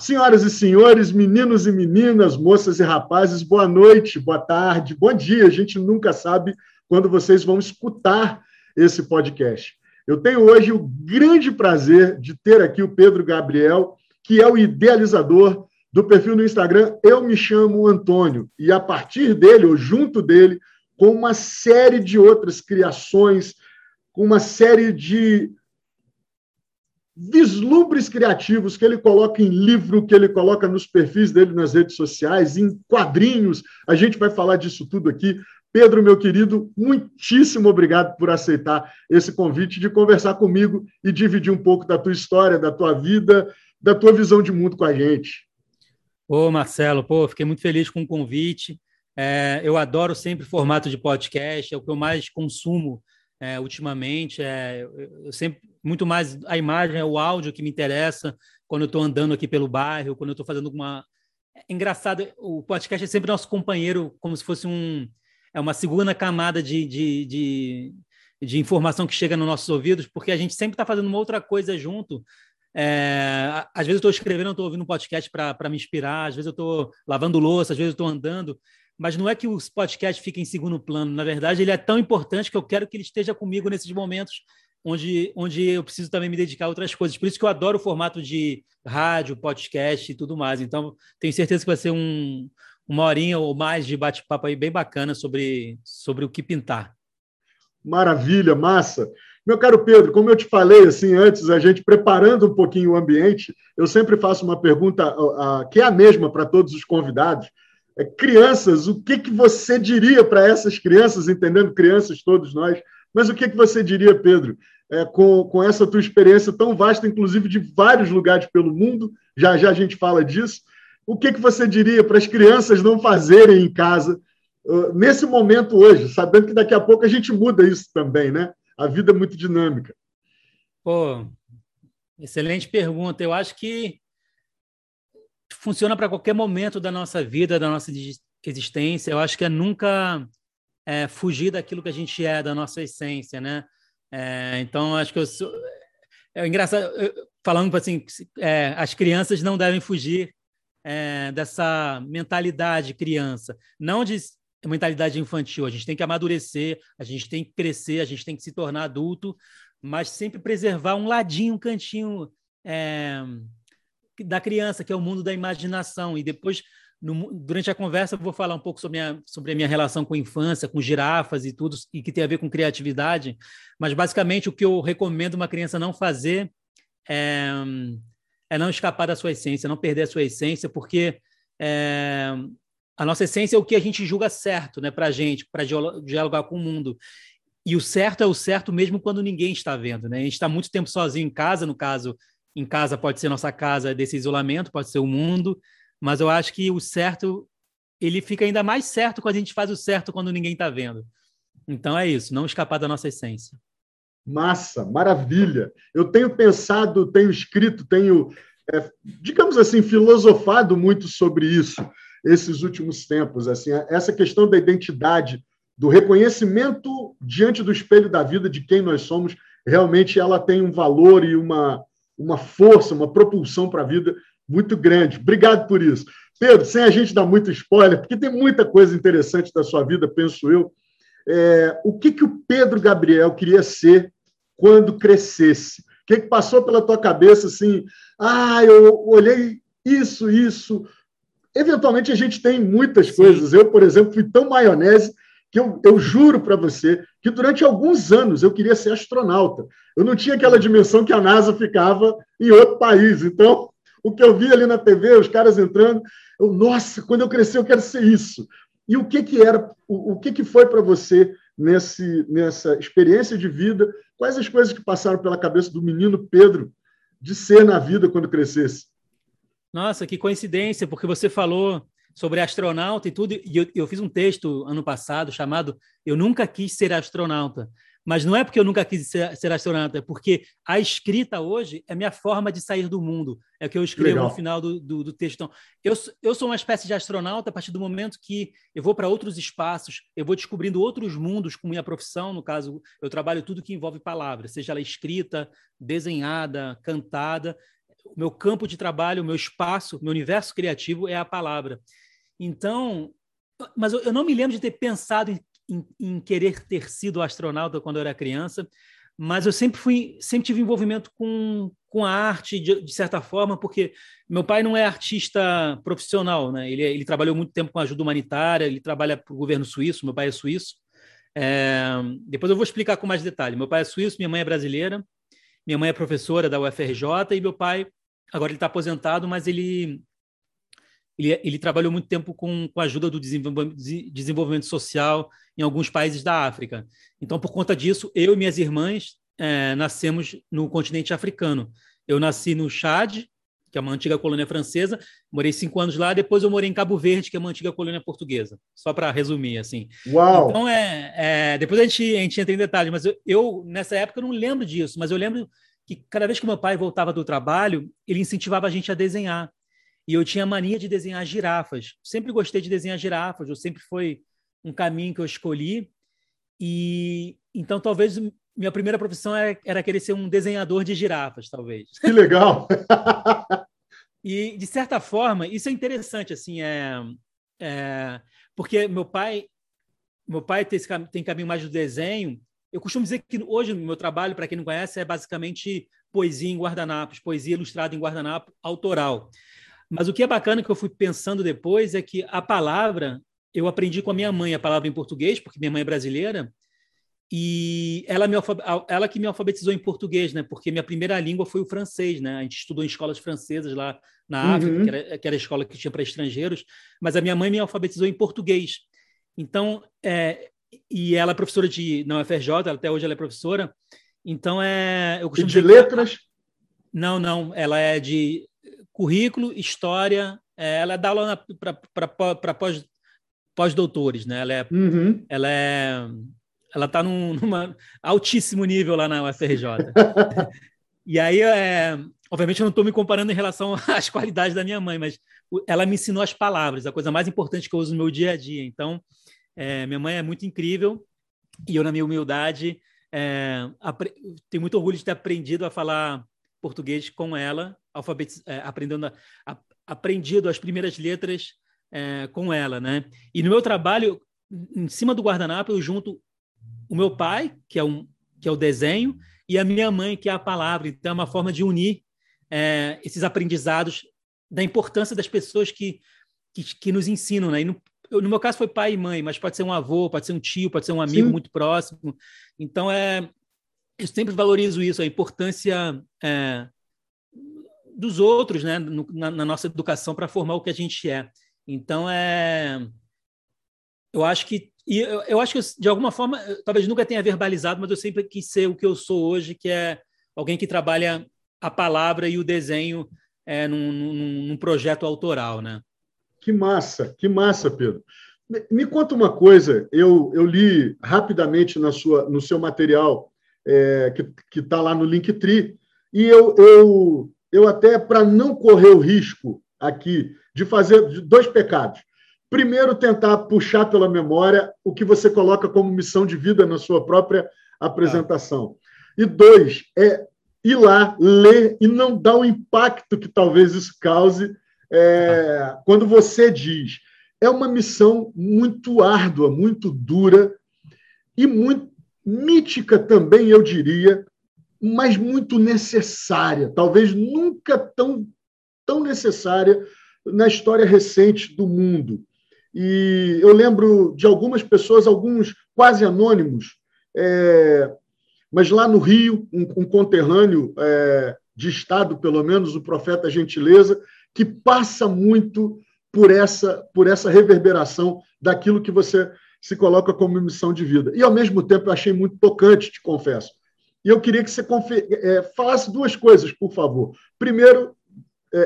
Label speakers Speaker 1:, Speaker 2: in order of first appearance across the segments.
Speaker 1: Senhoras e senhores, meninos e meninas, moças e rapazes, boa noite, boa tarde, bom dia. A gente nunca sabe quando vocês vão escutar esse podcast. Eu tenho hoje o grande prazer de ter aqui o Pedro Gabriel, que é o idealizador do perfil no Instagram Eu Me Chamo Antônio. E a partir dele, ou junto dele, com uma série de outras criações, com uma série de vislumbres criativos que ele coloca em livro, que ele coloca nos perfis dele nas redes sociais, em quadrinhos. A gente vai falar disso tudo aqui. Pedro, meu querido, muitíssimo obrigado por aceitar esse convite de conversar comigo e dividir um pouco da tua história, da tua vida, da tua visão de mundo com a gente.
Speaker 2: Ô, Marcelo, pô, fiquei muito feliz com o convite. É, eu adoro sempre formato de podcast, é o que eu mais consumo é, ultimamente. É, eu sempre muito mais a imagem, é o áudio que me interessa quando eu estou andando aqui pelo bairro, quando eu estou fazendo uma. É engraçado, o podcast é sempre nosso companheiro, como se fosse um, é uma segunda camada de, de, de, de informação que chega nos nossos ouvidos, porque a gente sempre está fazendo uma outra coisa junto. É, às vezes eu estou escrevendo, estou ouvindo um podcast para me inspirar, às vezes eu estou lavando louça, às vezes eu estou andando mas não é que os podcasts fiquem em segundo plano. Na verdade, ele é tão importante que eu quero que ele esteja comigo nesses momentos onde, onde eu preciso também me dedicar a outras coisas. Por isso que eu adoro o formato de rádio, podcast e tudo mais. Então, tenho certeza que vai ser um, uma horinha ou mais de bate-papo aí bem bacana sobre, sobre o que pintar.
Speaker 1: Maravilha, massa. Meu caro Pedro, como eu te falei assim antes, a gente preparando um pouquinho o ambiente, eu sempre faço uma pergunta que é a mesma para todos os convidados, crianças, o que, que você diria para essas crianças, entendendo crianças, todos nós, mas o que, que você diria, Pedro, é, com, com essa tua experiência tão vasta, inclusive de vários lugares pelo mundo, já já a gente fala disso, o que, que você diria para as crianças não fazerem em casa, nesse momento hoje, sabendo que daqui a pouco a gente muda isso também, né? A vida é muito dinâmica.
Speaker 2: Pô, excelente pergunta. Eu acho que funciona para qualquer momento da nossa vida, da nossa existência. Eu acho que é nunca é, fugir daquilo que a gente é, da nossa essência, né? É, então, acho que eu sou... É engraçado, falando assim, é, as crianças não devem fugir é, dessa mentalidade criança, não de mentalidade infantil. A gente tem que amadurecer, a gente tem que crescer, a gente tem que se tornar adulto, mas sempre preservar um ladinho, um cantinho é, da criança, que é o mundo da imaginação. E depois, no, durante a conversa, eu vou falar um pouco sobre a, sobre a minha relação com a infância, com girafas e tudo, e que tem a ver com criatividade. Mas, basicamente, o que eu recomendo uma criança não fazer é, é não escapar da sua essência, não perder a sua essência, porque é, a nossa essência é o que a gente julga certo né, para a gente, para dialogar com o mundo. E o certo é o certo mesmo quando ninguém está vendo. Né? A gente está muito tempo sozinho em casa, no caso, em casa pode ser nossa casa desse isolamento, pode ser o mundo, mas eu acho que o certo ele fica ainda mais certo quando a gente faz o certo quando ninguém está vendo. Então é isso, não escapar da nossa essência.
Speaker 1: Massa, maravilha. Eu tenho pensado, tenho escrito, tenho, é, digamos assim, filosofado muito sobre isso esses últimos tempos. Assim, essa questão da identidade, do reconhecimento diante do espelho da vida de quem nós somos, realmente ela tem um valor e uma, uma força, uma propulsão para a vida muito grande. Obrigado por isso. Pedro, sem a gente dar muito spoiler, porque tem muita coisa interessante da sua vida, penso eu. É, o que, que o Pedro Gabriel queria ser quando crescesse? O que, que passou pela tua cabeça assim? Ah, eu olhei isso, isso. Eventualmente a gente tem muitas Sim. coisas. Eu, por exemplo, fui tão maionese que eu, eu juro para você que durante alguns anos eu queria ser astronauta. Eu não tinha aquela dimensão que a NASA ficava em outro país. Então, o que eu vi ali na TV, os caras entrando, eu, nossa, quando eu crescer eu quero ser isso. E o que que era, o, o que que foi para você nesse, nessa experiência de vida? Quais as coisas que passaram pela cabeça do menino Pedro de ser na vida quando crescesse?
Speaker 2: Nossa, que coincidência, porque você falou sobre astronauta e tudo. E eu, eu, fiz um texto ano passado chamado Eu Nunca Quis Ser Astronauta. Mas não é porque eu nunca quis ser, ser astronauta, é porque a escrita hoje é minha forma de sair do mundo. É o que eu escrevo Legal. no final do, do, do, texto. Então, eu, eu sou uma espécie de astronauta a partir do momento que eu vou para outros espaços, eu vou descobrindo outros mundos com minha profissão. No caso, eu trabalho tudo que envolve palavras, seja ela escrita, desenhada, cantada o meu campo de trabalho, o meu espaço, meu universo criativo é a palavra. Então, mas eu, eu não me lembro de ter pensado em, em, em, querer ter sido astronauta quando eu era criança, mas eu sempre fui, sempre tive envolvimento com, com a arte de, de certa forma, porque meu pai não é artista profissional, né? Ele, ele trabalhou muito tempo com ajuda humanitária, ele trabalha para o governo suíço, meu pai é suíço. É, depois eu vou explicar com mais detalhe. Meu pai é suíço, minha mãe é brasileira, minha mãe é professora da UFRJ e meu pai agora ele está aposentado, mas ele, ele, ele trabalhou muito tempo com, com a ajuda do desenvolvimento social em alguns países da África. Então, por conta disso, eu e minhas irmãs é, nascemos no continente africano. Eu nasci no Chad, que é uma antiga colônia francesa, morei cinco anos lá, depois eu morei em Cabo Verde, que é uma antiga colônia portuguesa, só para resumir, assim.
Speaker 1: Uau!
Speaker 2: Então, é, é, depois a gente, a gente entra em detalhes, mas eu, eu, nessa época, eu não lembro disso, mas eu lembro que cada vez que meu pai voltava do trabalho, ele incentivava a gente a desenhar. E eu tinha mania de desenhar girafas. Sempre gostei de desenhar girafas, eu sempre foi um caminho que eu escolhi. E então talvez minha primeira profissão era, era querer ser um desenhador de girafas, talvez.
Speaker 1: Que legal!
Speaker 2: e de certa forma, isso é interessante, assim, é, é porque meu pai, meu pai tem, esse, tem caminho mais do desenho eu costumo dizer que hoje o meu trabalho, para quem não conhece, é basicamente poesia em guardanapos, poesia ilustrada em guardanapo, autoral. Mas o que é bacana que eu fui pensando depois é que a palavra, eu aprendi com a minha mãe a palavra em português, porque minha mãe é brasileira, e ela, me, ela que me alfabetizou em português, né? Porque minha primeira língua foi o francês, né? A gente estudou em escolas francesas lá na uhum. África, que, era, que era a escola que tinha para estrangeiros, mas a minha mãe me alfabetizou em português. Então, é, e ela é professora de na UFRJ, até hoje ela é professora. Então é,
Speaker 1: eu costumo e de letras?
Speaker 2: Não, não, ela é de currículo, história, é, ela dá aula para pós pós-doutores, né? Ela é, uhum. ela é, ela está num numa altíssimo nível lá na UFRJ. e aí, é, obviamente, eu não estou me comparando em relação às qualidades da minha mãe, mas ela me ensinou as palavras, a coisa mais importante que eu uso no meu dia a dia. Então, é, minha mãe é muito incrível e eu, na minha humildade, é, tenho muito orgulho de ter aprendido a falar português com ela, é, aprendendo a, a, aprendido as primeiras letras é, com ela, né? E no meu trabalho, em cima do guardanapo, eu junto o meu pai, que é, um, que é o desenho, e a minha mãe, que é a palavra. Então, é uma forma de unir é, esses aprendizados da importância das pessoas que, que, que nos ensinam, né? No, no meu caso foi pai e mãe, mas pode ser um avô, pode ser um tio, pode ser um amigo Sim. muito próximo. Então, é, eu sempre valorizo isso, a importância é, dos outros né, no, na, na, nossa educação para formar o que a gente é. Então, é, eu acho que e eu, eu acho que de alguma forma, talvez nunca tenha verbalizado, mas eu sempre quis ser o que eu sou hoje, que é alguém que trabalha a palavra e o desenho é, num, num, num projeto autoral, né?
Speaker 1: Que massa, que massa, Pedro. Me conta uma coisa, eu, eu li rapidamente na sua, no seu material, é, que está lá no Linktree, e eu, eu, eu até, para não correr o risco aqui de fazer dois pecados. Primeiro, tentar puxar pela memória o que você coloca como missão de vida na sua própria apresentação. E dois, é ir lá, ler e não dar o impacto que talvez isso cause é, quando você diz é uma missão muito árdua, muito dura e muito mítica também, eu diria, mas muito necessária, talvez nunca tão, tão necessária na história recente do mundo. E eu lembro de algumas pessoas, alguns quase anônimos, é, mas lá no Rio, um, um conterrâneo é, de Estado, pelo menos, o profeta Gentileza, que passa muito por essa, por essa reverberação daquilo que você se coloca como missão de vida. E, ao mesmo tempo, eu achei muito tocante, te confesso. E eu queria que você é, falasse duas coisas, por favor. Primeiro, é,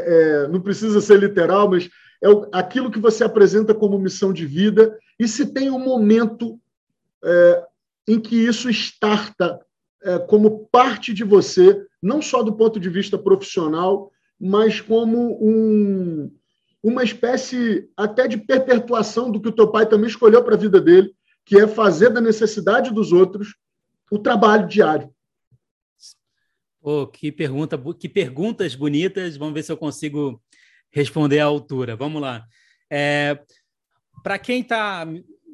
Speaker 1: é, não precisa ser literal, mas é aquilo que você apresenta como missão de vida e se tem um momento é, em que isso starta é, como parte de você, não só do ponto de vista profissional, mas como um, uma espécie até de perpetuação do que o teu pai também escolheu para a vida dele, que é fazer da necessidade dos outros o trabalho diário.
Speaker 2: Oh, que pergunta, que perguntas bonitas. Vamos ver se eu consigo responder à altura. Vamos lá. É, Para quem está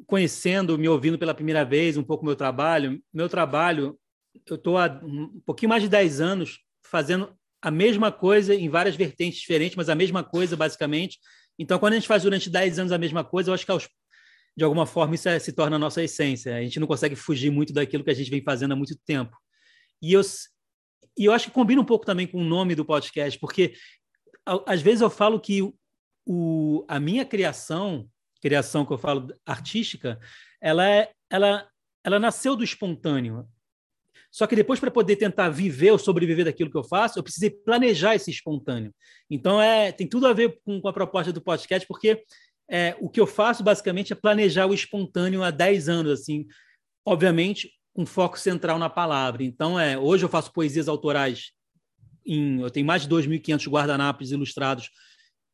Speaker 2: conhecendo, me ouvindo pela primeira vez, um pouco meu trabalho, meu trabalho, eu estou há um pouquinho mais de 10 anos fazendo a mesma coisa em várias vertentes diferentes, mas a mesma coisa, basicamente. Então, quando a gente faz durante 10 anos a mesma coisa, eu acho que aos, de alguma forma isso é, se torna a nossa essência. A gente não consegue fugir muito daquilo que a gente vem fazendo há muito tempo. E eu, e eu acho que combina um pouco também com o nome do podcast, porque às vezes eu falo que o, a minha criação, criação que eu falo artística, ela é, ela, ela nasceu do espontâneo. Só que depois, para poder tentar viver ou sobreviver daquilo que eu faço, eu precisei planejar esse espontâneo. Então, é, tem tudo a ver com, com a proposta do podcast, porque é, o que eu faço, basicamente, é planejar o espontâneo há 10 anos. assim Obviamente, um foco central na palavra. Então, é, hoje eu faço poesias autorais. Em, eu tenho mais de 2.500 guardanapos ilustrados,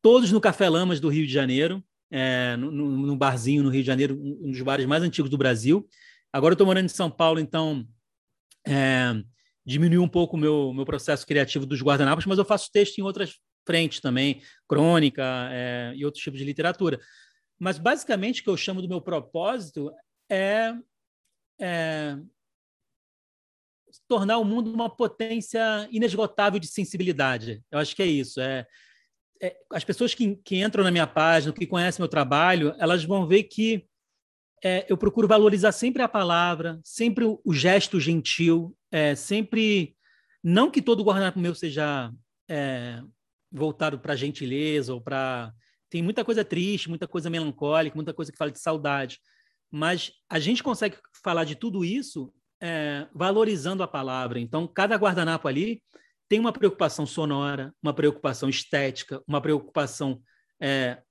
Speaker 2: todos no Café Lamas do Rio de Janeiro, é, no, barzinho no Rio de Janeiro, um dos bares mais antigos do Brasil. Agora eu estou morando em São Paulo, então é, diminuiu um pouco o meu, meu processo criativo dos guardanapos, mas eu faço texto em outras frentes também, crônica é, e outros tipos de literatura. Mas basicamente o que eu chamo do meu propósito é é, tornar o mundo uma potência inesgotável de sensibilidade. Eu acho que é isso. É, é, as pessoas que, que entram na minha página, que conhecem meu trabalho, elas vão ver que é, eu procuro valorizar sempre a palavra, sempre o, o gesto gentil, é, sempre. Não que todo guardanapo meu seja é, voltado para gentileza ou para. Tem muita coisa triste, muita coisa melancólica, muita coisa que fala de saudade. Mas a gente consegue falar de tudo isso é, valorizando a palavra. Então, cada guardanapo ali tem uma preocupação sonora, uma preocupação estética, uma preocupação é,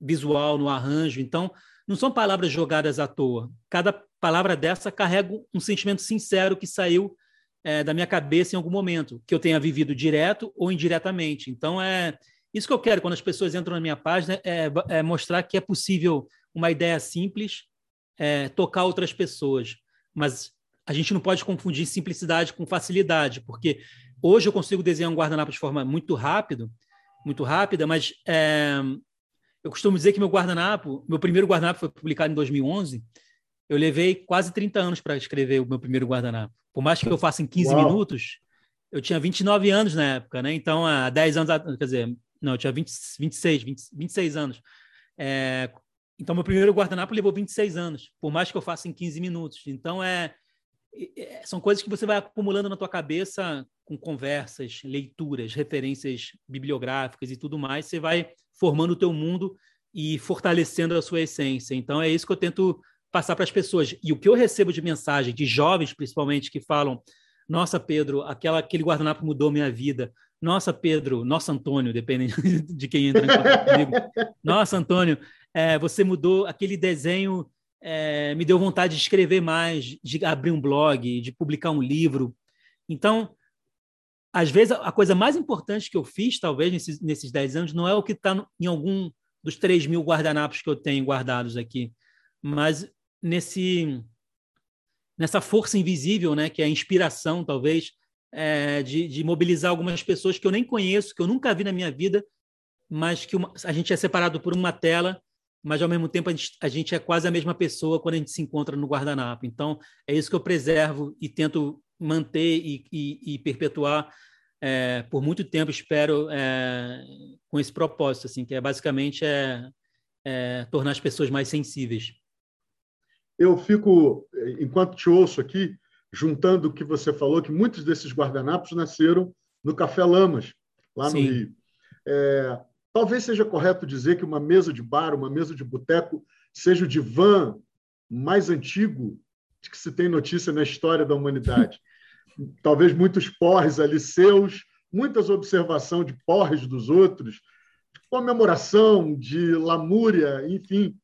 Speaker 2: visual no arranjo. Então, não são palavras jogadas à toa. Cada palavra dessa carrega um sentimento sincero que saiu é, da minha cabeça em algum momento, que eu tenha vivido direto ou indiretamente. Então, é isso que eu quero quando as pessoas entram na minha página, é, é mostrar que é possível uma ideia simples é, tocar outras pessoas. Mas a gente não pode confundir simplicidade com facilidade, porque hoje eu consigo desenhar um guardanapo de forma muito rápido, muito rápida, mas é, eu costumo dizer que meu guardanapo, meu primeiro guardanapo foi publicado em 2011, eu levei quase 30 anos para escrever o meu primeiro guardanapo. Por mais que eu faça em 15 Uau. minutos, eu tinha 29 anos na época, né? Então, há 10 anos, quer dizer, não, eu tinha 20, 26, 20, 26 anos. É, então, meu primeiro guardanapo levou 26 anos, por mais que eu faça em 15 minutos. Então, é, é, são coisas que você vai acumulando na tua cabeça com conversas, leituras, referências bibliográficas e tudo mais. Você vai formando o teu mundo e fortalecendo a sua essência. Então, é isso que eu tento passar para as pessoas. E o que eu recebo de mensagem, de jovens principalmente, que falam: Nossa, Pedro, aquela, aquele guardanapo mudou minha vida. Nossa, Pedro, nossa, Antônio, dependendo de quem entra em contato comigo. Nossa, Antônio, é, você mudou aquele desenho, é, me deu vontade de escrever mais, de abrir um blog, de publicar um livro. Então, às vezes, a coisa mais importante que eu fiz, talvez, nesses, nesses 10 anos, não é o que está em algum dos 3 mil guardanapos que eu tenho guardados aqui, mas nesse nessa força invisível, né, que é a inspiração, talvez, é, de, de, mobilizar algumas pessoas que eu nem conheço, que eu nunca vi na minha vida, mas que uma, a gente é separado por uma tela mas ao mesmo tempo a gente, a gente, é quase a mesma pessoa quando a gente se encontra no guardanapo. Então, é isso que eu preservo e tento manter e, e, e perpetuar é, por muito tempo, espero, é, com esse propósito, assim, que é basicamente é, é, tornar as pessoas mais sensíveis.
Speaker 1: Eu fico, enquanto te ouço aqui, juntando o que você falou, que muitos desses guardanapos nasceram no Café Lamas, lá Sim. no Rio. É, Talvez seja correto dizer que uma mesa de bar, uma mesa de boteco, seja o divã mais antigo de que se tem notícia na história da humanidade. Talvez muitos porres ali seus, muitas observações de porres dos outros, de comemoração, de lamúria, enfim.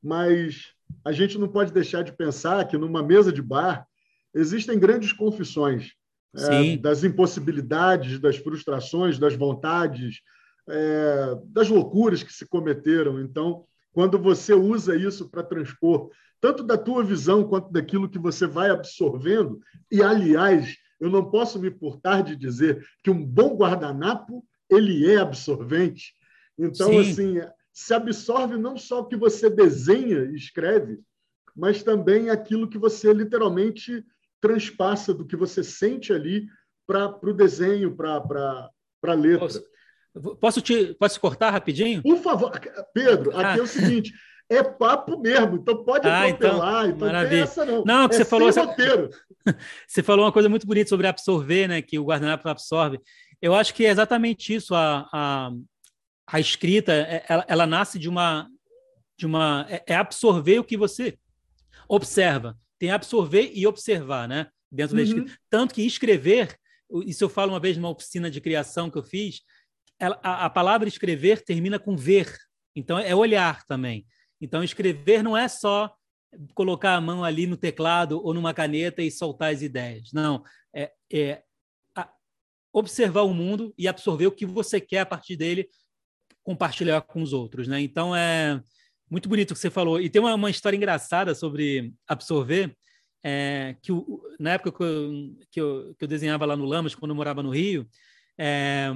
Speaker 1: Mas a gente não pode deixar de pensar que numa mesa de bar existem grandes confissões é, das impossibilidades, das frustrações, das vontades, é, das loucuras que se cometeram. Então, quando você usa isso para transpor tanto da tua visão quanto daquilo que você vai absorvendo, e aliás, eu não posso me portar de dizer que um bom guardanapo ele é absorvente. Então, Sim. assim, se absorve não só o que você desenha e escreve, mas também aquilo que você literalmente transpassa do que você sente ali para o desenho, para a letra.
Speaker 2: Posso, posso, te, posso cortar rapidinho?
Speaker 1: Por favor. Pedro, aqui ah. é o seguinte, é papo mesmo, então pode ah, atropelar, então, então maravilha. essa não.
Speaker 2: Não, que é você falou essa... você falou uma coisa muito bonita sobre absorver, né, que o guardanapo absorve. Eu acho que é exatamente isso, a, a, a escrita, é, ela, ela nasce de uma de uma é, é absorver o que você observa. Tem absorver e observar, né? Dentro uhum. da escrita. Tanto que escrever, isso eu falo uma vez numa oficina de criação que eu fiz, ela, a, a palavra escrever termina com ver. Então é olhar também. Então, escrever não é só colocar a mão ali no teclado ou numa caneta e soltar as ideias. Não, é, é observar o mundo e absorver o que você quer a partir dele, compartilhar com os outros, né? Então é muito bonito o que você falou. E tem uma, uma história engraçada sobre absorver, é, que o, na época que eu, que eu, que, eu, desenhava lá no Lamas, quando eu morava no Rio, é,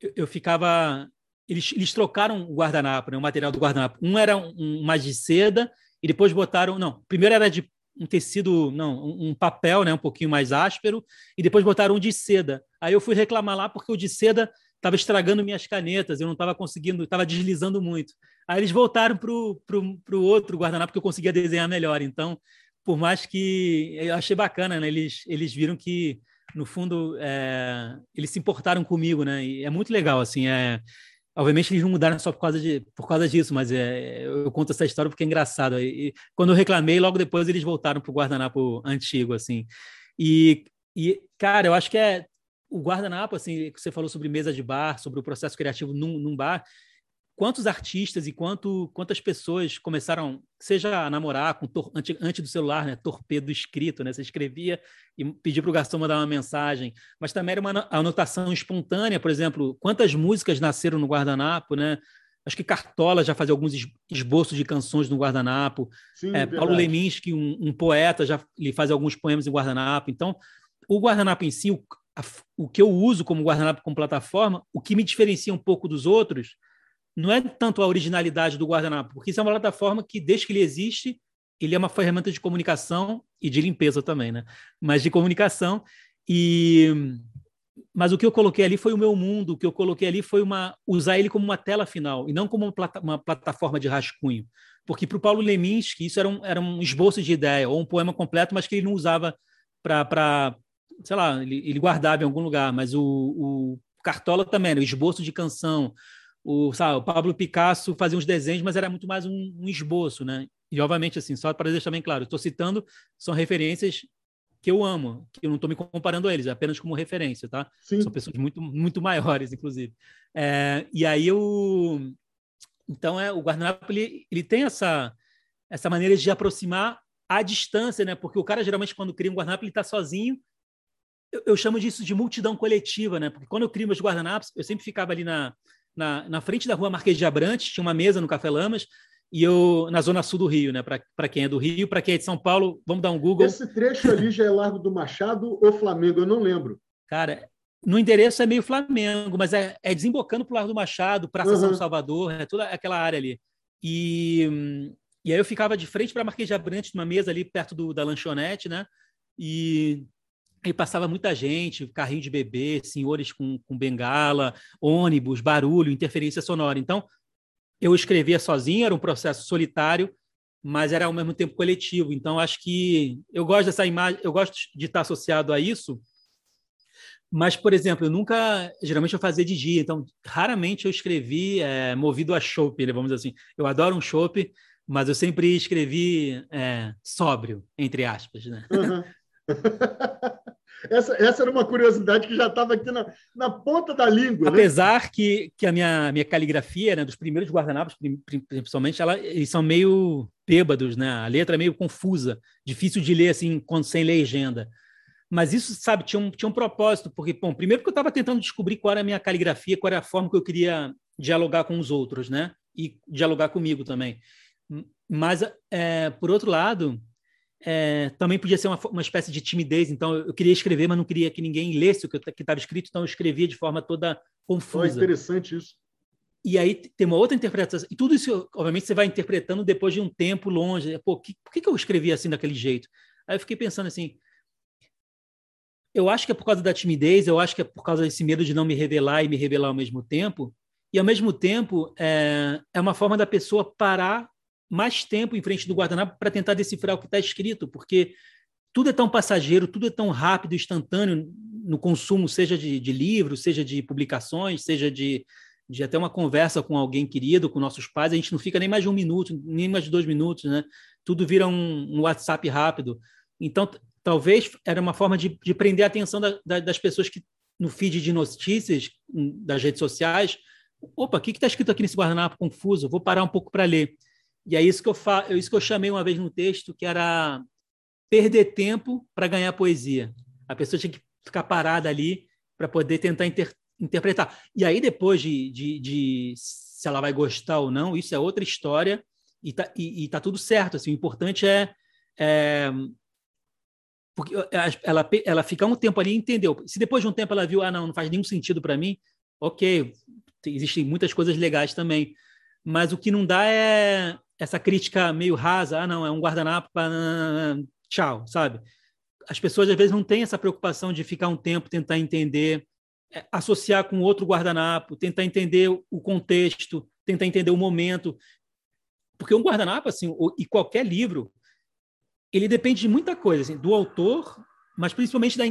Speaker 2: eu, eu, ficava eles, eles trocaram o guardanapo, né, o material do guardanapo. Um era um, mais de seda e depois botaram, não, primeiro era de um tecido, não, um, papel, né, um pouquinho mais áspero, e depois botaram um de seda. Aí eu fui reclamar lá porque o de seda estava estragando minhas canetas, eu não estava conseguindo, estava deslizando muito. Aí eles voltaram para o outro guardanapo que eu conseguia desenhar melhor. Então, por mais que eu achei bacana, né? Eles, eles viram que, no fundo, é, eles se importaram comigo, né? E é muito legal, assim, é, Obviamente eles não mudaram só por causa, de, por causa disso, mas é, eu conto essa história porque é engraçado. E, quando eu reclamei, logo depois eles voltaram para o guardanapo antigo, assim. E, e, cara, eu acho que é o guardanapo, assim, que você falou sobre mesa de bar, sobre o processo criativo num, num bar, quantos artistas e quanto, quantas pessoas começaram, seja a namorar com antes, antes do celular, né, torpedo escrito, né, você escrevia e pedia para o garçom mandar uma mensagem, mas também era uma anotação espontânea, por exemplo, quantas músicas nasceram no guardanapo, né? Acho que Cartola já fazia alguns esboços de canções no guardanapo. Sim, é, Paulo Leminski, um, um, poeta, já ele faz alguns poemas em guardanapo. Então, o guardanapo em si, o, a, o que eu uso como guardanapo como plataforma, o que me diferencia um pouco dos outros não é tanto a originalidade do guardanapo, porque isso é uma plataforma que, desde que ele existe, ele é uma ferramenta de comunicação e de limpeza também, né? Mas de comunicação. E mas o que eu coloquei ali foi o meu mundo, o que eu coloquei ali foi uma usar ele como uma tela final e não como uma, plata, uma plataforma de rascunho. Porque para o Paulo Leminski isso era um, era um esboço de ideia ou um poema completo, mas que ele não usava para, sei lá, ele, ele, guardava em algum lugar. Mas o, o Cartola também, o esboço de canção, o, sabe, o Pablo Picasso fazia uns desenhos, mas era muito mais um, um esboço, né? E, obviamente, assim, só para deixar bem claro, estou citando, são referências que eu amo, que eu não estou me comparando a eles, é apenas como referência, tá? Sim. São pessoas muito, muito maiores, inclusive. É, e aí eu... Então, é, o guardanapo, ele, ele tem essa, essa maneira de aproximar à distância, né? Porque o cara, geralmente, quando cria um guardanapo, ele está sozinho. Eu, eu, chamo disso de multidão coletiva, né? Porque quando eu crio meus guardanapos, eu sempre ficava ali na, na, na frente da rua Marquês de Abrantes, tinha uma mesa no Café Lamas, e eu na zona sul do Rio, né? Para quem é do Rio, para quem é de São Paulo, vamos dar um Google.
Speaker 1: Esse trecho ali já é Largo do Machado ou Flamengo? Eu não lembro.
Speaker 2: Cara, no endereço é meio Flamengo, mas é, é desembocando para o Largo do Machado, Praça uhum. São Salvador, é toda aquela área ali. E, e aí eu ficava de frente para Marquês de Abrantes, numa mesa ali perto do, da lanchonete, né? E e passava muita gente, carrinho de bebê, senhores com, com bengala, ônibus, barulho, interferência sonora. Então, eu escrevia sozinho, era um processo solitário, mas era ao mesmo tempo coletivo. Então, acho que eu gosto dessa imagem, eu gosto de estar associado a isso. Mas, por exemplo, eu nunca, geralmente eu fazia de dia, então raramente eu escrevi é, movido a chope, né, vamos dizer assim. Eu adoro um chope, mas eu sempre escrevi é, sóbrio, entre aspas, né? Uhum.
Speaker 1: Essa, essa era uma curiosidade que já estava aqui na, na ponta da língua.
Speaker 2: Né? Apesar né? que, que a minha, minha caligrafia, né, dos primeiros guardanapos, principalmente, ela, eles são meio bêbados, né? A letra é meio confusa, difícil de ler assim, quando, sem legenda. Mas isso, sabe, tinha um, tinha um propósito, porque, bom, primeiro que eu estava tentando descobrir qual era a minha caligrafia, qual era a forma que eu queria dialogar com os outros, né? E dialogar comigo também. Mas, é, por outro lado, é, também podia ser uma, uma espécie de timidez. Então, eu queria escrever, mas não queria que ninguém lesse o que estava escrito, então eu escrevia de forma toda confusa.
Speaker 1: É interessante isso.
Speaker 2: E aí tem uma outra interpretação. E tudo isso, obviamente, você vai interpretando depois de um tempo longe. Pô, que, por que, que eu escrevi assim daquele jeito? Aí eu fiquei pensando assim. Eu acho que é por causa da timidez, eu acho que é por causa desse medo de não me revelar e me revelar ao mesmo tempo. E, ao mesmo tempo, é, é uma forma da pessoa parar mais tempo em frente do guardanapo para tentar decifrar o que está escrito, porque tudo é tão passageiro, tudo é tão rápido, instantâneo no consumo, seja de, de livros, seja de publicações, seja de, de até uma conversa com alguém querido, com nossos pais, a gente não fica nem mais de um minuto, nem mais de dois minutos, né? Tudo vira um, um WhatsApp rápido. Então, talvez era uma forma de, de prender a atenção da, da, das pessoas que no feed de notícias hum, das redes sociais, opa, o que está escrito aqui nesse guardanapo confuso? Vou parar um pouco para ler. E é isso que eu fa... É isso que eu chamei uma vez no texto, que era perder tempo para ganhar poesia. A pessoa tinha que ficar parada ali para poder tentar inter... interpretar. E aí, depois de, de, de, se ela vai gostar ou não, isso é outra história e tá, e, e tá tudo certo. Assim, o importante é, é porque ela, ela ficar um tempo ali e entendeu. Se depois de um tempo ela viu, ah, não, não faz nenhum sentido para mim, ok, existem muitas coisas legais também. Mas o que não dá é essa crítica meio rasa, ah, não, é um guardanapo para tchau, sabe? As pessoas às vezes não têm essa preocupação de ficar um tempo tentar entender, é, associar com outro guardanapo, tentar entender o contexto, tentar entender o momento, porque um guardanapo assim, e qualquer livro, ele depende de muita coisa, assim, do autor, mas principalmente da,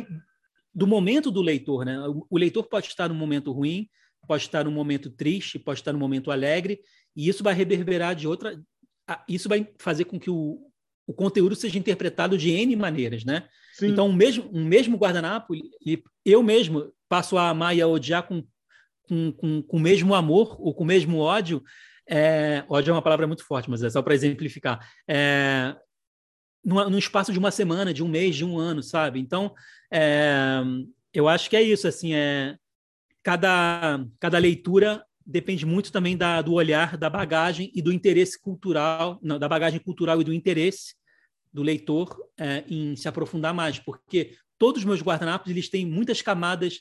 Speaker 2: do momento do leitor, né? O leitor pode estar num momento ruim, pode estar num momento triste, pode estar num momento alegre, e isso vai reverberar de outra isso vai fazer com que o, o conteúdo seja interpretado de N maneiras, né? Sim. Então, um mesmo, um mesmo guardanapo, eu mesmo passo a amar e a odiar com, com, com, com o mesmo amor ou com o mesmo ódio. É, ódio é uma palavra muito forte, mas é só para exemplificar. É, no, no, espaço de uma semana, de um mês, de um ano, sabe? Então, é, eu acho que é isso, assim, é, cada, cada leitura depende muito também da, do olhar, da bagagem e do interesse cultural, não, da bagagem cultural e do interesse do leitor é, em se aprofundar mais, porque todos os meus guardanapos eles têm muitas camadas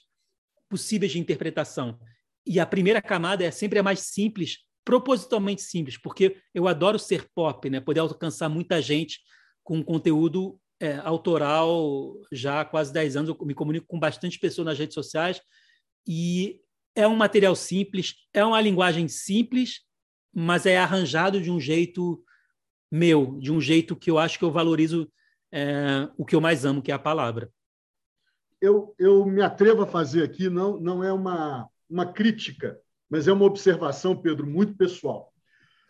Speaker 2: possíveis de interpretação. E a primeira camada é sempre a mais simples, propositalmente simples, porque eu adoro ser pop, né? poder alcançar muita gente com conteúdo é, autoral já há quase 10 anos. Eu me comunico com bastante pessoas nas redes sociais e é um material simples, é uma linguagem simples, mas é arranjado de um jeito meu, de um jeito que eu acho que eu valorizo é, o que eu mais amo, que é a palavra.
Speaker 1: Eu, eu me atrevo a fazer aqui, não, não é uma, uma crítica, mas é uma observação, Pedro, muito pessoal.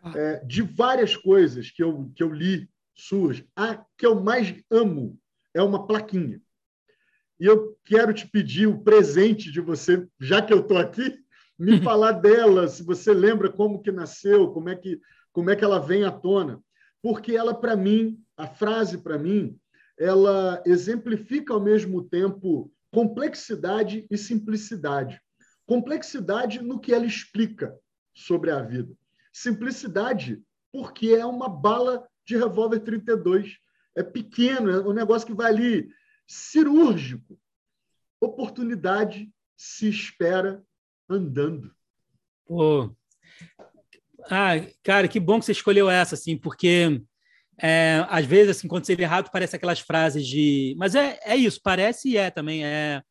Speaker 1: Ah. É, de várias coisas que eu, que eu li suas, a que eu mais amo é uma plaquinha. E eu quero te pedir o presente de você, já que eu estou aqui, me falar dela, se você lembra como que nasceu, como é que, como é que ela vem à tona. Porque ela, para mim, a frase, para mim, ela exemplifica ao mesmo tempo complexidade e simplicidade. Complexidade no que ela explica sobre a vida. Simplicidade porque é uma bala de revólver 32. É pequeno, é um negócio que vai ali cirúrgico. Oportunidade se espera andando.
Speaker 2: Pô. Ah, cara, que bom que você escolheu essa, assim, porque é, às vezes, assim, quando você lê errado, parece aquelas frases de. Mas é, é isso, parece e é também. É...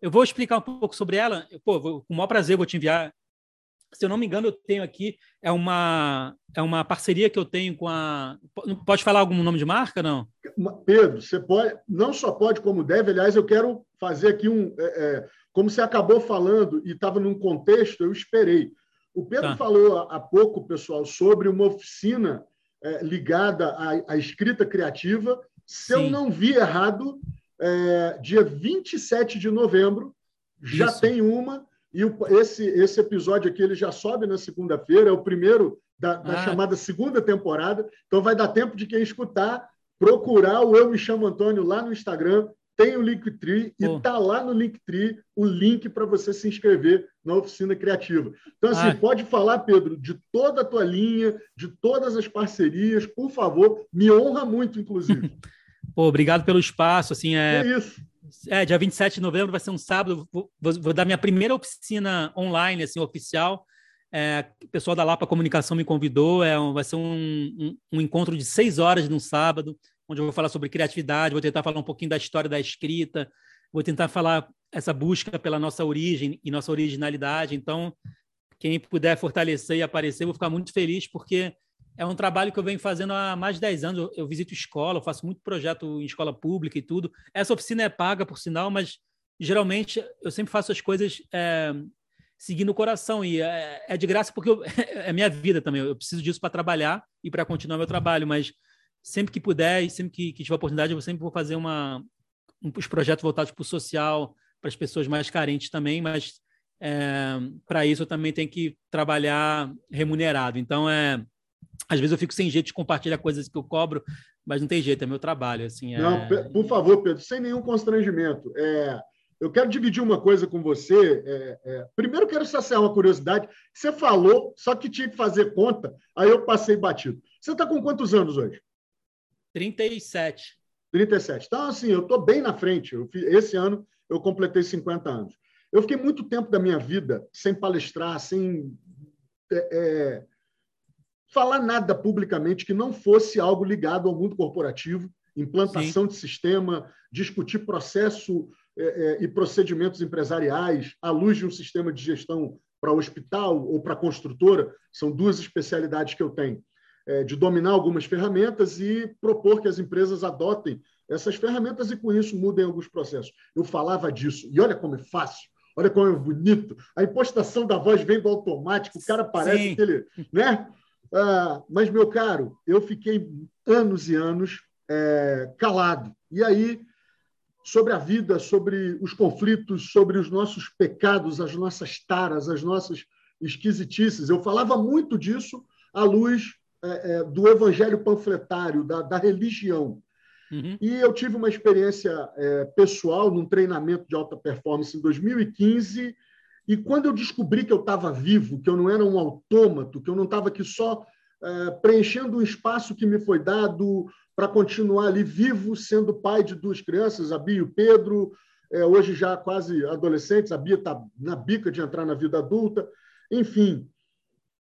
Speaker 2: Eu vou explicar um pouco sobre ela. Pô, vou, com o maior prazer, vou te enviar se eu não me engano, eu tenho aqui, é uma, é uma parceria que eu tenho com a. Pode falar algum nome de marca, não?
Speaker 1: Pedro, você pode, não só pode, como deve. Aliás, eu quero fazer aqui um. É, é, como você acabou falando e estava num contexto, eu esperei. O Pedro tá. falou há pouco, pessoal, sobre uma oficina é, ligada à, à, escrita criativa. Se Sim. eu não vi errado, é, dia 27 de novembro já Isso. tem uma e o, esse, esse episódio aqui ele já sobe na segunda-feira, é o primeiro da, da ah. chamada segunda temporada. Então vai dar tempo de quem escutar procurar o Eu Me Chamo Antônio lá no Instagram tem o Linktree e está lá no Linktree o link para você se inscrever na oficina criativa. Então, assim, ah. pode falar, Pedro, de toda a tua linha, de todas as parcerias, por favor, me honra muito, inclusive.
Speaker 2: Pô, obrigado pelo espaço. Assim, é, é isso. É, dia 27 de novembro vai ser um sábado. Vou, vou dar minha primeira oficina online, assim, oficial. É, o pessoal da Lapa Comunicação me convidou. É, vai ser um, um, um encontro de seis horas no sábado onde eu vou falar sobre criatividade, vou tentar falar um pouquinho da história da escrita, vou tentar falar essa busca pela nossa origem e nossa originalidade. Então, quem puder fortalecer e aparecer, vou ficar muito feliz, porque é um trabalho que eu venho fazendo há mais de 10 anos. Eu, visito escola, eu faço muito projeto em escola pública e tudo. Essa oficina é paga, por sinal, mas geralmente eu sempre faço as coisas é, seguindo o coração. E é, é de graça porque eu, é minha vida também. Eu preciso disso para trabalhar e para continuar meu trabalho, mas sempre que puder e sempre que, que tiver oportunidade, eu sempre vou fazer uma, um, os projetos voltados para o social, para as pessoas mais carentes também, mas é, para isso eu também tenho que trabalhar remunerado. Então, é, às vezes eu fico sem jeito de compartilhar coisas que eu cobro, mas não tem jeito, é meu trabalho. Assim, é...
Speaker 1: Não, por favor, Pedro, sem nenhum constrangimento. É, eu quero dividir uma coisa com você. É, é, primeiro, quero saciar uma curiosidade. Você falou, só que tinha que fazer conta, aí eu passei batido. Você está com quantos anos hoje?
Speaker 2: 37.
Speaker 1: 37. Então, assim, eu estou bem na frente. Eu, esse ano eu completei 50 anos. Eu fiquei muito tempo da minha vida sem palestrar, sem é, é, falar nada publicamente que não fosse algo ligado ao mundo corporativo, implantação Sim. de sistema, discutir processo é, é, e procedimentos empresariais à luz de um sistema de gestão para hospital ou para construtora. São duas especialidades que eu tenho é, de dominar algumas ferramentas e propor que as empresas adotem essas ferramentas e, com isso, mudem alguns processos. Eu falava disso, e olha como é fácil, olha como é bonito. A impostação da voz vem do automático, o cara parece Sim. que ele. Né? Ah, mas, meu caro, eu fiquei anos e anos é, calado. E aí, sobre a vida, sobre os conflitos, sobre os nossos pecados, as nossas taras, as nossas esquisitices, eu falava muito disso à luz é, é, do evangelho panfletário, da, da religião. Uhum. E eu tive uma experiência é, pessoal num treinamento de alta performance em 2015. E quando eu descobri que eu estava vivo, que eu não era um autômato, que eu não estava aqui só é, preenchendo um espaço que me foi dado para continuar ali vivo, sendo pai de duas crianças, a Bia e o Pedro, é, hoje já quase adolescentes, a Bia está na bica de entrar na vida adulta. Enfim,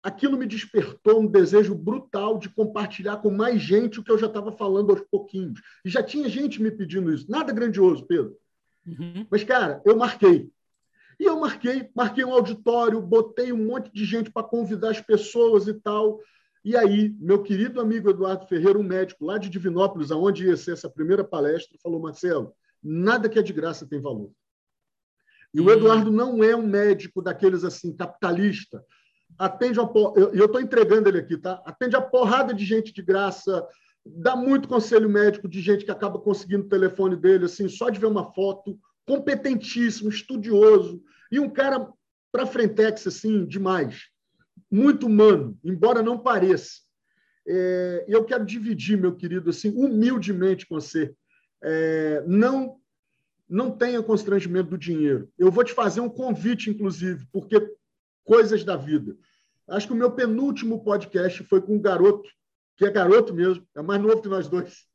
Speaker 1: aquilo me despertou um desejo brutal de compartilhar com mais gente o que eu já estava falando aos pouquinhos. E já tinha gente me pedindo isso. Nada grandioso, Pedro. Uhum. Mas, cara, eu marquei. E eu marquei, marquei um auditório, botei um monte de gente para convidar as pessoas e tal. E aí, meu querido amigo Eduardo Ferreira, um médico lá de Divinópolis, aonde ia ser essa primeira palestra, falou: Marcelo, nada que é de graça tem valor. E o. Eduardo não é um médico daqueles assim, capitalista, atende uma eu estou entregando ele aqui, tá? Atende a porrada de gente de graça, dá muito conselho médico de gente que acaba conseguindo o telefone dele, assim, só de ver uma foto, competentíssimo, estudioso, e um cara para frentex, assim, demais. Muito humano, embora não pareça. É, eu quero dividir, meu querido, assim, humildemente com você. É, não não tenha constrangimento do dinheiro. Eu vou te fazer um convite, inclusive, porque coisas da vida. Acho que o meu penúltimo podcast foi com um garoto, que é garoto mesmo, é mais novo que nós dois.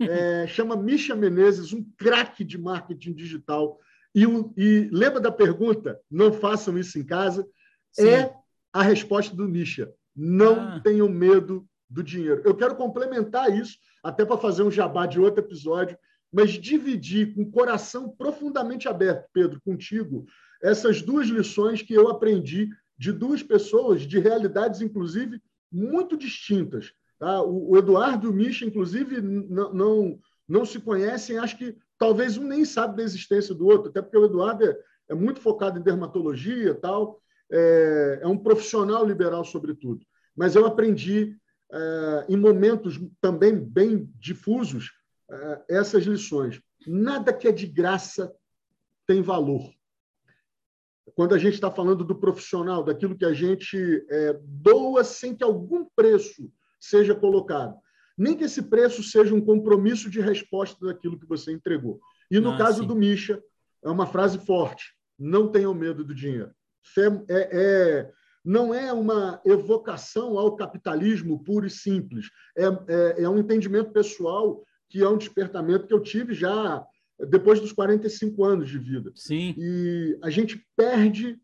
Speaker 1: É, chama Misha Menezes, um craque de marketing digital. E, e, lembra da pergunta? Não façam isso em casa. Sim. É a resposta do Misha. Não ah. tenham medo do dinheiro. Eu quero complementar isso, até para fazer um jabá de outro episódio, mas dividir com o coração profundamente aberto, Pedro, contigo, essas duas lições que eu aprendi de duas pessoas de realidades, inclusive, muito distintas. Tá? O, Eduardo e o Misha, inclusive, não, não, se conhecem, acho que talvez um nem sabe da existência do outro, até porque o Eduardo é, é muito focado em dermatologia tal, é, é, um profissional liberal, sobretudo. Mas eu aprendi, é, em momentos também bem difusos, é, essas lições. Nada que é de graça tem valor quando a gente está falando do profissional, daquilo que a gente é, doa sem que algum preço seja colocado. Nem que esse preço seja um compromisso de resposta daquilo que você entregou. E no ah, caso sim. do Misha, é uma frase forte: não tenham medo do dinheiro. É, é, é, não é uma evocação ao capitalismo puro e simples. É, é, é um entendimento pessoal que é um despertamento que eu tive já depois dos 45 anos de vida.
Speaker 2: Sim.
Speaker 1: E a gente perde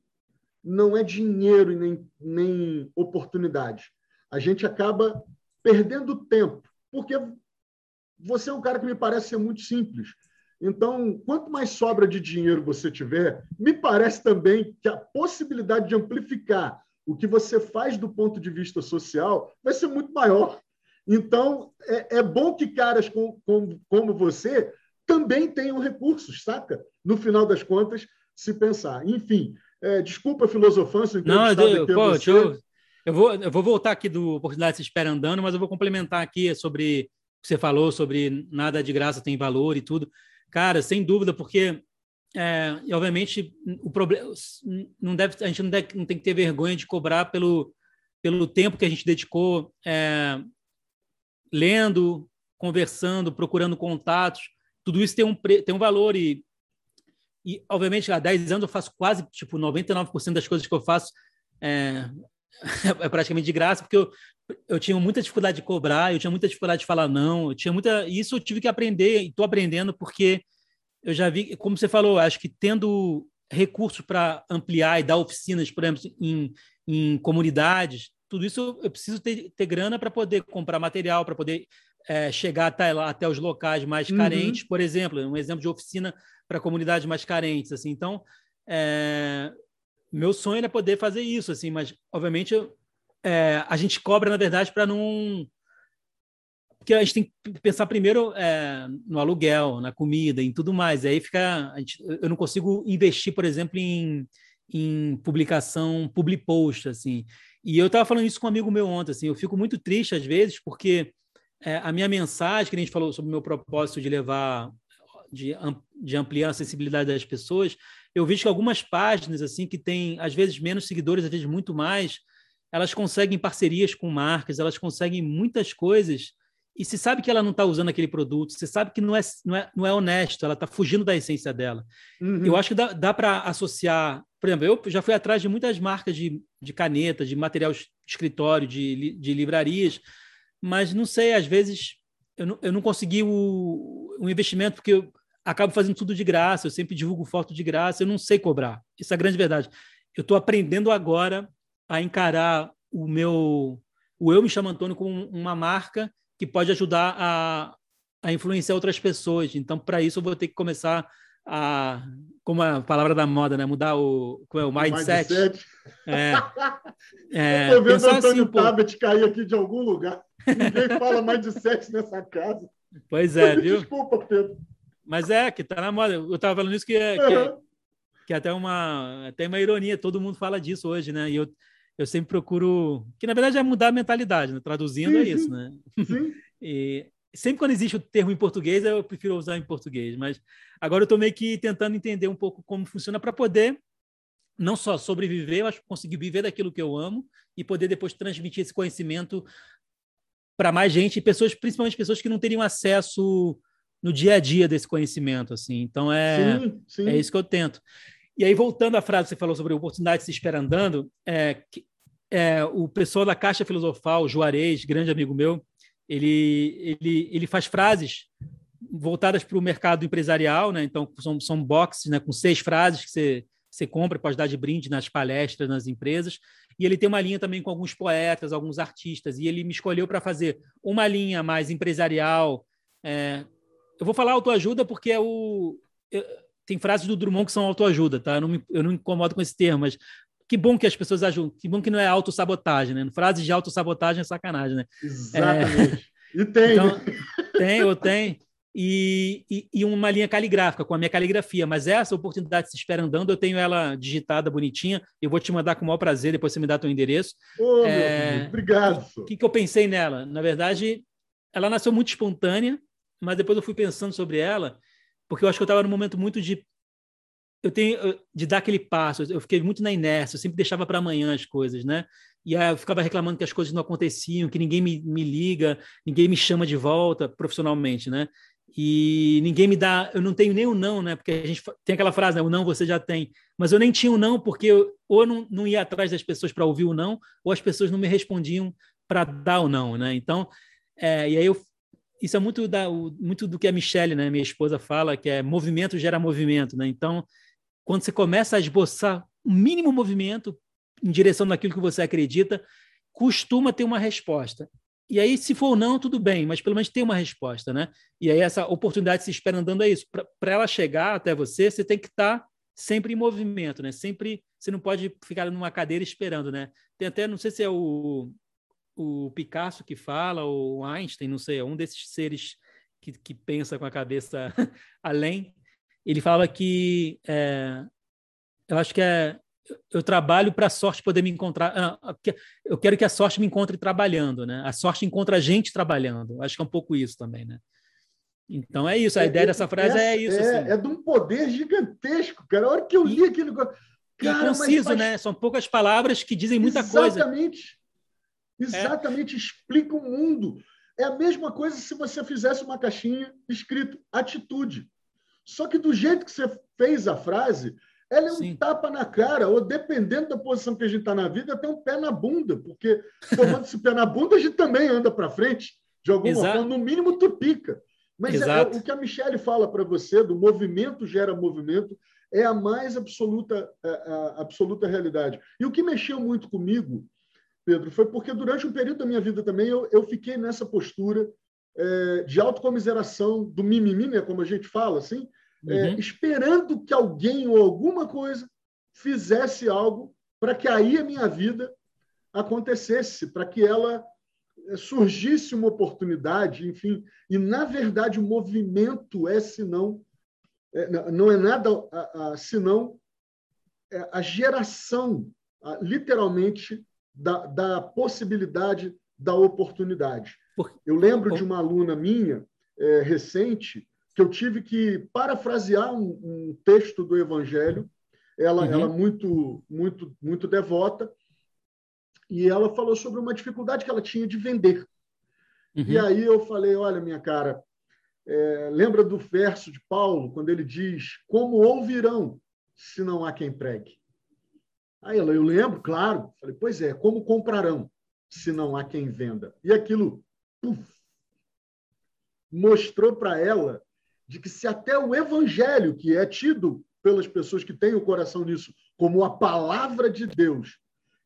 Speaker 1: não é dinheiro e nem, nem oportunidade. A gente acaba perdendo tempo, porque você é um cara que me parece ser muito simples. Então, quanto mais sobra de dinheiro você tiver, me parece também que a possibilidade de amplificar o que você faz do ponto de vista social vai ser muito maior. Então, é, é bom que caras com, com, como você também tenham recursos, saca? No final das contas, se pensar. Enfim, é, desculpa filosofância.
Speaker 2: Não, eu, pô, eu, eu, vou, eu vou voltar aqui do Oportunidade Se Espera Andando, mas eu vou complementar aqui sobre o que você falou, sobre nada de graça tem valor e tudo. Cara, sem dúvida, porque é, obviamente o problema não deve a gente não, deve, não, tem que ter vergonha de cobrar pelo pelo tempo que a gente dedicou é, lendo, conversando, procurando contatos. Tudo isso tem um tem um valor e e obviamente há 10 anos eu faço quase tipo 99% das coisas que eu faço é, é praticamente de graça, porque eu, eu tinha muita dificuldade de cobrar, eu tinha muita dificuldade de falar não, eu tinha muita. Isso eu tive que aprender, e estou aprendendo, porque eu já vi, como você falou, acho que tendo recursos para ampliar e dar oficinas, por exemplo, em, em comunidades, tudo isso eu preciso ter, ter grana para poder comprar material, para poder é, chegar até, lá, até os locais mais uhum. carentes, por exemplo, um exemplo de oficina para comunidades mais carentes, assim. Então, é, meu sonho é poder fazer isso, assim, mas obviamente é, a gente cobra na verdade para não porque a gente tem que pensar primeiro é, no aluguel, na comida, em tudo mais. Aí fica, gente, eu não consigo investir, por exemplo, em, em publicação, public post, assim. E eu estava falando isso com um amigo meu ontem, assim. Eu fico muito triste às vezes porque é, a minha mensagem que a gente falou sobre o meu propósito de levar, de, de ampliar a acessibilidade das pessoas, eu vejo que algumas páginas assim que têm às vezes menos seguidores, às vezes muito mais, elas conseguem parcerias com marcas, elas conseguem muitas coisas e se sabe que ela não está usando aquele produto, você sabe que não é, não é, não é honesto, ela está fugindo da essência dela. Uhum. Eu acho que dá, dá para associar. Por exemplo, eu já fui atrás de muitas marcas de, de caneta, de material de escritório, de, de livrarias, mas não sei, às vezes eu não, eu não consegui o, o investimento, porque eu acabo fazendo tudo de graça, eu sempre divulgo foto de graça, eu não sei cobrar. Isso é a grande verdade. Eu estou aprendendo agora a encarar o meu. O Eu Me Chamo Antônio como uma marca que pode ajudar a, a influenciar outras pessoas. Então, para isso, eu vou ter que começar a, como a palavra da moda, né? Mudar o, é, o mindset. mindset. É,
Speaker 1: é, Estou vendo o Antônio assim, Tabet cair aqui de algum lugar. Ninguém fala mindset nessa casa.
Speaker 2: Pois é, viu?
Speaker 1: Desculpa, Pedro.
Speaker 2: Mas é, que tá na moda. Eu estava falando isso que é, que, é, que é até uma, até uma ironia, todo mundo fala disso hoje, né? E eu, eu sempre procuro, que na verdade é mudar a mentalidade, né? traduzindo sim, é isso, né? Sim. e sempre quando existe o termo em português, eu prefiro usar em português, mas agora eu estou meio que tentando entender um pouco como funciona para poder não só sobreviver, mas conseguir viver daquilo que eu amo e poder depois transmitir esse conhecimento para mais gente, pessoas, principalmente pessoas que não teriam acesso no dia a dia desse conhecimento, assim. Então é sim, sim. é isso que eu tento. E aí, voltando à frase que você falou sobre oportunidade de se espera andando, é, é, o pessoal da Caixa Filosofal, Juarez, grande amigo meu, ele, ele, ele faz frases voltadas para o mercado empresarial, né? Então, são, são boxes né, com seis frases que você, você compra, pode dar de brinde nas palestras, nas empresas. E ele tem uma linha também com alguns poetas, alguns artistas. E ele me escolheu para fazer uma linha mais empresarial. É, eu vou falar autoajuda porque é o. Eu, tem frases do Drummond que são autoajuda, tá? Eu não, me, eu não me incomodo com esse termo, mas que bom que as pessoas ajudam, que bom que não é autossabotagem, né? Frases de autossabotagem é sacanagem, né?
Speaker 1: Exatamente. É... E tem. Então, né?
Speaker 2: Tem, ou tem. E, e, e, uma linha caligráfica, com a minha caligrafia. Mas essa oportunidade se espera andando, eu tenho ela digitada bonitinha. Eu vou te mandar com o maior prazer, depois você me dá teu endereço.
Speaker 1: Oh, é...
Speaker 2: Obrigado. O que, que eu pensei nela? Na verdade, ela nasceu muito espontânea, mas depois eu fui pensando sobre ela porque eu acho que eu estava num momento muito de eu tenho de dar aquele passo. Eu fiquei muito na inércia, eu sempre deixava para amanhã as coisas, né? E aí eu ficava reclamando que as coisas não aconteciam, que ninguém me, me liga, ninguém me chama de volta profissionalmente, né? e ninguém me dá, eu não tenho nem o não, né? Porque a gente tem aquela frase, né? o não você já tem, mas eu nem tinha o não porque eu, ou não, não ia atrás das pessoas para ouvir o não, ou as pessoas não me respondiam para dar o não, né? Então, é, e aí eu, isso é muito da, muito do que a Michelle, né, minha esposa fala, que é movimento gera movimento, né? Então, quando você começa a esboçar o um mínimo movimento em direção daquilo que você acredita, costuma ter uma resposta. E aí, se for não, tudo bem, mas pelo menos tem uma resposta, né? E aí, essa oportunidade se espera andando é isso. Para ela chegar até você, você tem que estar tá sempre em movimento, né? Sempre, você não pode ficar numa cadeira esperando, né? Tem até, não sei se é o, o Picasso que fala, ou Einstein, não sei, é um desses seres que, que pensa com a cabeça além. Ele fala que, é, eu acho que é eu trabalho para a sorte poder me encontrar. Ah, ah, eu quero que a sorte me encontre trabalhando, né? A sorte encontra a gente trabalhando. Acho que é um pouco isso também, né? Então é isso. A é, ideia dessa frase é, é isso.
Speaker 1: É, assim. é de um poder gigantesco, cara. A hora que eu li aquele. Cara,
Speaker 2: e conciso, faz... né? São poucas palavras que dizem muita
Speaker 1: Exatamente.
Speaker 2: coisa.
Speaker 1: Exatamente. Exatamente. Explica o mundo. É a mesma coisa se você fizesse uma caixinha escrito atitude. Só que do jeito que você fez a frase, ela é um Sim. tapa na cara, ou dependendo da posição que a gente está na vida, tem um pé na bunda, porque tomando esse pé na bunda, a gente também anda para frente, de alguma Exato. forma, no mínimo tu pica. Mas é, é, o que a Michelle fala para você, do movimento gera movimento, é a mais absoluta, a, é, a absoluta realidade. E o que mexeu muito comigo, Pedro, foi porque durante um período da minha vida também eu, eu fiquei nessa postura é, de autocomiseração, do mimimi, né, como a gente fala, assim, é, uhum. é, esperando que alguém ou alguma coisa fizesse algo para que aí a minha vida acontecesse, para que ela é, surgisse uma oportunidade, enfim. E, na verdade, o movimento é senão, é, não é nada a, a, senão é, a geração, a, literalmente, da, da possibilidade da oportunidade. Eu lembro de uma aluna minha, é, recente, que eu tive que parafrasear um, um texto do Evangelho. Ela, uhum. ela muito, muito, muito devota, e ela falou sobre uma dificuldade que ela tinha de vender. Uhum. E aí eu falei, olha, minha cara, é, lembra do verso de Paulo, quando ele diz, como ouvirão se não há quem pregue? Aí ela, eu lembro, claro. Falei, pois é, como comprarão se não há quem venda? E aquilo puf, mostrou para ela de que se até o evangelho, que é tido pelas pessoas que têm o coração nisso como a palavra de Deus,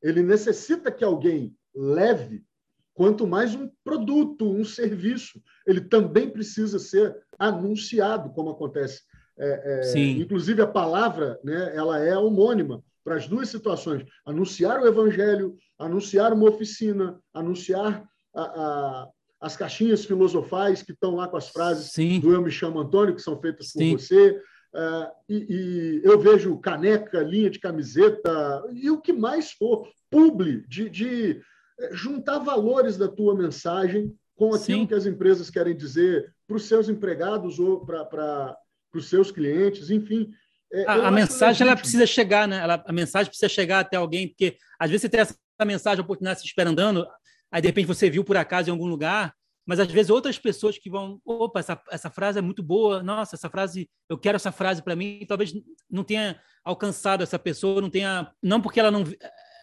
Speaker 1: ele necessita que alguém leve, quanto mais um produto, um serviço, ele também precisa ser anunciado, como acontece. É, é, inclusive a palavra, né, ela é homônima para as duas situações: anunciar o evangelho, anunciar uma oficina, anunciar a, a as caixinhas filosofais que estão lá com as frases Sim. do Eu Me Chamo Antônio, que são feitas Sim. por você. Uh, e, e, eu vejo caneca, linha de camiseta e o que mais for, publi, de, de eh, juntar valores da tua mensagem com aquilo Sim. que as empresas querem dizer para os seus empregados ou para os seus clientes, enfim.
Speaker 2: É, a, a mensagem ela precisa chegar, né? Ela, a mensagem precisa chegar até alguém, porque às vezes você tem essa mensagem, a oportunidade se esperando, aí de repente você viu por acaso em algum lugar, mas às vezes outras pessoas que vão, opa, essa, essa frase é muito boa, nossa, essa frase, eu quero essa frase para mim, talvez não tenha alcançado essa pessoa, não tenha, não porque ela não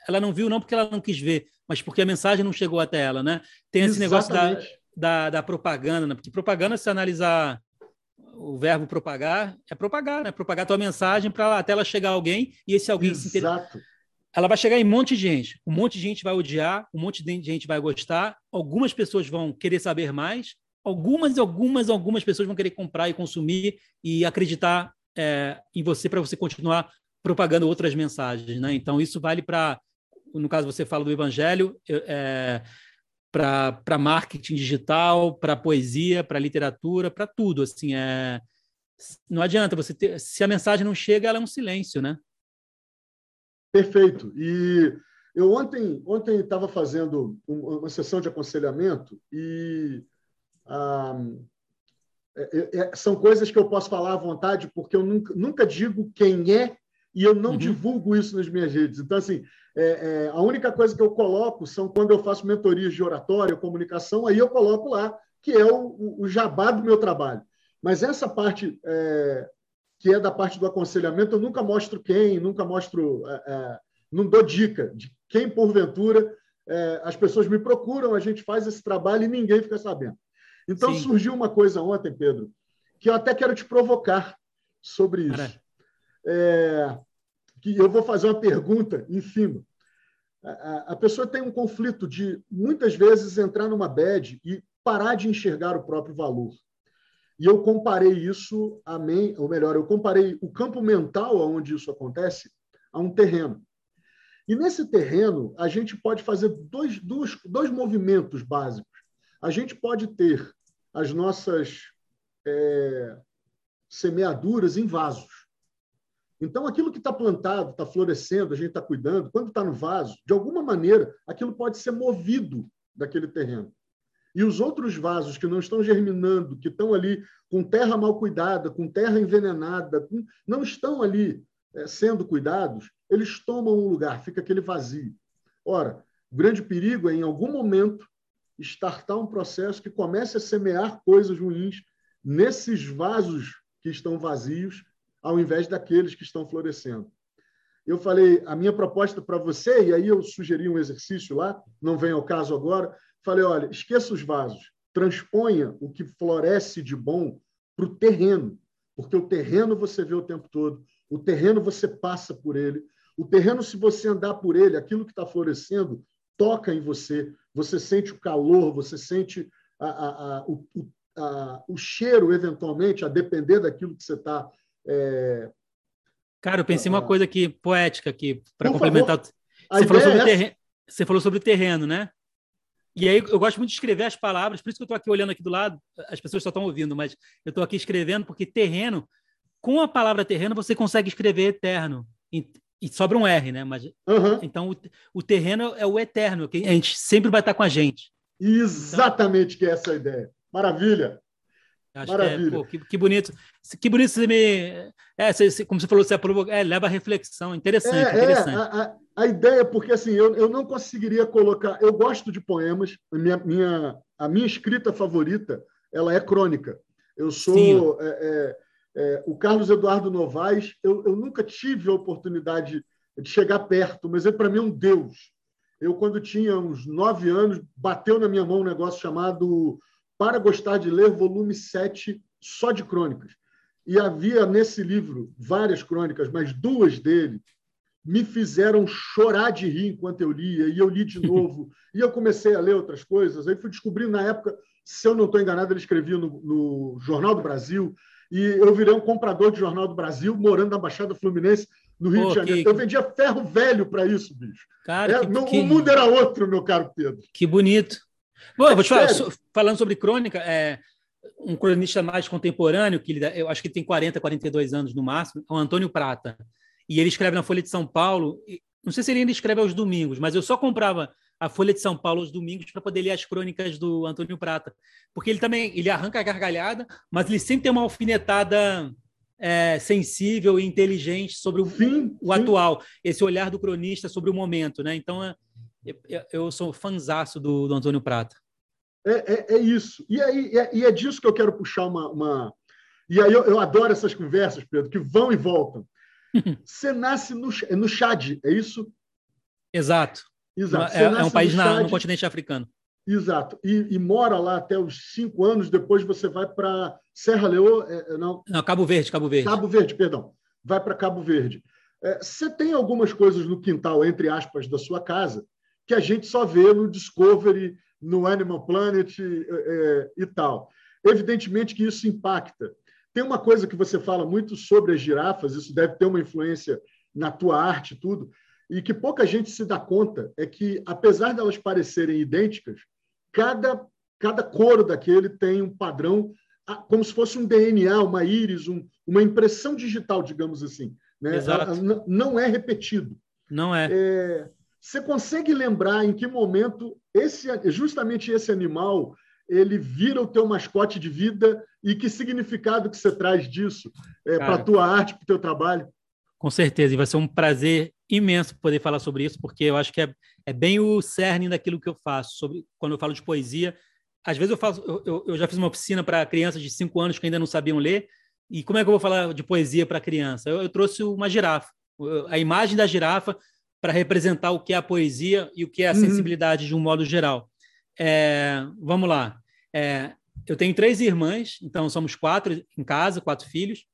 Speaker 2: ela não viu, não porque ela não quis ver, mas porque a mensagem não chegou até ela, né? Tem esse Exatamente. negócio da, da, da, propaganda, né? porque propaganda, se analisar o verbo propagar, é propagar, né? Propagar a tua mensagem para até ela chegar a alguém e esse alguém
Speaker 1: Exato.
Speaker 2: se interessar ela vai chegar em um monte de gente. Um monte de gente vai odiar, um monte de gente vai gostar, algumas pessoas vão querer saber mais, algumas, algumas, algumas pessoas vão querer comprar e consumir e acreditar é, em você para você continuar propagando outras mensagens. Né? Então, isso vale para, no caso, você fala do evangelho, é, para marketing digital, para poesia, para literatura, para tudo. Assim, é, não adianta você ter, se a mensagem não chega, ela é um silêncio, né?
Speaker 1: Perfeito. E eu ontem ontem estava fazendo uma sessão de aconselhamento e ah, é, é, são coisas que eu posso falar à vontade porque eu nunca, nunca digo quem é e eu não uhum. divulgo isso nas minhas redes. Então, assim, é, é, a única coisa que eu coloco são quando eu faço mentorias de oratória, comunicação, aí eu coloco lá, que é o, o jabá do meu trabalho. Mas essa parte é, que é da parte do aconselhamento, eu nunca mostro quem, nunca mostro, é, é, não dou dica de quem, porventura, é, as pessoas me procuram, a gente faz esse trabalho e ninguém fica sabendo. Então, Sim. surgiu uma coisa ontem, Pedro, que eu até quero te provocar sobre isso. É, que eu vou fazer uma pergunta em cima. A, a, pessoa tem um conflito de, muitas vezes, entrar numa bed e parar de enxergar o próprio valor. E eu comparei isso, a ou melhor, eu comparei o campo mental onde isso acontece a um terreno. E nesse terreno, a gente pode fazer dois, dois, dois movimentos básicos. A gente pode ter as nossas é, semeaduras em vasos. Então, aquilo que está plantado, está florescendo, a gente está cuidando, quando está no vaso, de alguma maneira, aquilo pode ser movido daquele terreno. E os outros vasos que não estão germinando, que estão ali com terra mal cuidada, com terra envenenada, não estão ali é, sendo cuidados, eles tomam um lugar, fica aquele vazio. Ora, o grande perigo é, em algum momento, startar um processo que comece a semear coisas ruins nesses vasos que estão vazios, ao invés daqueles que estão florescendo. Eu falei, a minha proposta para você, e aí eu sugeri um exercício lá, não vem ao caso agora, falei, olha, esqueça os vasos, transponha o que floresce de bom para o terreno, porque o terreno você vê o tempo todo, o terreno você passa por ele, o terreno, se você andar por ele, aquilo que está florescendo toca em você, você sente o calor, você sente a, a, a, o, o cheiro, eventualmente, a depender daquilo que você está. É...
Speaker 2: Cara, eu pensei uma coisa aqui, poética aqui, para complementar. Você falou, sobre é terreno, você falou sobre o terreno, né? E aí eu gosto muito de escrever as palavras, por isso que eu estou aqui olhando aqui do lado, as pessoas só estão ouvindo, mas eu estou aqui escrevendo, porque terreno, com a palavra terreno, você consegue escrever eterno. E sobra um R, né? Mas, uhum. Então, o, o, terreno é o eterno, que a gente sempre vai estar com a gente.
Speaker 1: Exatamente então, que é essa a ideia. Maravilha.
Speaker 2: Maravilha. É, pô, que, que, bonito. Que bonito você me. É, você, como você falou, você é, leva a reflexão. Interessante. É, interessante. É,
Speaker 1: a, a, a, ideia, porque assim, eu, eu não conseguiria colocar. Eu gosto de poemas, a minha, minha, a minha escrita favorita ela é crônica. Eu sou. É, é, o Carlos Eduardo Novaes, eu, eu nunca tive a oportunidade de chegar perto, mas ele, para mim, é um deus. Eu, quando tinha uns nove anos, bateu na minha mão um negócio chamado Para Gostar de Ler, volume 7, só de crônicas. E havia nesse livro várias crônicas, mas duas dele me fizeram chorar de rir enquanto eu lia, e eu li de novo, e eu comecei a ler outras coisas. Aí fui descobrindo, na época, se eu não estou enganado, ele escrevia no, no Jornal do Brasil, e eu virei um comprador de Jornal do Brasil, morando na Baixada Fluminense, no Rio Pô, de Janeiro. Que... Eu vendia ferro velho para isso, bicho. Cara, é, que, no, que... O mundo era outro, meu caro Pedro.
Speaker 2: Que bonito. Bom, é vou te falar, falando sobre crônica, é, um cronista mais contemporâneo, que ele, eu acho que tem 40, 42 anos no máximo, é o Antônio Prata. E ele escreve na Folha de São Paulo, não sei se ele ainda escreve aos domingos, mas eu só comprava a Folha de São Paulo aos domingos para poder ler as crônicas do Antônio Prata. Porque ele também ele arranca a gargalhada, mas ele sempre tem uma alfinetada é, sensível e inteligente sobre o, sim, o sim. atual, esse olhar do cronista sobre o momento. Né? Então, é, eu, eu sou fanzaço do, do Antônio Prata.
Speaker 1: É, é, é isso. E, aí, é, e é disso que eu quero puxar uma. uma... E aí eu, eu adoro essas conversas, Pedro, que vão e voltam. Você nasce no, no Chad, é isso?
Speaker 2: Exato. Exato. É, é, um país no, na, no continente africano.
Speaker 1: Exato. E, e, mora lá até os cinco anos, depois você vai para Serra Leoa. É,
Speaker 2: é, não... não, Cabo Verde, Cabo Verde.
Speaker 1: Cabo Verde, perdão. Vai para Cabo Verde. É, você tem algumas coisas no quintal, entre aspas, da sua casa, que a gente só vê no Discovery, no Animal Planet é, e tal. Evidentemente que isso impacta. Tem uma coisa que você fala muito sobre as girafas, isso deve ter uma influência na tua arte tudo, e que pouca gente se dá conta é que, apesar delas parecerem idênticas, cada, cada couro daquele tem um padrão, como se fosse um DNA, uma íris, um, uma impressão digital, digamos assim. Né? Exato. Não é repetido.
Speaker 2: Não é.
Speaker 1: é. Você consegue lembrar em que momento esse, justamente esse animal ele vira o teu mascote de vida e que significado que você traz disso é, para a tua arte, para o teu trabalho?
Speaker 2: Com certeza, e vai ser um prazer imenso poder falar sobre isso, porque eu acho que é, é bem o cerne daquilo que eu faço. Sobre, quando eu falo de poesia, às vezes eu faço, eu, eu já fiz uma oficina para crianças de 5 anos que ainda não sabiam ler, e como é que eu vou falar de poesia para criança? Eu, eu, trouxe uma girafa, a imagem da girafa para representar o que é a poesia e o que é a uhum. sensibilidade de um modo geral. É, vamos lá. É, eu tenho três irmãs, então somos quatro em casa, quatro filhos.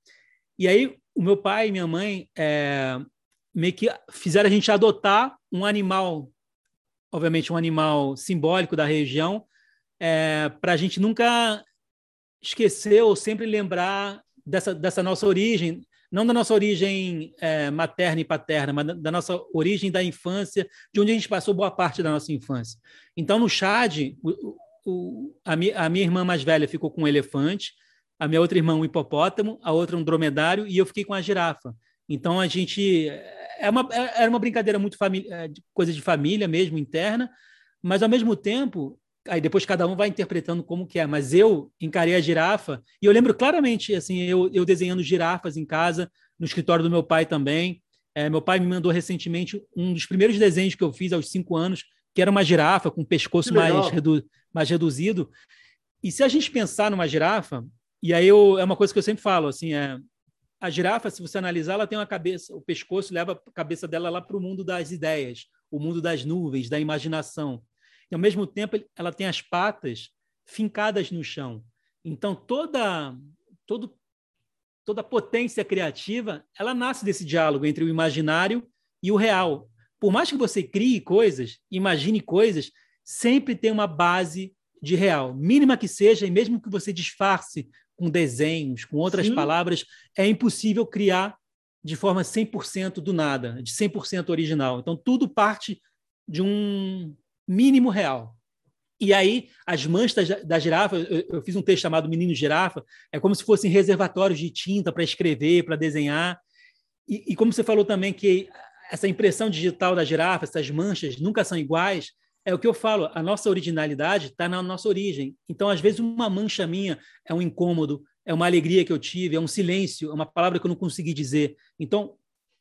Speaker 2: E aí o meu pai e minha mãe é, meio que fizeram a gente adotar um animal, obviamente um animal simbólico da região, é, para a gente nunca esquecer ou sempre lembrar dessa, dessa nossa origem, não da nossa origem é, materna e paterna, mas da, nossa origem da infância, de onde a gente passou boa parte da nossa infância. Então, no Chad, o, o, a, mi, a, minha irmã mais velha ficou com um elefante, a minha outra irmã um hipopótamo, a outra um dromedário, e eu fiquei com a girafa. Então, a gente... É uma, é, era uma brincadeira muito é, coisa de família mesmo, interna, mas, ao mesmo tempo, aí depois cada um vai interpretando como que é, mas eu encarei a girafa e eu lembro claramente, assim, eu, eu desenhando girafas em casa, no escritório do meu pai também. É, meu pai me mandou recentemente um dos primeiros desenhos que eu fiz aos cinco anos, que era uma girafa com o pescoço mais, redu mais reduzido. E se a gente pensar numa girafa, e aí eu, é uma coisa que eu sempre falo, assim, é a girafa, se você analisar, ela tem uma cabeça, o pescoço leva a cabeça dela lá para o mundo das ideias, o mundo das nuvens, da imaginação e ao mesmo tempo ela tem as patas fincadas no chão. Então toda todo, toda potência criativa ela nasce desse diálogo entre o imaginário e o real. Por mais que você crie coisas, imagine coisas, sempre tem uma base de real, mínima que seja, e mesmo que você disfarce com desenhos, com outras Sim. palavras, é impossível criar de forma 100% do nada, de 100% original. Então, tudo parte de um, mínimo real. E aí, as manchas da, da girafa, eu, eu, fiz um texto chamado Menino Girafa, é como se fossem reservatórios de tinta para escrever, para desenhar. E, e, como você falou também que essa impressão digital da girafa, essas manchas nunca são iguais, é o que eu falo, a nossa originalidade está na nossa origem. Então, às vezes, uma mancha minha é um incômodo, é uma alegria que eu tive, é um silêncio, é uma palavra que eu não consegui dizer. Então,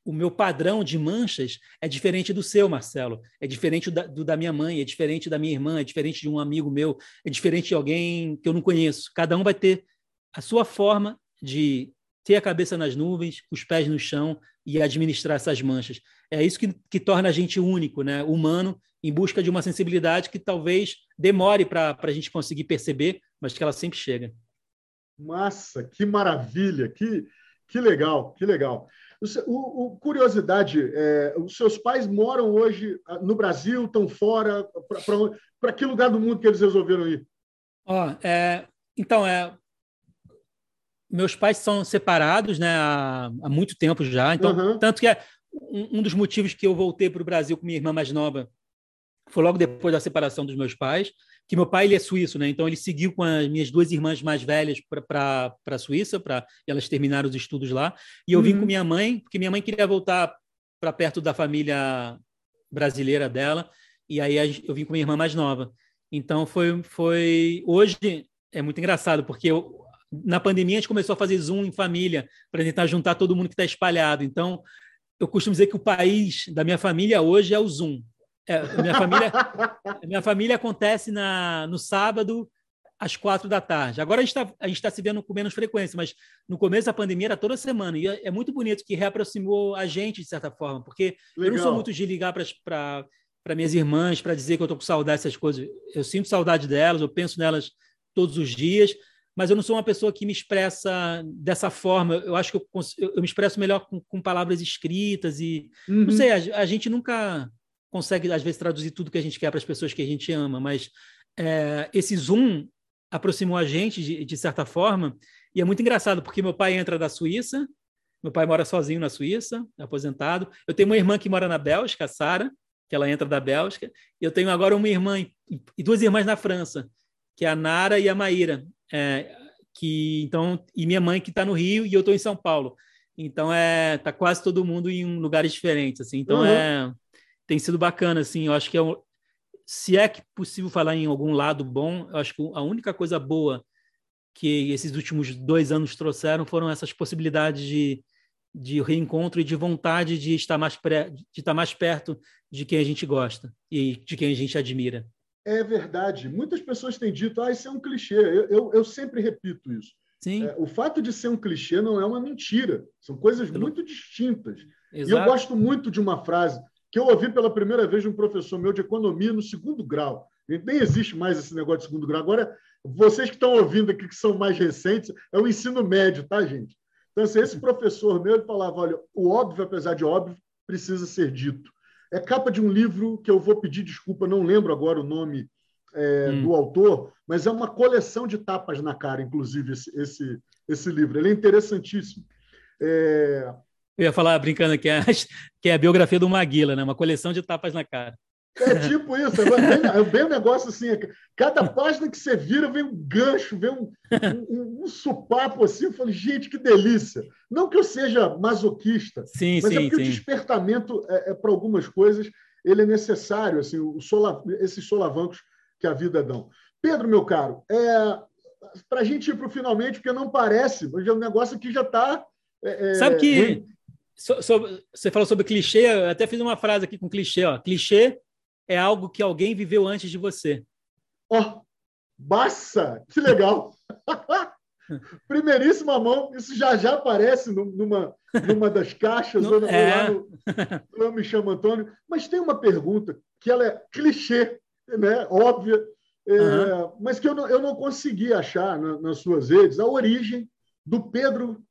Speaker 2: o meu padrão de manchas é diferente do seu, Marcelo. É diferente do da, minha mãe, é diferente da minha irmã, é diferente de um amigo meu, é diferente de alguém que eu não conheço. Cada um vai ter a sua forma de ter a cabeça nas nuvens, os pés no chão e administrar essas manchas. É isso que, que torna a gente único, né? humano, em busca de uma sensibilidade que talvez demore para a gente conseguir perceber, mas que ela sempre chega.
Speaker 1: Massa, que maravilha, que, que legal, que legal. O, o, curiosidade, é, os seus pais moram hoje ah, no Brasil, estão fora? Para que lugar do mundo que eles resolveram ir?
Speaker 2: Oh, é, então, é, meus pais são separados né, há, há muito tempo já. Então, uhum. Tanto que é um, um dos motivos que eu voltei para o Brasil com minha irmã mais nova foi logo depois da separação dos meus pais que meu pai ele é suíço, né? Então ele seguiu com as minhas duas irmãs mais velhas para a Suíça, para elas terminaram os estudos lá. E eu uhum. vim com minha mãe, porque minha mãe queria voltar para perto da família brasileira dela. E aí eu vim com minha irmã mais nova. Então foi foi hoje é muito engraçado porque eu, na pandemia a gente começou a fazer zoom em família para tentar juntar todo mundo que está espalhado. Então eu costumo dizer que o país da minha família hoje é o Zoom. É, minha família, minha família acontece na, no sábado às quatro da tarde. Agora a gente está tá se vendo com menos frequência, mas no começo da pandemia era toda semana. E é, é muito bonito que reaproximou a gente, de certa forma, porque Legal. eu não sou muito de ligar para minhas irmãs para dizer que eu estou com saudade dessas coisas. Eu sinto saudade delas, eu penso nelas todos os dias, mas eu não sou uma pessoa que me expressa dessa forma. Eu acho que eu, eu, me expresso melhor com, com palavras escritas e uhum. não sei. A, a gente nunca consegue, às vezes, traduzir tudo que a gente quer para as pessoas que a gente ama, mas é, esse Zoom aproximou a gente, de, de, certa forma, e é muito engraçado, porque meu pai entra da Suíça, meu pai mora sozinho na Suíça, aposentado. Eu tenho uma irmã que mora na Bélgica, a Sara, que ela entra da Bélgica. Eu tenho agora uma irmã e duas irmãs na França, que é a Nara e a Maíra, é, que então e minha mãe que está no Rio e eu estou em São Paulo. Então é tá quase todo mundo em lugares diferentes, assim. Então uhum. é tem sido bacana, assim, eu acho que é um, se é que possível falar em algum lado bom, eu acho que a única coisa boa que esses últimos dois anos trouxeram foram essas possibilidades de, de reencontro e de vontade de estar mais pré, de estar mais perto de quem a gente gosta e de quem a gente admira.
Speaker 1: É verdade. Muitas pessoas têm dito, ah, isso é um clichê. Eu, eu, eu sempre repito isso.
Speaker 2: Sim.
Speaker 1: É, o fato de ser um clichê não é uma mentira. São coisas muito distintas.
Speaker 2: Exato.
Speaker 1: E eu gosto muito de uma frase que eu ouvi pela primeira vez de um professor meu de economia no segundo grau. Nem existe mais esse negócio de segundo grau. Agora, vocês que estão ouvindo aqui, que são mais recentes, é o ensino médio, tá, gente? Então, assim, esse professor meu ele falava: olha, o óbvio, apesar de óbvio, precisa ser dito. É capa de um livro que eu vou pedir desculpa, não lembro agora o nome é, hum. do autor, mas é uma coleção de tapas na cara, inclusive, esse, esse, esse livro. Ele é interessantíssimo. É,
Speaker 2: eu ia falar brincando que é, que é a biografia do Maguila, né? Uma coleção de tapas na cara.
Speaker 1: É tipo isso, é bem, é um negócio assim. É cada página que você vira vem um gancho, vem um, um, um supapo assim. Eu falei, gente, que delícia. Não que eu seja masoquista,
Speaker 2: sim,
Speaker 1: mas
Speaker 2: sim,
Speaker 1: é porque
Speaker 2: sim.
Speaker 1: o despertamento é, é para algumas coisas ele é necessário, assim, o sola, esses solavancos que a vida dão. Pedro, meu caro, é, para a gente ir para o finalmente, porque não parece, mas é um negócio que já está. É,
Speaker 2: Sabe que so, so, você falou sobre clichê, eu até fiz uma frase aqui com clichê. Ó. Clichê é algo que alguém viveu antes de você.
Speaker 1: Ó, oh! Que legal! Primeiríssima mão, isso já já aparece numa, numa das caixas, no, ou é. lá no, no Me Chama Antônio. Mas tem uma pergunta que ela é clichê, né? óbvia, é, uhum. mas que eu não, eu não consegui achar na, nas suas redes a origem do Pedro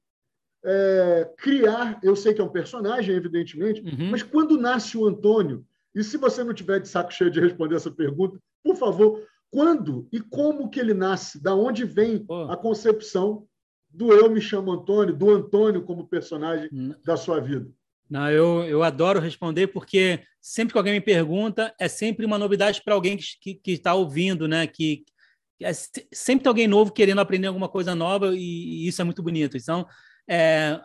Speaker 1: é, criar. Eu sei que é um personagem, evidentemente, uhum. mas quando nasce o Antônio, e se você não tiver de saco cheio de responder essa pergunta, por favor, quando e como que ele nasce? Da onde vem Pô. a concepção do eu me chamo Antônio, do Antônio como personagem não. da sua vida?
Speaker 2: Não, eu, eu adoro responder porque sempre que alguém me pergunta é sempre uma novidade para alguém que está ouvindo, né? Que é, sempre tem alguém novo querendo aprender alguma coisa nova e, e isso é muito bonito. Então, é,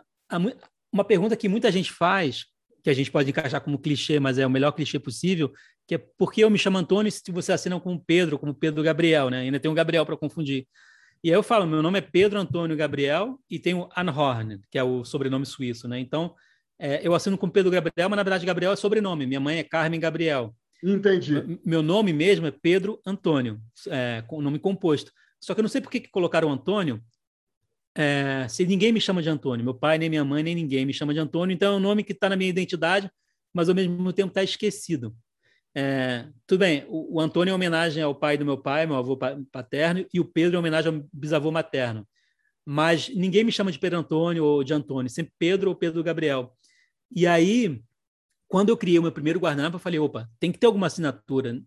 Speaker 2: uma pergunta que muita gente faz que a gente pode encaixar como clichê, mas é o melhor clichê possível, que é por que eu me chamo Antônio se você assina como Pedro, como Pedro Gabriel, né? Ainda tem um Gabriel para confundir. E aí eu falo, meu nome é Pedro Antônio Gabriel e tenho Anhorn, que é o sobrenome suíço, né? Então, é, eu assino como Pedro Gabriel, mas na verdade Gabriel é sobrenome. Minha mãe é Carmen Gabriel.
Speaker 1: Entendi.
Speaker 2: Meu nome mesmo é Pedro Antônio, é, com nome composto. Só que eu não sei por que colocaram Antônio, é, se ninguém me chama de Antônio, meu pai, nem minha mãe, nem ninguém me chama de Antônio, então é um nome que está na minha identidade, mas ao mesmo tempo está esquecido. É, tudo bem, o, o, Antônio é homenagem ao pai do meu pai, meu avô paterno, e o Pedro é homenagem ao bisavô materno. Mas ninguém me chama de Pedro Antônio ou de Antônio, sempre Pedro ou Pedro Gabriel. E aí, quando eu criei o meu primeiro guardanapo, eu falei, opa, tem que ter alguma assinatura,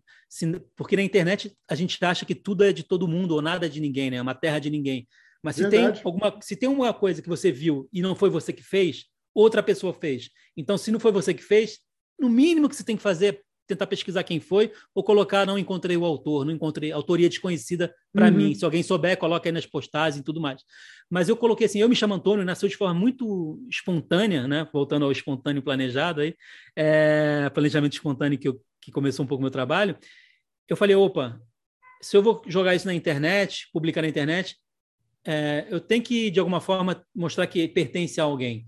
Speaker 2: porque na internet a gente acha que tudo é de todo mundo ou nada é de ninguém, né? É uma terra de ninguém. Mas se tem, alguma, se tem uma coisa que você viu e não foi você que fez, outra pessoa fez. Então, se não foi você que fez, no mínimo que você tem que fazer é tentar pesquisar quem foi ou colocar não encontrei o autor, não encontrei autoria desconhecida para uhum. mim. Se alguém souber, coloca aí nas postagens e tudo mais. Mas eu coloquei assim, eu me chamo Antônio, nasceu de forma muito espontânea, né? Voltando ao espontâneo planejado aí, é, planejamento espontâneo que, eu, que começou um pouco o meu trabalho. Eu falei, opa, se eu vou jogar isso na internet, publicar na internet, é, eu tenho que, de alguma forma, mostrar que pertence a alguém.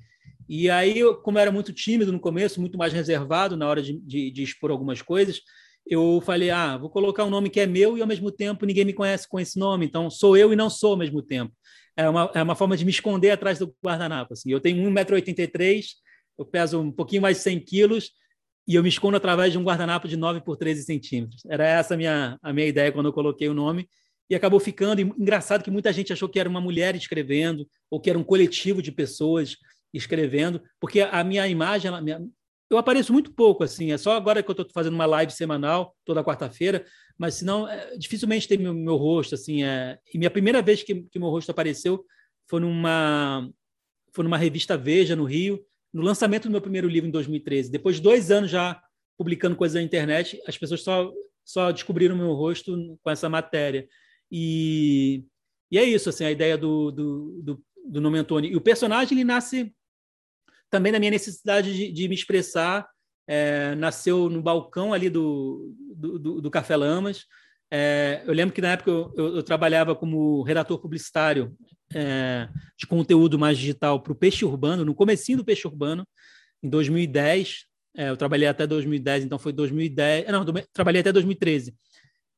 Speaker 2: E aí, eu, como eu era muito tímido no começo, muito mais reservado na hora de, de, de, expor algumas coisas, eu falei, ah, vou colocar um nome que é meu e, ao mesmo tempo, ninguém me conhece com esse nome. Então, sou eu e não sou ao mesmo tempo. É uma, é uma forma de me esconder atrás do guardanapo. Assim. Eu tenho 1,83m, eu peso um pouquinho mais de 100 quilos e eu me escondo através de um guardanapo de 9 por 13 centímetros. Era essa a minha, a minha ideia quando eu coloquei o nome e acabou ficando. E, engraçado que muita gente achou que era uma mulher escrevendo, ou que era um coletivo de pessoas escrevendo, porque a minha imagem, minha, eu apareço muito pouco, assim, é só agora que eu estou fazendo uma live semanal, toda quarta-feira, mas senão é, dificilmente tem meu, meu rosto, assim, é, e minha primeira vez que, que meu rosto apareceu foi numa, foi numa revista Veja, no Rio, no lançamento do meu primeiro livro em 2013. Depois de dois anos já publicando coisas na internet, as pessoas só, só descobriram meu rosto com essa matéria. E, e é isso, assim, a ideia do, do, do, do nome Antônio. E o personagem, ele nasce também na minha necessidade de, de me expressar. É, nasceu no balcão ali do, do, do Café Lamas. É, eu lembro que na época eu, eu, eu trabalhava como redator publicitário é, de conteúdo mais digital para o Peixe Urbano, no comecinho do Peixe Urbano, em 2010. É, eu trabalhei até 2010, então foi 2010. Não, trabalhei até 2013.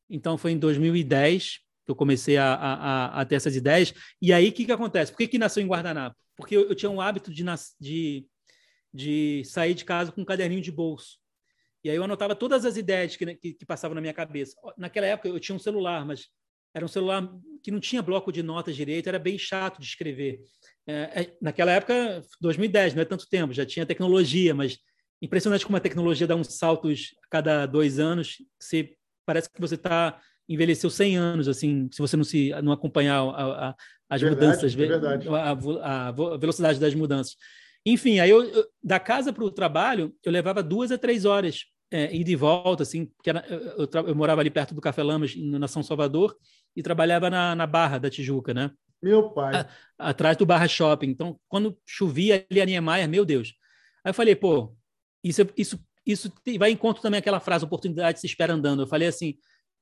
Speaker 2: Então foi em 2010 que eu comecei a, a, a ter essas ideias. E aí, o que, que acontece? Por que, que nasceu em Guardanapo? Porque eu, eu tinha um hábito de, de, de sair de casa com um caderninho de bolso. E aí eu anotava todas as ideias que, que, que, passavam na minha cabeça. Naquela época eu tinha um celular, mas era um celular que não tinha bloco de notas direito, era bem chato de escrever. É, é, naquela época, 2010, não é tanto tempo, já tinha tecnologia, mas impressionante como a tecnologia dá uns saltos a cada dois anos. Você, parece que você está envelheceu 100 anos, assim, se você não se não acompanhar a, a, as verdade, mudanças,
Speaker 1: é
Speaker 2: a, a, velocidade das mudanças. Enfim, aí eu, eu da casa para o trabalho eu levava duas a três horas é, ida e volta, assim, porque era, eu, eu, eu, morava ali perto do Café Lamas, na São Salvador, e trabalhava na, na Barra da Tijuca, né?
Speaker 1: Meu pai. A,
Speaker 2: atrás do Barra Shopping. Então, quando chovia ali a Niemeyer, meu Deus. Aí eu falei, pô, isso, isso, isso vai em conta também aquela frase, oportunidade se espera andando. Eu falei assim,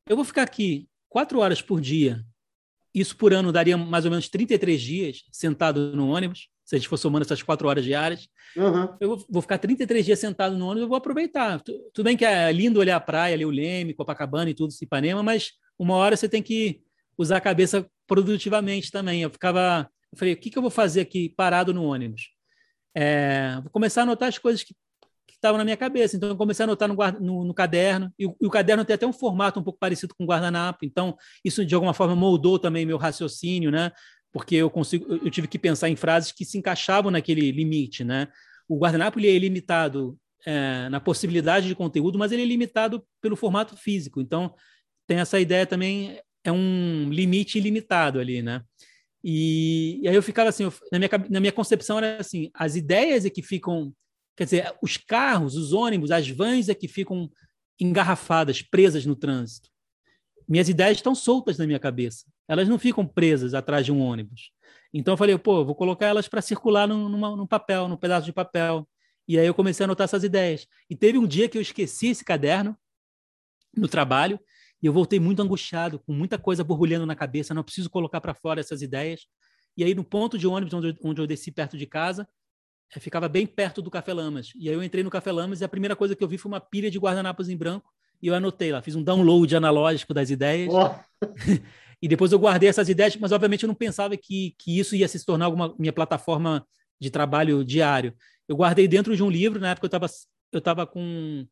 Speaker 2: eu vou ficar aqui quatro horas por dia, isso por ano daria mais ou menos 33 dias sentado no ônibus, se a gente for somando essas quatro horas diárias. Uhum. Eu vou, ficar 33 dias sentado no ônibus, eu vou aproveitar. Tudo bem que é lindo olhar a praia, ali o Leme, Copacabana e tudo, Ipanema, mas uma hora você tem que usar a cabeça produtivamente também. Eu ficava, eu falei, o que, que eu vou fazer aqui parado no ônibus? É, vou começar a anotar as coisas que estavam na minha cabeça. Então, eu comecei a anotar no, no, no caderno, e o, e o, caderno tem até um formato um pouco parecido com o guardanapo, então isso de alguma forma moldou também meu raciocínio, né? porque eu consigo, eu tive que pensar em frases que se encaixavam naquele limite, né? O guardanapo ele é limitado é, na possibilidade de conteúdo, mas ele é limitado pelo formato físico. Então tem essa ideia também é um limite ilimitado ali, né? E, e aí eu ficava assim, eu, na, minha, na minha concepção era assim, as ideias é que ficam, quer dizer, os carros, os ônibus, as vans é que ficam engarrafadas, presas no trânsito. Minhas ideias estão soltas na minha cabeça. Elas não ficam presas atrás de um ônibus. Então eu falei, pô, vou colocar elas para circular num, numa, num papel, num pedaço de papel. E aí eu comecei a anotar essas ideias. E teve um dia que eu esqueci esse caderno no trabalho e eu voltei muito angustiado, com muita coisa borbulhando na cabeça. Não preciso colocar para fora essas ideias. E aí no ponto de ônibus onde, onde eu desci perto de casa, eu ficava bem perto do Café Lamas. E aí eu entrei no Café Lamas e a primeira coisa que eu vi foi uma pilha de guardanapos em branco. E eu anotei lá, fiz um download analógico das ideias. Oh. E depois eu guardei essas ideias, mas obviamente eu não pensava que, que isso ia se tornar alguma minha plataforma de trabalho diário. Eu guardei dentro de um livro, na época eu estava eu tava com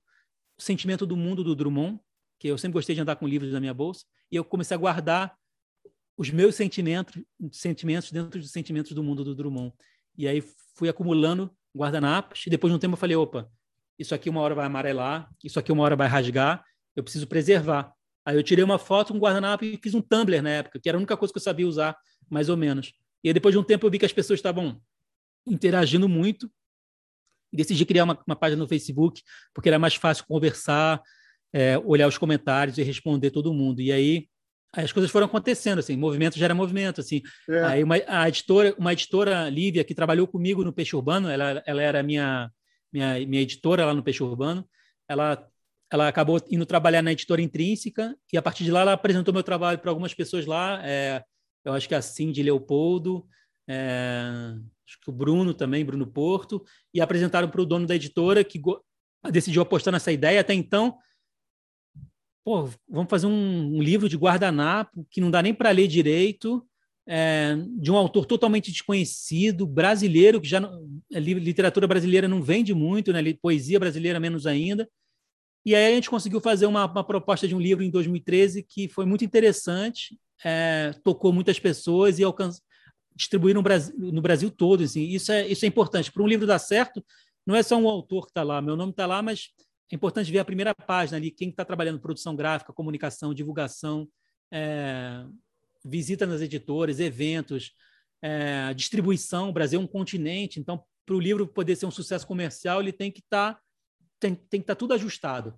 Speaker 2: o Sentimento do Mundo do Drummond, que eu sempre gostei de andar com livros na minha bolsa, e eu comecei a guardar os meus sentimentos, sentimentos dentro dos sentimentos do mundo do Drummond. E aí fui acumulando guardanapos, e depois de um tempo eu falei, opa, isso aqui uma hora vai amarelar, isso aqui uma hora vai rasgar, eu preciso preservar. Aí eu tirei uma foto, um guardanapo e fiz um Tumblr na época, que era a única coisa que eu sabia usar, mais ou menos. E aí, depois de um tempo eu vi que as pessoas estavam interagindo muito e decidi criar uma, uma página no Facebook, porque era mais fácil conversar, é, olhar os comentários e responder todo mundo. E aí, aí as coisas foram acontecendo, assim, movimento gera movimento, assim. É. Aí uma, a editora, uma editora, Lívia, que trabalhou comigo no Peixe Urbano, ela, ela era minha, minha, minha editora lá no Peixe Urbano, ela ela acabou indo trabalhar na editora Intrínseca e a partir de lá ela apresentou meu trabalho para algumas pessoas lá. É, eu acho que a Cindy Leopoldo, é, acho que o Bruno também, Bruno Porto, e apresentaram para o dono da editora que decidiu apostar nessa ideia. Até então, pô, vamos fazer um, um livro de guardanapo que não dá nem para ler direito, é, de um autor totalmente desconhecido, brasileiro, que já não, literatura brasileira não vende muito, né? poesia brasileira menos ainda. E aí a gente conseguiu fazer uma, uma proposta de um livro em 2013 que foi muito interessante, é, tocou muitas pessoas e alcançou, distribuiu no Brasil, no Brasil todo. Assim. Isso, é, isso é importante. Para um livro dar certo, não é só um autor que está lá, meu nome está lá, mas é importante ver a primeira página ali, quem está trabalhando produção gráfica, comunicação, divulgação, é, visita nas editoras, eventos, é, distribuição. O Brasil é um continente, então, para o livro poder ser um sucesso comercial, ele tem que estar tá tem, tem que tá tudo ajustado.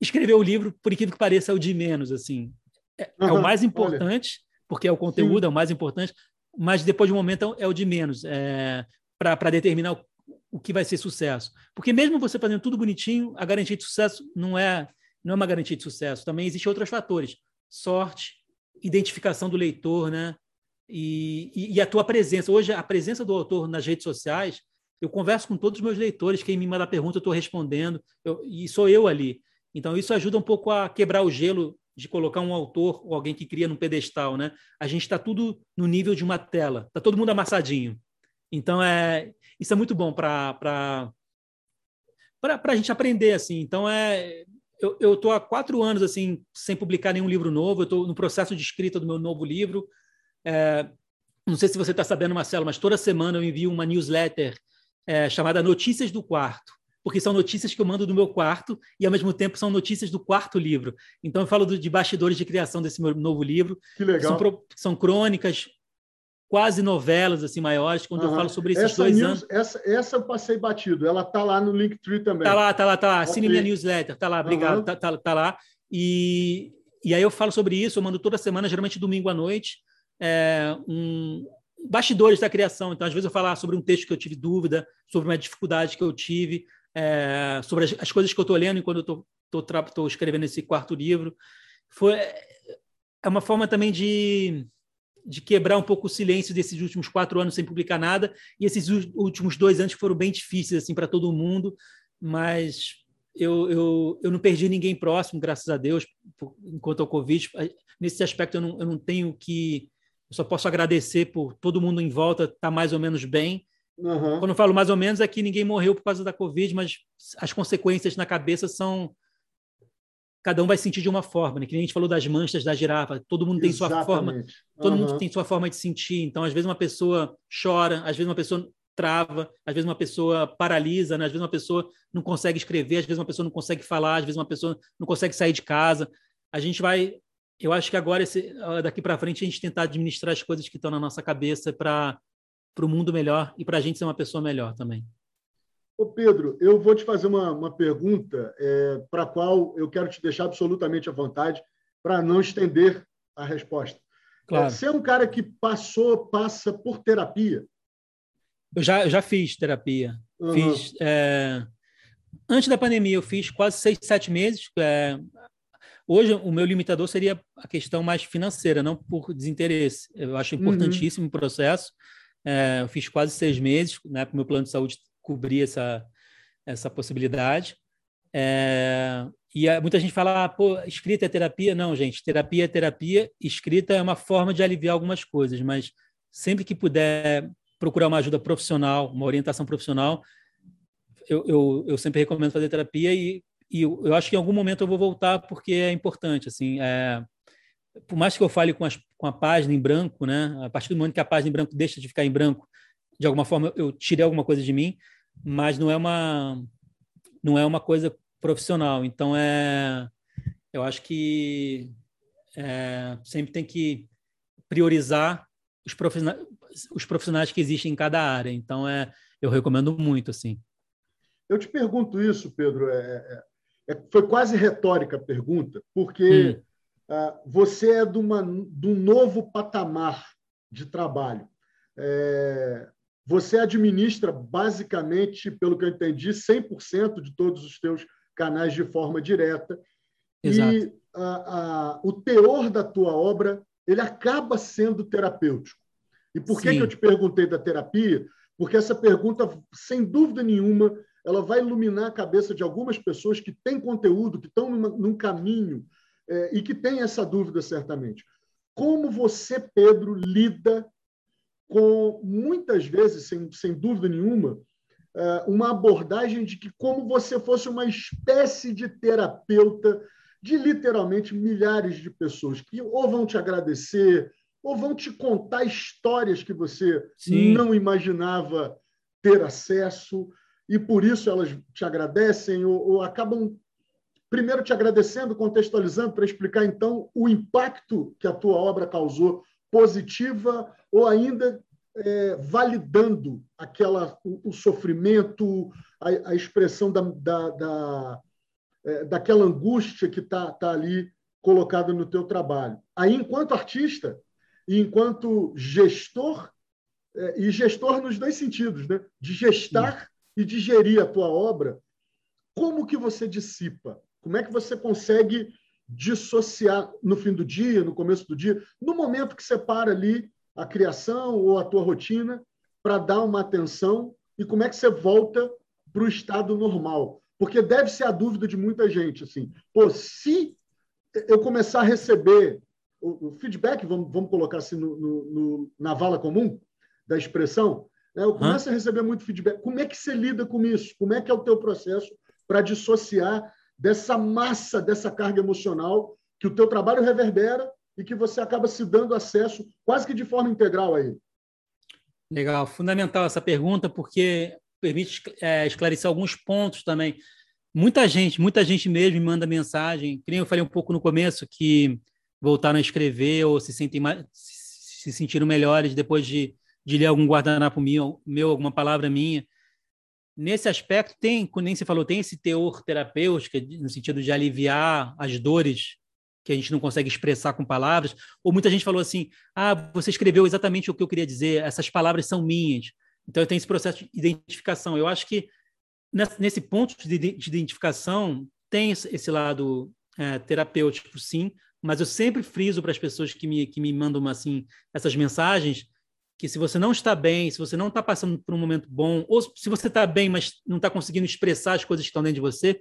Speaker 2: Escrever o livro, por incrível que pareça, é o de menos, assim. É, uhum, é o mais importante, olha. porque é o conteúdo, Sim. é o mais importante, mas depois de um momento é o de menos, é, para determinar o, que vai ser sucesso. Porque mesmo você fazendo tudo bonitinho, a garantia de sucesso não é, não é uma garantia de sucesso. Também existem outros fatores. Sorte, identificação do leitor, né? E, e, e, a tua presença. Hoje, a presença do autor nas redes sociais eu converso com todos os meus leitores, quem me manda pergunta, eu estou respondendo, eu, e sou eu ali. Então, isso ajuda um pouco a quebrar o gelo de colocar um autor ou alguém que cria num pedestal, né? A gente está tudo no nível de uma tela, está todo mundo amassadinho. Então é isso é muito bom para a gente aprender assim. Então é eu estou há quatro anos assim sem publicar nenhum livro novo. Eu estou no processo de escrita do meu novo livro. É, não sei se você está sabendo, Marcelo, mas toda semana eu envio uma newsletter é, chamada Notícias do Quarto porque são notícias que eu mando do meu quarto e, ao mesmo tempo, são notícias do quarto livro. Então, eu falo do, de bastidores de criação desse meu novo livro.
Speaker 1: Que legal.
Speaker 2: São, são crônicas, quase novelas assim maiores, quando uhum. eu falo sobre esses essa dois news, anos.
Speaker 1: Essa, essa eu passei batido. Ela tá lá no Linktree também.
Speaker 2: Tá lá, tá lá, tá lá. Assine minha newsletter. Tá lá, obrigado. Uhum. Tá, tá, tá, lá. E, e aí eu falo sobre isso, eu mando toda semana, geralmente domingo à noite, é, um, bastidores da criação. Então, às vezes eu falo sobre um texto que eu tive dúvida, sobre uma dificuldade que eu tive, é, sobre as, as, coisas que eu estou lendo enquanto eu estou escrevendo esse quarto livro. Foi, é uma forma também de, de quebrar um pouco o silêncio desses últimos quatro anos sem publicar nada, e esses últimos dois anos foram bem difíceis assim para todo mundo, mas eu, eu, eu não perdi ninguém próximo, graças a Deus, por, enquanto ao Covid. Nesse aspecto, eu não, eu não tenho que. Eu só posso agradecer por todo mundo em volta estar tá mais ou menos bem Uhum. Quando eu falo mais ou menos, é que ninguém morreu por causa da Covid, mas as consequências na cabeça são. Cada um vai sentir de uma forma, né? Que nem a gente falou das manchas da girafa, todo mundo tem Exatamente. sua forma, todo uhum. mundo tem sua forma de sentir. Então, às vezes, uma pessoa chora, às vezes, uma pessoa trava, às vezes, uma pessoa paralisa, né? às vezes, uma pessoa não consegue escrever, às vezes, uma pessoa não consegue falar, às vezes, uma pessoa não consegue sair de casa. A gente vai. Eu acho que agora, esse, daqui para frente, a gente tentar administrar as coisas que estão na nossa cabeça para para o mundo melhor e para a gente ser uma pessoa melhor também.
Speaker 1: Ô Pedro, eu vou te fazer uma, uma pergunta é, para a qual eu quero te deixar absolutamente à vontade para não estender a resposta. Claro. É, você é um cara que passou, passa por terapia?
Speaker 2: Eu já, eu já fiz terapia. Uhum. Fiz, é... Antes da pandemia, eu fiz quase seis, sete meses. É... Hoje, o meu limitador seria a questão mais financeira, não por desinteresse. Eu acho uhum. importantíssimo uhum. o processo. É, eu fiz quase seis meses, né, o meu plano de saúde cobrir essa, essa possibilidade. É, e muita gente fala, ah, pô, escrita é terapia? Não, gente, terapia é terapia, escrita é uma forma de aliviar algumas coisas, mas sempre que puder procurar uma ajuda profissional, uma orientação profissional, eu, eu, eu sempre recomendo fazer terapia e, e eu, eu, acho que em algum momento eu vou voltar porque é importante, assim, é, por mais que eu fale com, as, com a página em branco, né? A partir do momento que a página em branco deixa de ficar em branco, de alguma forma eu tirei alguma coisa de mim, mas não é uma não é uma coisa profissional. Então é, eu acho que é, sempre tem que priorizar os profissionais, os profissionais que existem em cada área. Então é, eu recomendo muito assim.
Speaker 1: Eu te pergunto isso, Pedro. É, é, é foi quase retórica a pergunta, porque hum ah, você é de, uma, de um novo patamar de trabalho. É, você administra, basicamente, pelo que eu entendi, 100% de todos os teus canais de forma direta. Exato. E a, a, o teor da tua obra ele acaba sendo terapêutico. E por que, que eu te perguntei da terapia? Porque essa pergunta, sem dúvida nenhuma, ela vai iluminar a cabeça de algumas pessoas que têm conteúdo, que estão numa, num caminho é, e que tem essa dúvida certamente. Como você, Pedro, lida com, muitas vezes, sem, sem dúvida nenhuma, é, uma abordagem de que, como você fosse uma espécie de terapeuta de literalmente milhares de pessoas que ou vão te agradecer, ou vão te contar histórias que você Sim. não imaginava ter acesso, e por isso elas te agradecem, ou, ou acabam Primeiro, te agradecendo, contextualizando, para explicar, então, o impacto que a tua obra causou, positiva ou ainda é, validando aquela, o, o sofrimento, a, a, expressão da, da, da é, daquela angústia que está tá ali colocada no teu trabalho. Aí, enquanto artista e enquanto gestor, é, e gestor nos dois sentidos, né? de gestar Sim. e de gerir a tua obra, como que você dissipa como é que você consegue dissociar no fim do dia, no começo do dia, no momento que separa ali a criação ou a tua rotina para dar uma atenção e como é que você volta para o estado normal? Porque deve ser a dúvida de muita gente, assim, pô, se eu começar a receber o, o feedback, vamos, vamos colocar assim no, no, no, na vala comum da expressão, né? eu começo Hã? a receber muito feedback. Como é que você lida com isso? Como é que é o teu processo para dissociar dessa massa, dessa carga emocional que o teu trabalho reverbera e que você acaba se dando acesso quase que de forma integral a ele?
Speaker 2: Legal, fundamental essa pergunta, porque permite é, esclarecer alguns pontos também. Muita gente, muita gente mesmo me manda mensagem, que nem eu falei um pouco no começo, que voltaram a escrever ou se sentem mais, se sentiram melhores depois de, de ler algum guardanapo meu, meu, alguma palavra minha. Nesse aspecto, tem, como nem você falou, tem esse teor terapêutico, no sentido de aliviar as dores que a gente não consegue expressar com palavras, ou muita gente falou assim: ah, você escreveu exatamente o que eu queria dizer, essas palavras são minhas. Então, tenho esse processo de identificação. Eu acho que nesse ponto de identificação tem esse lado é, terapêutico, sim, mas eu sempre friso para as pessoas que me, que me mandam assim, essas mensagens que se você não está bem, se você não está passando por um momento bom, ou se você está bem, mas não está conseguindo expressar as coisas que estão dentro de você,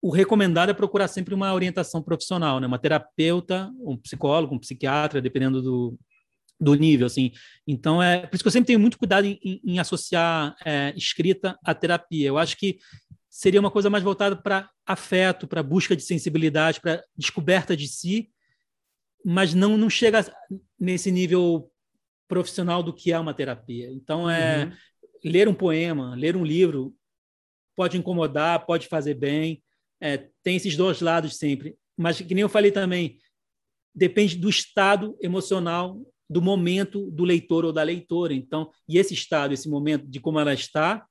Speaker 2: o recomendado é procurar sempre uma orientação profissional, né? Uma terapeuta, um psicólogo, um psiquiatra, dependendo do, do nível, assim. Então, é por isso que eu sempre tenho muito cuidado em, em, em associar é, escrita à terapia. Eu acho que seria uma coisa mais voltada para afeto, para busca de sensibilidade, para descoberta de si, mas não, não chega nesse nível profissional do que é uma terapia. Então, é uhum. ler um poema, ler um livro pode incomodar, pode fazer bem, é, tem esses dois lados sempre. Mas, que nem eu falei também, depende do estado emocional, do momento do leitor ou da leitora. Então, e esse estado, esse momento de como ela está,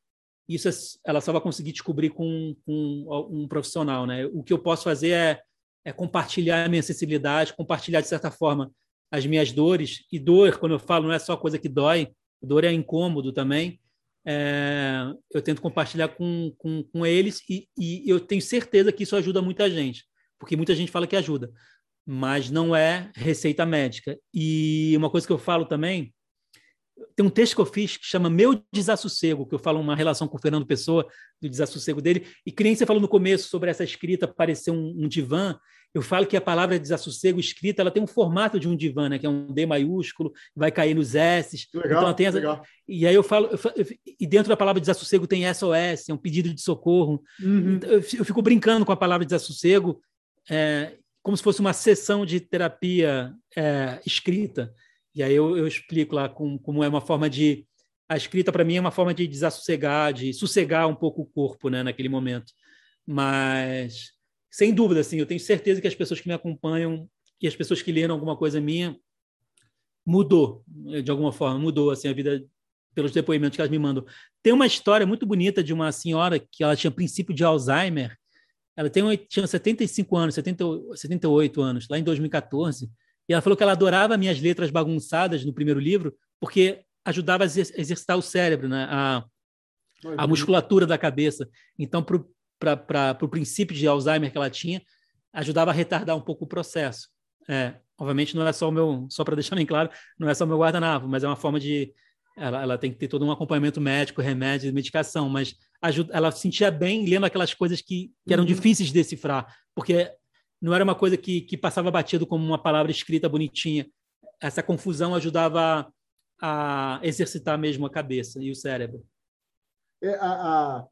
Speaker 2: isso é, ela só vai conseguir descobrir com, com um profissional. Né? O que eu posso fazer é, é compartilhar a minha sensibilidade, compartilhar, de certa forma, as minhas dores. E dor, quando eu falo, não é só coisa que dói, dor é incômodo também é, eu tento compartilhar com, com, com eles e, e, eu tenho certeza que isso ajuda muita gente, porque muita gente fala que ajuda, mas não é receita médica. E uma coisa que eu falo também, tem um texto que eu fiz que chama Meu Desassossego, que eu falo uma relação com o Fernando Pessoa, do desassossego dele, e que nem você falou no começo sobre essa escrita parecer um, um divã, eu falo que a palavra desassossego escrita ela tem um formato de um divã, né? que é um D maiúsculo, vai cair nos S.
Speaker 1: Legal,
Speaker 2: então,
Speaker 1: essa... legal.
Speaker 2: E aí eu falo, eu falo, e dentro da palavra desassossego tem SOS, é um pedido de socorro. Uhum. Então, eu, fico brincando com a palavra desassossego, é, como se fosse uma sessão de terapia é, escrita. E aí eu, eu explico lá como, como é uma forma de. A escrita, para mim, é uma forma de desassossegar, de sossegar um pouco o corpo né, naquele momento. Mas sem dúvida, assim, eu tenho certeza que as pessoas que me acompanham e as pessoas que leram alguma coisa minha mudou, de alguma forma, mudou assim a vida pelos depoimentos que elas me mandam. Tem uma história muito bonita de uma senhora que ela tinha princípio de Alzheimer. Ela tem, tinha 75 anos, 70, 78 anos, lá em 2014. E ela falou que ela adorava minhas letras bagunçadas no primeiro livro, porque ajudava a exercitar o cérebro, né? a, a musculatura da cabeça. Então, para para o princípio de Alzheimer que ela tinha, ajudava a retardar um pouco o processo. É, obviamente não é só o meu, só para deixar bem claro, não é só o meu guardanapo, mas é uma forma de ela, ela tem que ter todo um acompanhamento médico, remédio, medicação, mas ajuda, ela se sentia bem lendo aquelas coisas que, que eram uhum. difíceis de decifrar, porque não era uma coisa que, que passava batido como uma palavra escrita bonitinha. Essa confusão ajudava a, a exercitar mesmo a cabeça e o cérebro.
Speaker 1: É, a, a,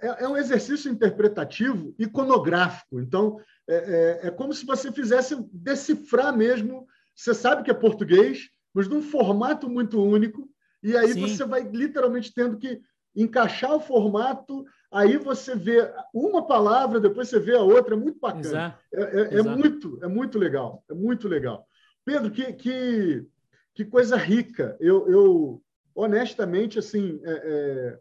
Speaker 1: é, é um exercício interpretativo iconográfico. Então, é, é, é, como se você fizesse decifrar mesmo. Você sabe que é português, mas num formato muito único, e aí Sim. você vai literalmente tendo que encaixar o formato. Aí você vê uma palavra, depois você vê a outra. É muito bacana. Exato. É, é, é muito, é muito legal. É muito legal. Pedro, que, que, que coisa rica. Eu, eu honestamente, assim, é, é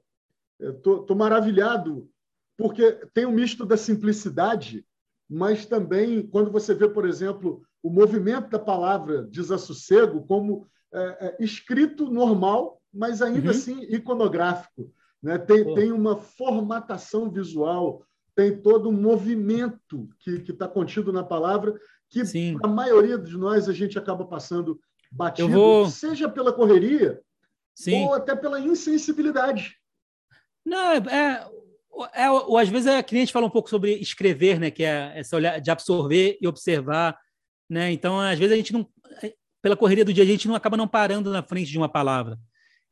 Speaker 1: Estou maravilhado, porque tem um misto da simplicidade, mas também, quando você vê, por exemplo, o movimento da palavra desassossego como é, é, escrito normal, mas ainda uhum. assim iconográfico. Né? Tem, tem uma formatação visual, tem todo um movimento que está contido na palavra, que a maioria de nós a gente acaba passando batido, vou... seja pela correria Sim. ou até pela insensibilidade.
Speaker 2: Não, é, é, É, ou às vezes a cliente fala um pouco sobre escrever, né? Que é essa olhar de absorver e observar, né? Então, às vezes a gente não, pela correria do dia a gente não acaba não parando na frente de uma palavra.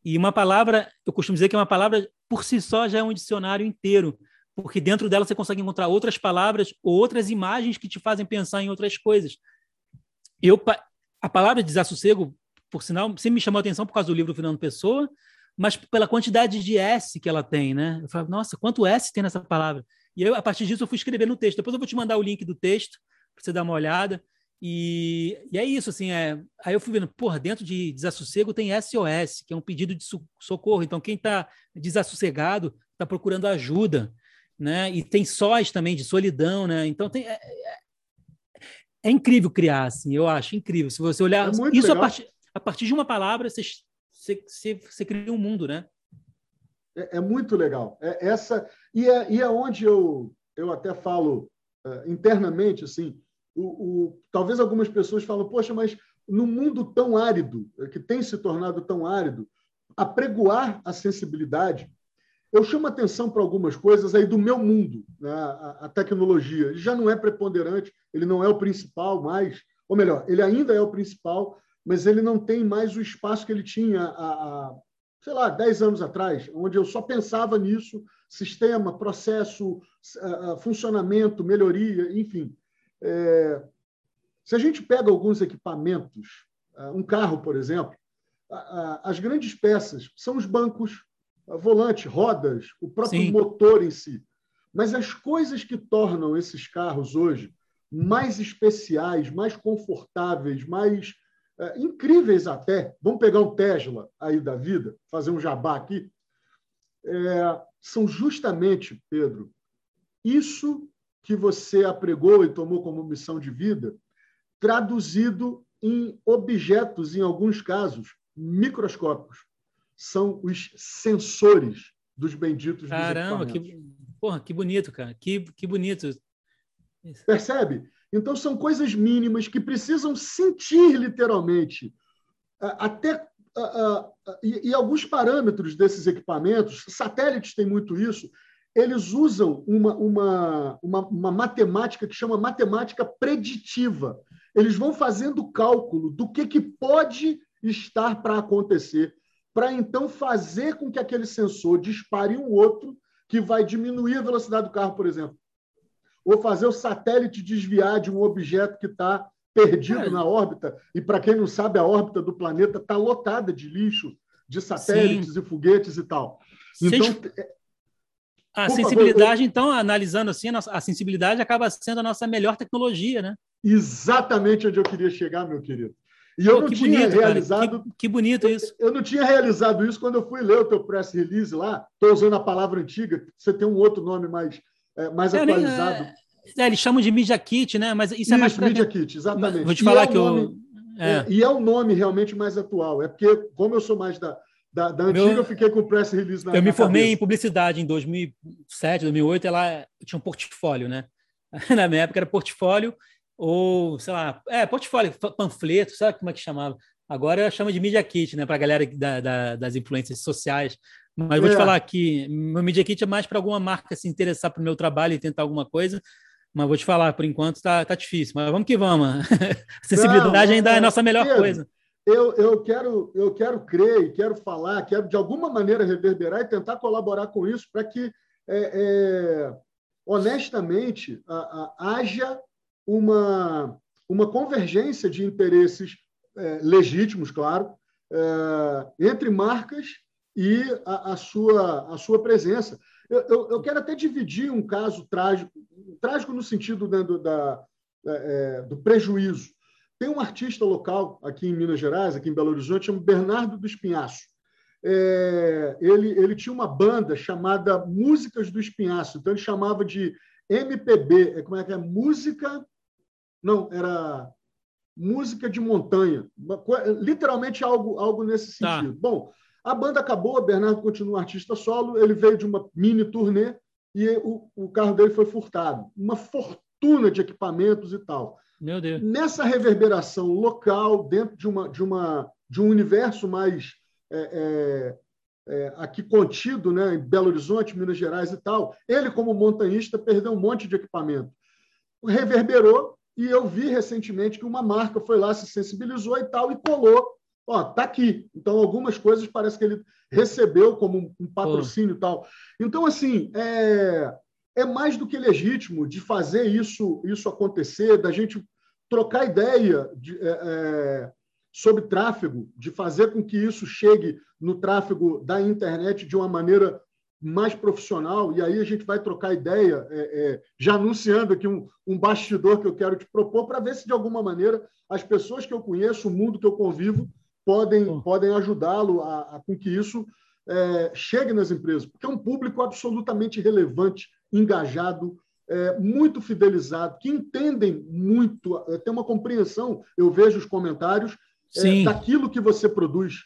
Speaker 2: E uma palavra, eu costumo dizer que uma palavra por si só já é um dicionário inteiro, porque dentro dela você consegue encontrar outras palavras ou outras imagens que te fazem pensar em outras coisas. Eu a palavra desassossego, por sinal, sempre me chamou a atenção por causa do livro Fernando Pessoa, mas pela quantidade de S que ela tem, né? Eu falo, nossa, quanto S tem nessa palavra? E eu, a partir disso, eu fui escrever no texto. Depois eu vou te mandar o link do texto para você dar uma olhada. E, e, é isso, assim, é, aí eu fui vendo, porra, dentro de desassossego tem SOS, que é um pedido de socorro. Então, quem está desassossegado está procurando ajuda, né? E tem sós também de solidão, né? Então, tem, é, é, é incrível criar, assim, eu acho incrível. Se você olhar é isso a partir, a partir de uma palavra, você você, você, você cria um mundo, né?
Speaker 1: É, é muito legal. É, essa e é, e é onde eu, eu até falo uh, internamente, assim, o, o, talvez algumas pessoas falam, poxa, mas no mundo tão árido, é, que tem se tornado tão árido, apregoar a sensibilidade, eu chamo atenção para algumas coisas aí do meu mundo, né? a, a, tecnologia. Ele já não é preponderante, ele não é o principal mais, ou melhor, ele ainda é o principal, mas ele não tem mais o espaço que ele tinha há, sei lá, 10 anos atrás, onde eu só pensava nisso, sistema, processo, funcionamento, melhoria, enfim. É, se a gente pega alguns equipamentos, um carro, por exemplo, as grandes peças são os bancos, volante, rodas, o próprio Sim. motor em si. Mas as coisas que tornam esses carros hoje mais especiais, mais confortáveis, mais é, incríveis até, vamos pegar um Tesla aí da vida, fazer um jabá aqui, é, são justamente, Pedro, isso que você apregou e tomou como missão de vida, traduzido em objetos, em alguns casos, microscópicos. São os sensores dos benditos
Speaker 2: Caramba, que, porra, que bonito, cara. Que, que bonito.
Speaker 1: Percebe? Então, são coisas mínimas que precisam sentir literalmente. Até e, e, alguns parâmetros desses equipamentos, satélites têm muito isso, eles usam uma, uma, uma, uma matemática que chama matemática preditiva. Eles vão fazendo cálculo do que, que pode estar para acontecer, para então fazer com que aquele sensor dispare um outro que vai diminuir a velocidade do carro, por exemplo ou fazer o satélite desviar de um objeto que está perdido é. na órbita. E, para quem não sabe, a órbita do planeta está lotada de lixo, de satélites Sim. e foguetes e tal. Então,
Speaker 2: gente... É, a sensibilidade, favor, eu... então, analisando assim, a sensibilidade acaba sendo a nossa melhor tecnologia, né?
Speaker 1: Exatamente onde eu queria chegar, meu querido. E eu Pô, não tinha bonito, realizado.
Speaker 2: Que, que, bonito isso.
Speaker 1: Eu, eu, não tinha realizado isso quando eu fui ler o teu press release lá. Estou usando a palavra antiga, você tem um outro nome mais é, mais é, atualizado.
Speaker 2: É, é, eles chamam de Media Kit, né? Mas isso, isso é mais
Speaker 1: para Media Kit, exatamente.
Speaker 2: Vou te falar é que nome,
Speaker 1: eu. É. e é o nome realmente mais atual. É porque, como eu sou mais da, da, da antiga, Meu, eu fiquei com o press release na
Speaker 2: Eu
Speaker 1: me formei
Speaker 2: cabeça. em publicidade em 2007, 2008, ela tinha um portfólio, né? Na minha época era portfólio ou, sei lá, é, portfólio, panfleto, sabe como é que chamava? Agora chama de Media Kit, né? Para a galera da, da, das influências sociais. Mas vou é. te falar que meu Media Kit é mais para alguma marca se interessar para o meu trabalho e tentar alguma coisa. Mas vou te falar, por enquanto está tá difícil. Mas vamos que vamos. Acessibilidade ainda é a nossa melhor Pedro, coisa.
Speaker 1: Eu, eu, quero, eu quero crer quero falar, quero de alguma maneira reverberar e tentar colaborar com isso para que, é, é, honestamente, a, a, haja uma, uma convergência de interesses é, legítimos, claro, é, entre marcas e a, a, sua, a sua presença. Eu, eu, eu, quero até dividir um caso trágico, trágico no sentido né, do, da, é, do prejuízo. Tem um artista local aqui em Minas Gerais, aqui em Belo Horizonte, chamado Bernardo do Espinhaço. É, ele, ele tinha uma banda chamada Músicas do Espinhaço, então ele chamava de MPB, é, como é que é? Música. Não, era música de montanha, literalmente algo, algo nesse tá. sentido. Tá. Bom, a banda acabou, Bernardo continua artista solo, ele veio de uma mini turnê e o, o carro dele foi furtado. Uma fortuna de equipamentos e tal.
Speaker 2: Meu Deus.
Speaker 1: Nessa reverberação local, dentro de, uma, de, uma, de um universo mais é, é, aqui contido, né, em Belo Horizonte, Minas Gerais e tal. Ele, como montanhista, perdeu um monte de equipamento. Reverberou e eu vi recentemente que uma marca foi lá, se sensibilizou e tal, e colou. Ó, tá aqui. Então, algumas coisas parece que ele recebeu como um patrocínio e tal. Então, assim, é, é mais do que legítimo de fazer isso, isso acontecer, da gente trocar ideia de, é, é, sobre tráfego, de fazer com que isso chegue no tráfego da internet de uma maneira mais profissional, e aí a gente vai trocar ideia, é, é, já anunciando aqui um, um bastidor que eu quero te propor, para ver se, de alguma maneira, as pessoas que eu conheço, o mundo que eu convivo, podem, podem ajudá-lo a, a, com que isso é, chegue nas empresas, porque é um público absolutamente relevante, engajado, é, muito fidelizado, que entendem muito, é, tem uma compreensão, eu vejo os comentários, é, daquilo que você produz.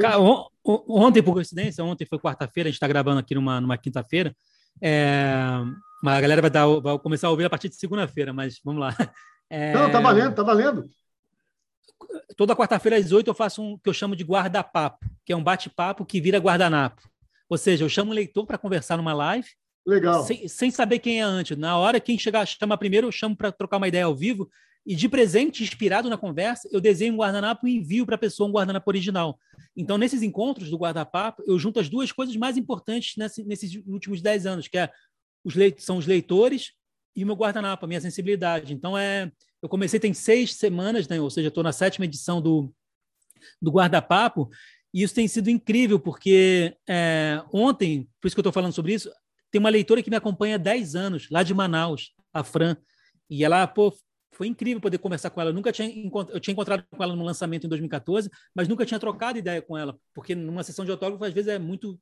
Speaker 2: Cara, on, ontem, por coincidência, ontem foi quarta-feira, a gente está gravando aqui numa, numa quinta-feira. É, a galera vai, dar, vai começar a ouvir a partir de segunda-feira, mas vamos lá.
Speaker 1: É, Não, tá valendo, tá valendo.
Speaker 2: Toda quarta-feira às oito eu faço um que eu chamo de guarda-papo, que é um bate-papo que vira guardanapo. Ou seja, eu chamo o leitor para conversar numa live.
Speaker 1: Legal.
Speaker 2: Sem, sem, saber quem é antes. Na hora, quem chegar, chama primeiro, eu chamo para trocar uma ideia ao vivo. E de presente, inspirado na conversa, eu desenho um guardanapo e envio para a pessoa um guardanapo original. Então, nesses encontros do guarda-papo, eu junto as duas coisas mais importantes nesse, nesses últimos dez anos, que é os são os leitores e o meu guardanapo, a minha sensibilidade. Então, é, eu comecei tem seis semanas, né? ou seja, estou na sétima edição do, do guarda-papo, e isso tem sido incrível, porque é, ontem, por isso que eu estou falando sobre isso, tem uma leitora que me acompanha há 10 anos, lá de Manaus, a Fran, e ela, pô, foi incrível poder conversar com ela. Eu nunca tinha eu tinha encontrado com ela no lançamento em 2014, mas nunca tinha trocado ideia com ela, porque numa sessão de autógrafo às vezes é muito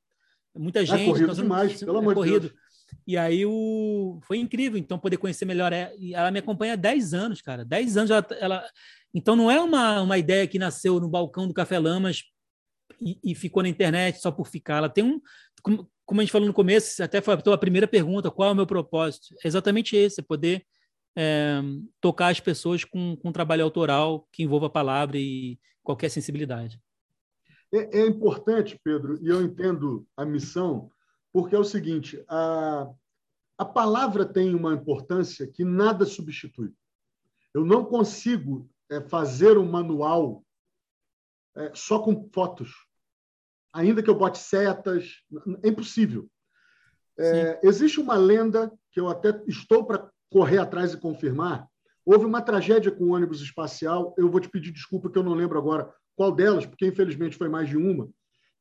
Speaker 2: muita é gente, é
Speaker 1: corrido então, demais, pelo é amor corrido. de Deus.
Speaker 2: E aí o foi incrível, então poder conhecer melhor ela. Ela me acompanha há 10 anos, cara. 10 anos ela, ela... então não é uma, uma ideia que nasceu no balcão do Café Lamas e, e ficou na internet só por ficar. Ela tem um como, a gente falou no começo, até foi a primeira pergunta, qual é o meu propósito? É exatamente esse, é poder é, tocar as pessoas com, com um trabalho autoral que envolva a palavra e qualquer sensibilidade.
Speaker 1: É, é, importante, Pedro, e eu entendo a missão, porque é o seguinte: a, a palavra tem uma importância que nada substitui. Eu não consigo é, fazer um manual é, só com fotos, ainda que eu bote setas, é impossível. É, existe uma lenda que eu até estou para correr atrás e confirmar. Houve uma tragédia com o ônibus espacial. Eu vou te pedir desculpa que eu não lembro agora qual delas, porque infelizmente foi mais de uma,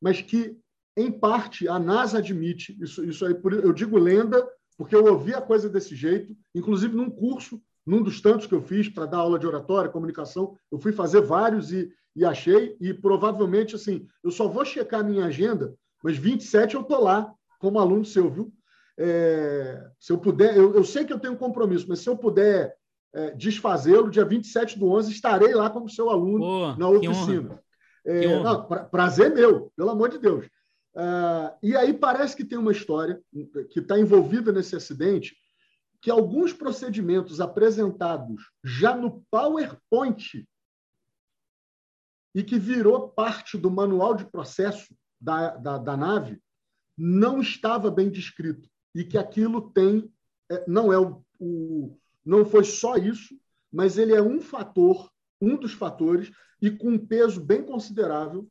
Speaker 1: mas que em parte a NASA admite isso. Isso aí, eu digo lenda porque eu ouvi a coisa desse jeito, inclusive num curso, num dos tantos que eu fiz para dar aula de oratória, comunicação, eu fui fazer vários e, e achei e provavelmente assim, eu só vou checar minha agenda, mas 27 eu tô lá como aluno seu, viu? É, se eu puder, eu, eu, sei que eu tenho um compromisso, mas se eu puder é, desfazê-lo, dia 27 do 11, estarei lá como seu aluno na oficina. É, não, pra, prazer meu, pelo amor de Deus. Uh, e aí parece que tem uma história que está envolvida nesse acidente, que alguns procedimentos apresentados já no PowerPoint e que virou parte do manual de processo da, da, da nave, não estava bem descrito e que aquilo tem é, não é o, o não foi só isso, mas ele é um fator, um dos fatores e com um peso bem considerável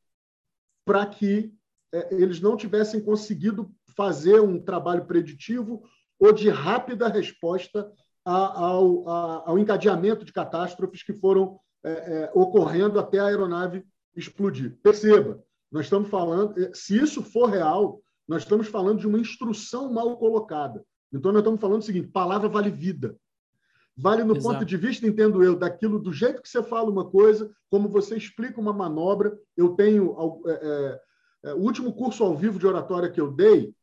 Speaker 1: para que é, eles não tivessem conseguido fazer um trabalho preditivo ou de rápida resposta ao, ao encadeamento de catástrofes que foram é, é, ocorrendo até a aeronave explodir. Perceba, nós estamos falando, é, se isso for real, nós estamos falando de uma instrução mal colocada. Então, nós estamos falando o seguinte: palavra vale vida. Vale no Exato. ponto de vista, entendo eu, daquilo do jeito que você fala uma coisa, como você explica uma manobra. Eu tenho. É, é, é, o último curso ao vivo de oratória que eu dei,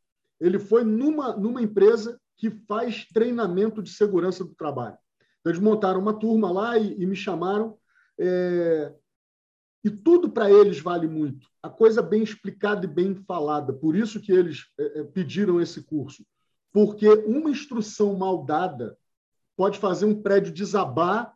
Speaker 1: ele foi numa, numa empresa que faz treinamento de segurança do trabalho. Então, eles montaram uma turma lá e, e me chamaram. É, e tudo para eles vale muito. A coisa bem explicada e bem falada. Por isso que eles é, é, pediram esse curso. Porque uma instrução mal dada pode fazer um prédio desabar,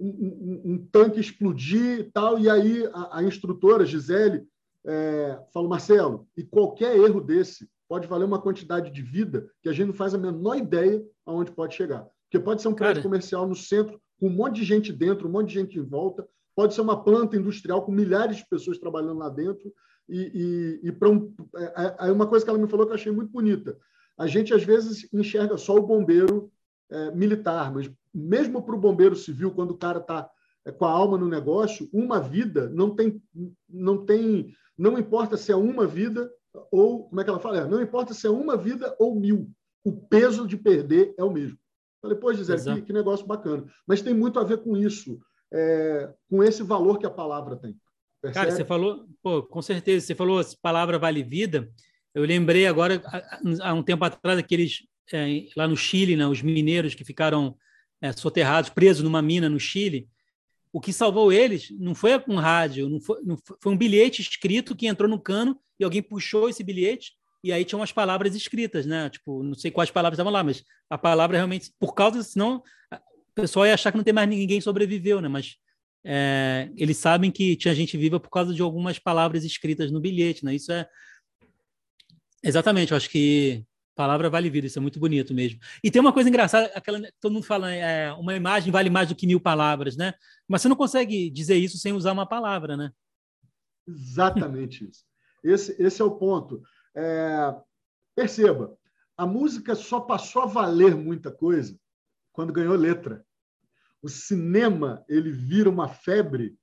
Speaker 1: um, um, um tanque explodir e tal. E aí a, a instrutora, Gisele, é, falo, Marcelo, e qualquer erro desse pode valer uma quantidade de vida que a gente não faz a menor ideia aonde pode chegar. Porque pode ser um prédio Cara. comercial no centro, com um monte de gente dentro, um monte de gente em volta, pode ser uma planta industrial com milhares de pessoas trabalhando lá dentro. E, e, e para um, é, é uma coisa que ela me falou que eu achei muito bonita. A gente, às vezes, enxerga só o bombeiro é, militar, mas mesmo para o bombeiro civil, quando o cara está é, com a alma no negócio, uma vida não tem, não tem, não importa se é uma vida ou como é que ela fala, é, não importa se é uma vida ou mil, o peso de perder é o mesmo. Falei, pô, Gisele, que, que, negócio bacana. Mas tem muito a ver com isso, é, com esse valor que a palavra tem.
Speaker 2: Percebe? Cara, você falou, pô, com certeza, você falou palavra vale vida. Eu lembrei agora, há um tempo atrás, aqueles é, lá no Chile, né, os mineiros que ficaram é, soterrados, presos numa mina no Chile. O que salvou eles não foi um rádio, não foi, não foi, foi um bilhete escrito que entrou no cano e alguém puxou esse bilhete e aí tinha umas palavras escritas, né? Tipo, não sei quais palavras estavam lá, mas a palavra realmente, por causa, senão o pessoal ia achar que não tem mais ninguém sobreviveu, né? Mas é, eles sabem que tinha gente viva por causa de algumas palavras escritas no bilhete, né? Isso é exatamente, eu acho que palavra vale vida, isso é muito bonito mesmo. E tem uma coisa engraçada, aquela todo mundo fala, é, uma imagem vale mais do que mil palavras, né? Mas você não consegue dizer isso sem usar uma palavra, né?
Speaker 1: Exatamente isso. Esse, esse é o ponto. É, perceba, a música só passou a valer muita coisa quando ganhou letra. O cinema ele vira uma febre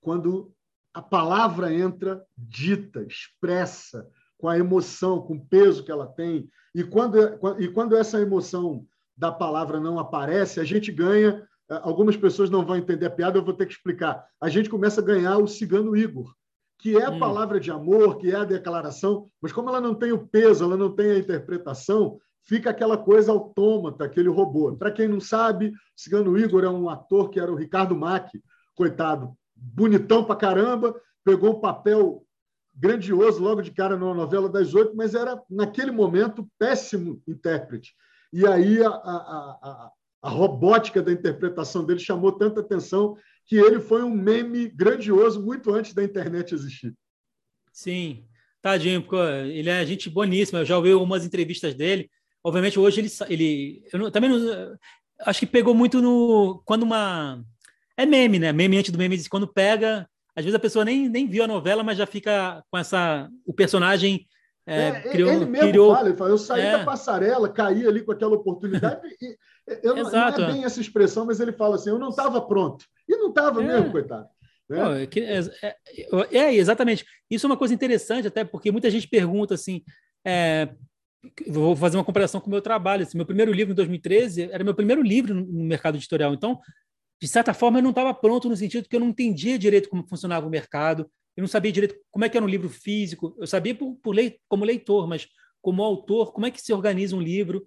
Speaker 1: quando a palavra entra dita, expressa, com a emoção, com o peso que ela tem. E quando, e quando essa emoção da palavra não aparece, a gente ganha. Algumas pessoas não vão entender a piada, eu vou ter que explicar. A gente começa a ganhar o cigano Igor, que é a hum. palavra de amor, que é a declaração, mas como ela não tem o peso, ela não tem a interpretação, fica aquela coisa autômata, aquele robô. Para quem não sabe, Cigano Igor é um ator que era o Ricardo Mack, coitado, bonitão pra caramba, pegou um papel grandioso logo de cara numa novela das oito, mas era, naquele momento, péssimo intérprete. E aí a, a, a, a robótica da interpretação dele chamou tanta atenção que ele foi um meme grandioso muito antes da internet existir.
Speaker 2: Sim, tadinho, porque ele é gente boníssima. Eu já ouvi algumas entrevistas dele. Obviamente, hoje ele. ele eu não, também não, acho que pegou muito no. Quando uma. É meme, né? Meme antes do meme, quando pega. Às vezes a pessoa nem, nem viu a novela, mas já fica com essa. O personagem.
Speaker 1: É, é, criou, ele mesmo criou, fala, ele fala, eu saí é. da passarela, caí ali com aquela oportunidade. e, eu, Exato. Não é bem essa expressão, mas ele fala assim: eu não estava pronto. E não estava é. mesmo, coitado.
Speaker 2: Né? É, é, é, é, exatamente. Isso é uma coisa interessante, até porque muita gente pergunta assim. Vou fazer uma comparação com o meu trabalho. Assim, meu primeiro livro em 2013 era meu primeiro livro no mercado editorial. Então, de certa forma, eu não estava pronto no sentido que eu não entendia direito como funcionava o mercado, eu não sabia direito como é que era um livro físico. Eu sabia por, por lei, como leitor, mas como autor, como é que se organiza um livro.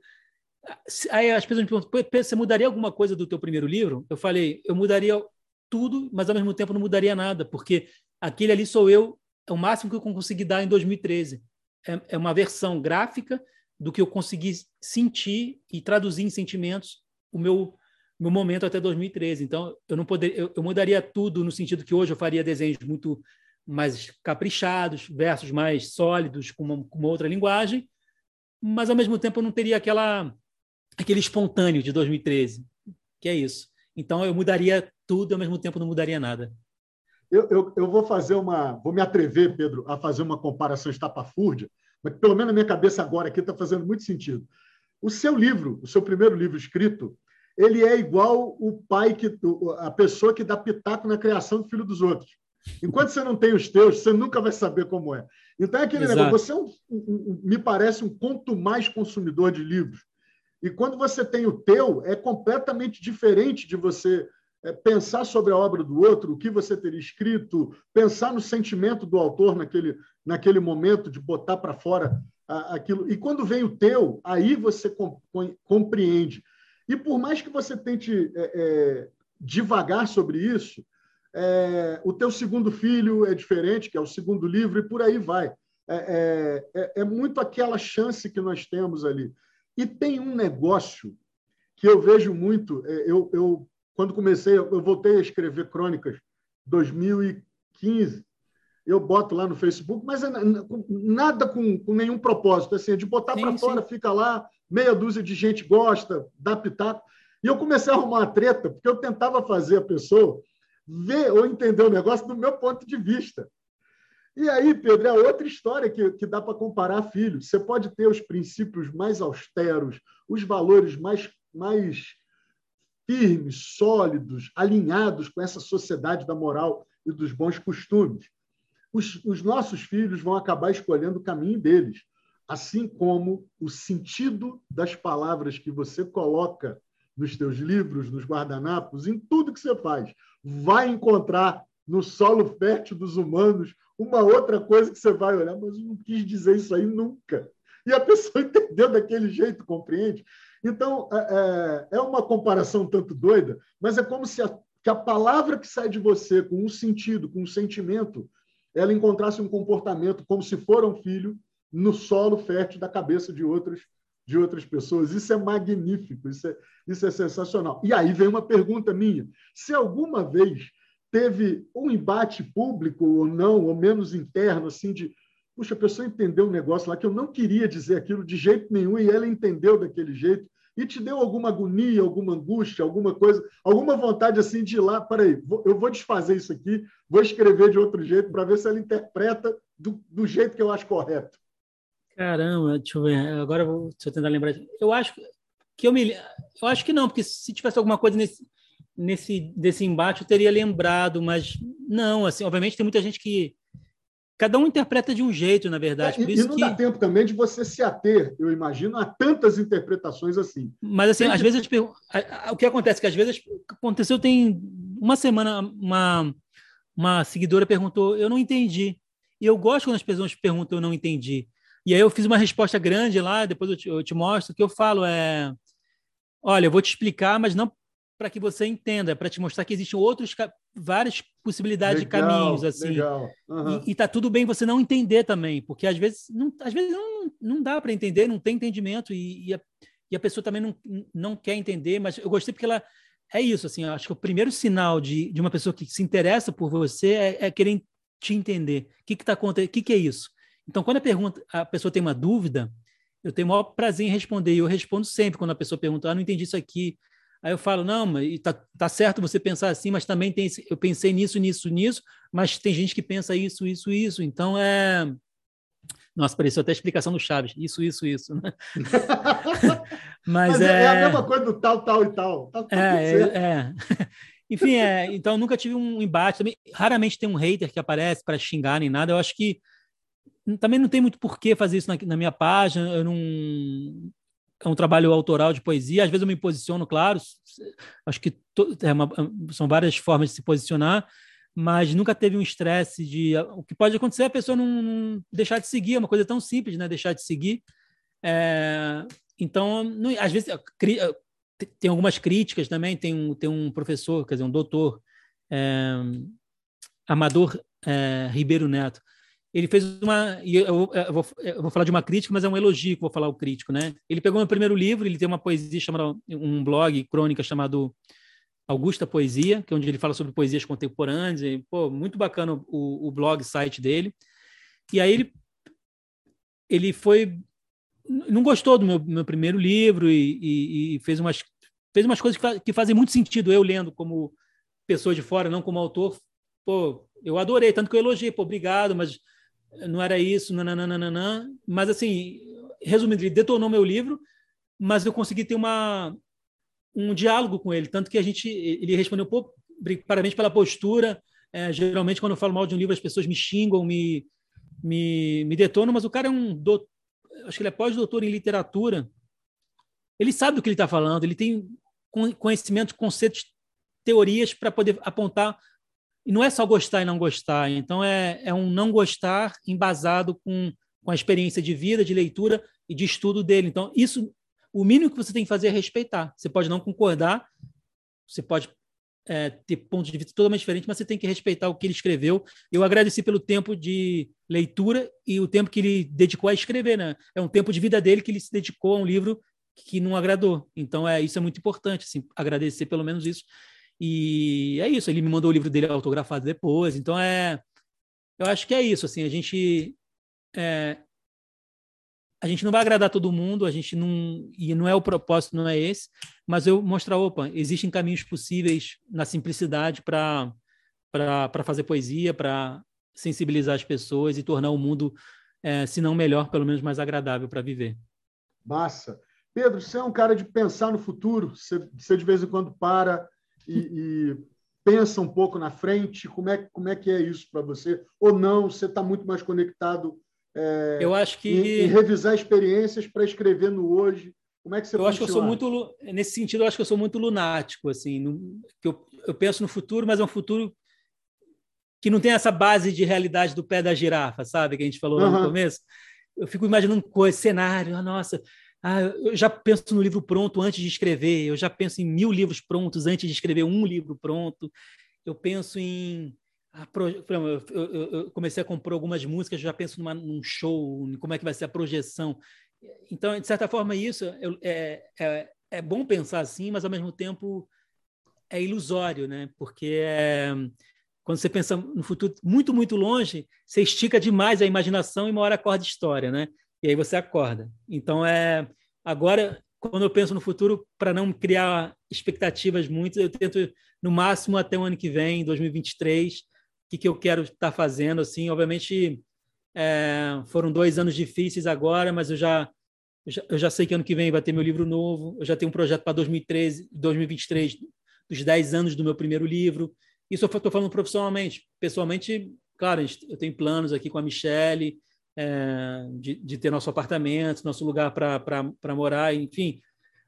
Speaker 2: Aí as pessoas me perguntam, você mudaria alguma coisa do teu primeiro livro? Eu falei, eu mudaria tudo, mas ao mesmo tempo não mudaria nada, porque aquele ali sou eu, é o máximo que eu consegui dar em 2013. É, é uma versão gráfica do que eu consegui sentir e traduzir em sentimentos o meu meu momento até 2013. Então, eu não poderia, eu, eu mudaria tudo no sentido que hoje eu faria desenhos muito mais caprichados, versos mais sólidos, com uma, com uma outra linguagem, mas ao mesmo tempo eu não teria aquela aquele espontâneo de 2013, que é isso. Então eu mudaria tudo, ao mesmo tempo não mudaria nada.
Speaker 1: Eu, eu, eu vou fazer uma, vou me atrever, Pedro, a fazer uma comparação estapafúrdia, mas pelo menos na minha cabeça agora aqui está fazendo muito sentido. O seu livro, o seu primeiro livro escrito, ele é igual o pai que a pessoa que dá pitaco na criação do filho dos outros. Enquanto você não tem os teus, você nunca vai saber como é. Então é aquele Exato. negócio. Você é um, um, me parece um quanto mais consumidor de livros. E quando você tem o teu, é completamente diferente de você pensar sobre a obra do outro, o que você teria escrito, pensar no sentimento do autor naquele, naquele momento de botar para fora aquilo. E quando vem o teu, aí você compreende. E por mais que você tente é, é, devagar sobre isso, é, o teu segundo filho é diferente, que é o segundo livro, e por aí vai. É, é, é muito aquela chance que nós temos ali. E tem um negócio que eu vejo muito. É, eu, eu quando comecei, eu voltei a escrever crônicas 2015. eu boto lá no Facebook, mas é nada com, com nenhum propósito, assim, de botar para fora, fica lá, meia dúzia de gente gosta, dá pitaco. E eu comecei a arrumar uma treta, porque eu tentava fazer a pessoa ver ou entender o negócio do meu ponto de vista. E aí, Pedro, é outra história que, que dá para comparar filhos. Você pode ter os princípios mais austeros, os valores mais, mais firmes, sólidos, alinhados com essa sociedade da moral e dos bons costumes. Os, os nossos filhos vão acabar escolhendo o caminho deles, assim como o sentido das palavras que você coloca nos teus livros, nos guardanapos, em tudo que você faz. Vai encontrar no solo fértil dos humanos uma outra coisa que você vai olhar, mas eu não quis dizer isso aí nunca. E a pessoa entendeu daquele jeito, compreende? Então, é, é, é uma comparação tanto doida, mas é como se a, que a palavra que sai de você com um sentido, com um sentimento, ela encontrasse um comportamento como se for um filho no solo fértil da cabeça de outras de outras pessoas. Isso é magnífico, isso é, isso é sensacional. E aí vem uma pergunta minha: se alguma vez teve um embate público ou não, ou menos interno, assim, de puxa, a pessoa entendeu um negócio lá que eu não queria dizer aquilo de jeito nenhum e ela entendeu daquele jeito e te deu alguma agonia, alguma angústia, alguma coisa, alguma vontade assim de ir lá, peraí, eu vou desfazer isso aqui, vou escrever de outro jeito para ver se ela interpreta do, do jeito que eu acho correto.
Speaker 2: Caramba, deixa eu ver. Agora vou, deixa eu tentar lembrar. Eu acho que eu me, eu acho que não, porque se tivesse alguma coisa nesse nesse desse embate eu teria lembrado, mas não, assim, obviamente tem muita gente que cada um interpreta de um jeito, na verdade.
Speaker 1: É, e, e, não que... dá tempo também de você se ater, eu imagino, a tantas interpretações assim.
Speaker 2: Mas assim, tem às que... vezes o que acontece é que às vezes aconteceu tem uma semana uma uma seguidora perguntou, eu não entendi. E eu gosto quando as pessoas perguntam, eu não entendi. E aí eu fiz uma resposta grande lá, depois eu te, eu te mostro, que eu falo é, olha, eu vou te explicar, mas não para que você entenda, é para te mostrar que existem outros várias possibilidades legal, de caminhos assim. Uhum. E, e tá tudo bem você não entender também, porque às vezes não, às vezes não, não dá para entender, não tem entendimento e, e, a, e a pessoa também não, não quer entender, mas eu gostei porque ela é isso assim, acho que o primeiro sinal de, de uma pessoa que se interessa por você é, é querer te entender. O que está acontecendo? O que, que é isso? Então, quando a, pergunta, a pessoa tem uma dúvida, eu tenho o maior prazer em responder. E eu respondo sempre quando a pessoa pergunta, ah, não entendi isso aqui. Aí eu falo, não, mas tá, tá certo você pensar assim, mas também tem, eu pensei nisso, nisso, nisso, mas tem gente que pensa isso, isso, isso. Então é. Nossa, pareceu até a explicação do Chaves. Isso, isso, isso. Né?
Speaker 1: mas, mas é... é... a mesma coisa do tal, tal e tal.
Speaker 2: Tá, tá é, é, é. Enfim, é, então nunca tive um embate. Também, raramente tem um hater que aparece para xingar nem nada. Eu acho que também não tem muito porquê fazer isso na, na, minha página. Eu não é um trabalho autoral de poesia. Às vezes eu me posiciono, claro. Acho que to, é uma, são várias formas de se posicionar, mas nunca teve um estresse de o que pode acontecer é a pessoa não, não, deixar de seguir. É uma coisa tão simples, né? Deixar de seguir. É, então, não, às vezes tem algumas críticas também. Tem um, tem um professor, quer dizer, um doutor, é, Amador é, Ribeiro Neto ele fez uma. E eu, eu, vou, eu vou falar de uma crítica, mas é um elogio que vou falar o crítico, né? Ele pegou meu primeiro livro, ele tem uma poesia chamada. um blog, crônica chamado Augusta Poesia, que é onde ele fala sobre poesias contemporâneas. E, pô, muito bacana o, o blog, site dele. E aí ele, ele foi. Não gostou do meu, meu primeiro livro e, e, e fez, umas, fez umas coisas que, que fazem muito sentido eu lendo como pessoa de fora, não como autor. Pô, eu adorei, tanto que eu elogiei, pô, obrigado, mas não era isso, nananana. Mas, assim, resumindo, ele detonou meu livro, mas eu consegui ter uma, um diálogo com ele. Tanto que a gente, ele respondeu, pô, parabéns pela postura. É, geralmente, quando eu falo mal de um livro, as pessoas me xingam, me, me, me detonam, mas o cara é um acho que ele é pós-doutor em literatura. Ele sabe do que ele está falando, ele tem conhecimento, conceitos, teorias para poder apontar e não é só gostar e não gostar, então é, é um não gostar embasado com, com a experiência de vida, de leitura e de estudo dele. Então, isso, o mínimo que você tem que fazer é respeitar. Você pode não concordar, você pode é, ter pontos de vista totalmente diferentes, mas você tem que respeitar o que ele escreveu. Eu agradeci pelo tempo de leitura e o tempo que ele dedicou a escrever, né? É um tempo de vida dele que ele se dedicou a um livro que não agradou. Então, é isso é muito importante, assim, agradecer pelo menos isso. E é isso, ele me mandou o livro dele autografado depois. Então é eu acho que é isso. Assim, a gente é, a gente não vai agradar todo mundo, a gente não e não é o propósito, não é esse. Mas eu mostrar, opa, existem caminhos possíveis na simplicidade para para fazer poesia, para sensibilizar as pessoas e tornar o mundo, é, se não melhor, pelo menos mais agradável para viver.
Speaker 1: Massa. Pedro, você é um cara de pensar no futuro? Você, você de vez em quando para e, e, pensa um pouco na frente? Como é, como é que é isso para você? Ou não? Você está muito mais conectado
Speaker 2: é, eu acho que
Speaker 1: em, em revisar experiências para escrever no hoje? Como é que você
Speaker 2: Eu acho que eu sou muito nesse sentido, eu acho que eu sou muito lunático assim, no, que eu, eu penso no futuro, mas é um futuro que não tem essa base de realidade do pé da girafa, sabe? Que a gente falou uhum. no começo. Eu fico imaginando coisas, cenário, ah, nossa, ah, eu já penso no livro pronto antes de escrever, eu já penso em mil livros prontos antes de escrever um livro pronto. Eu penso em. Ah, eu, comecei a compor algumas músicas, já penso numa, num show, como é que vai ser a projeção. Então, de certa forma, isso é, é, é bom pensar assim, mas ao mesmo tempo é ilusório, né? Porque é quando você pensa no futuro muito, muito longe, você estica demais a imaginação e uma hora acorda história, né? E aí você acorda. Então, é agora, quando eu penso no futuro, para não criar expectativas muito, eu tento, no máximo, até o ano que vem, 2023, o que, que eu quero estar tá fazendo. Assim, obviamente, é, foram dois anos difíceis agora, mas eu já, eu já, eu já sei que ano que vem vai ter meu livro novo. Eu já tenho um projeto para 2013, 2023, dos 10 anos do meu primeiro livro. Isso eu estou falando profissionalmente. Pessoalmente, claro, eu tenho planos aqui com a Michelle é, de, de, ter nosso apartamento, nosso lugar para morar, enfim.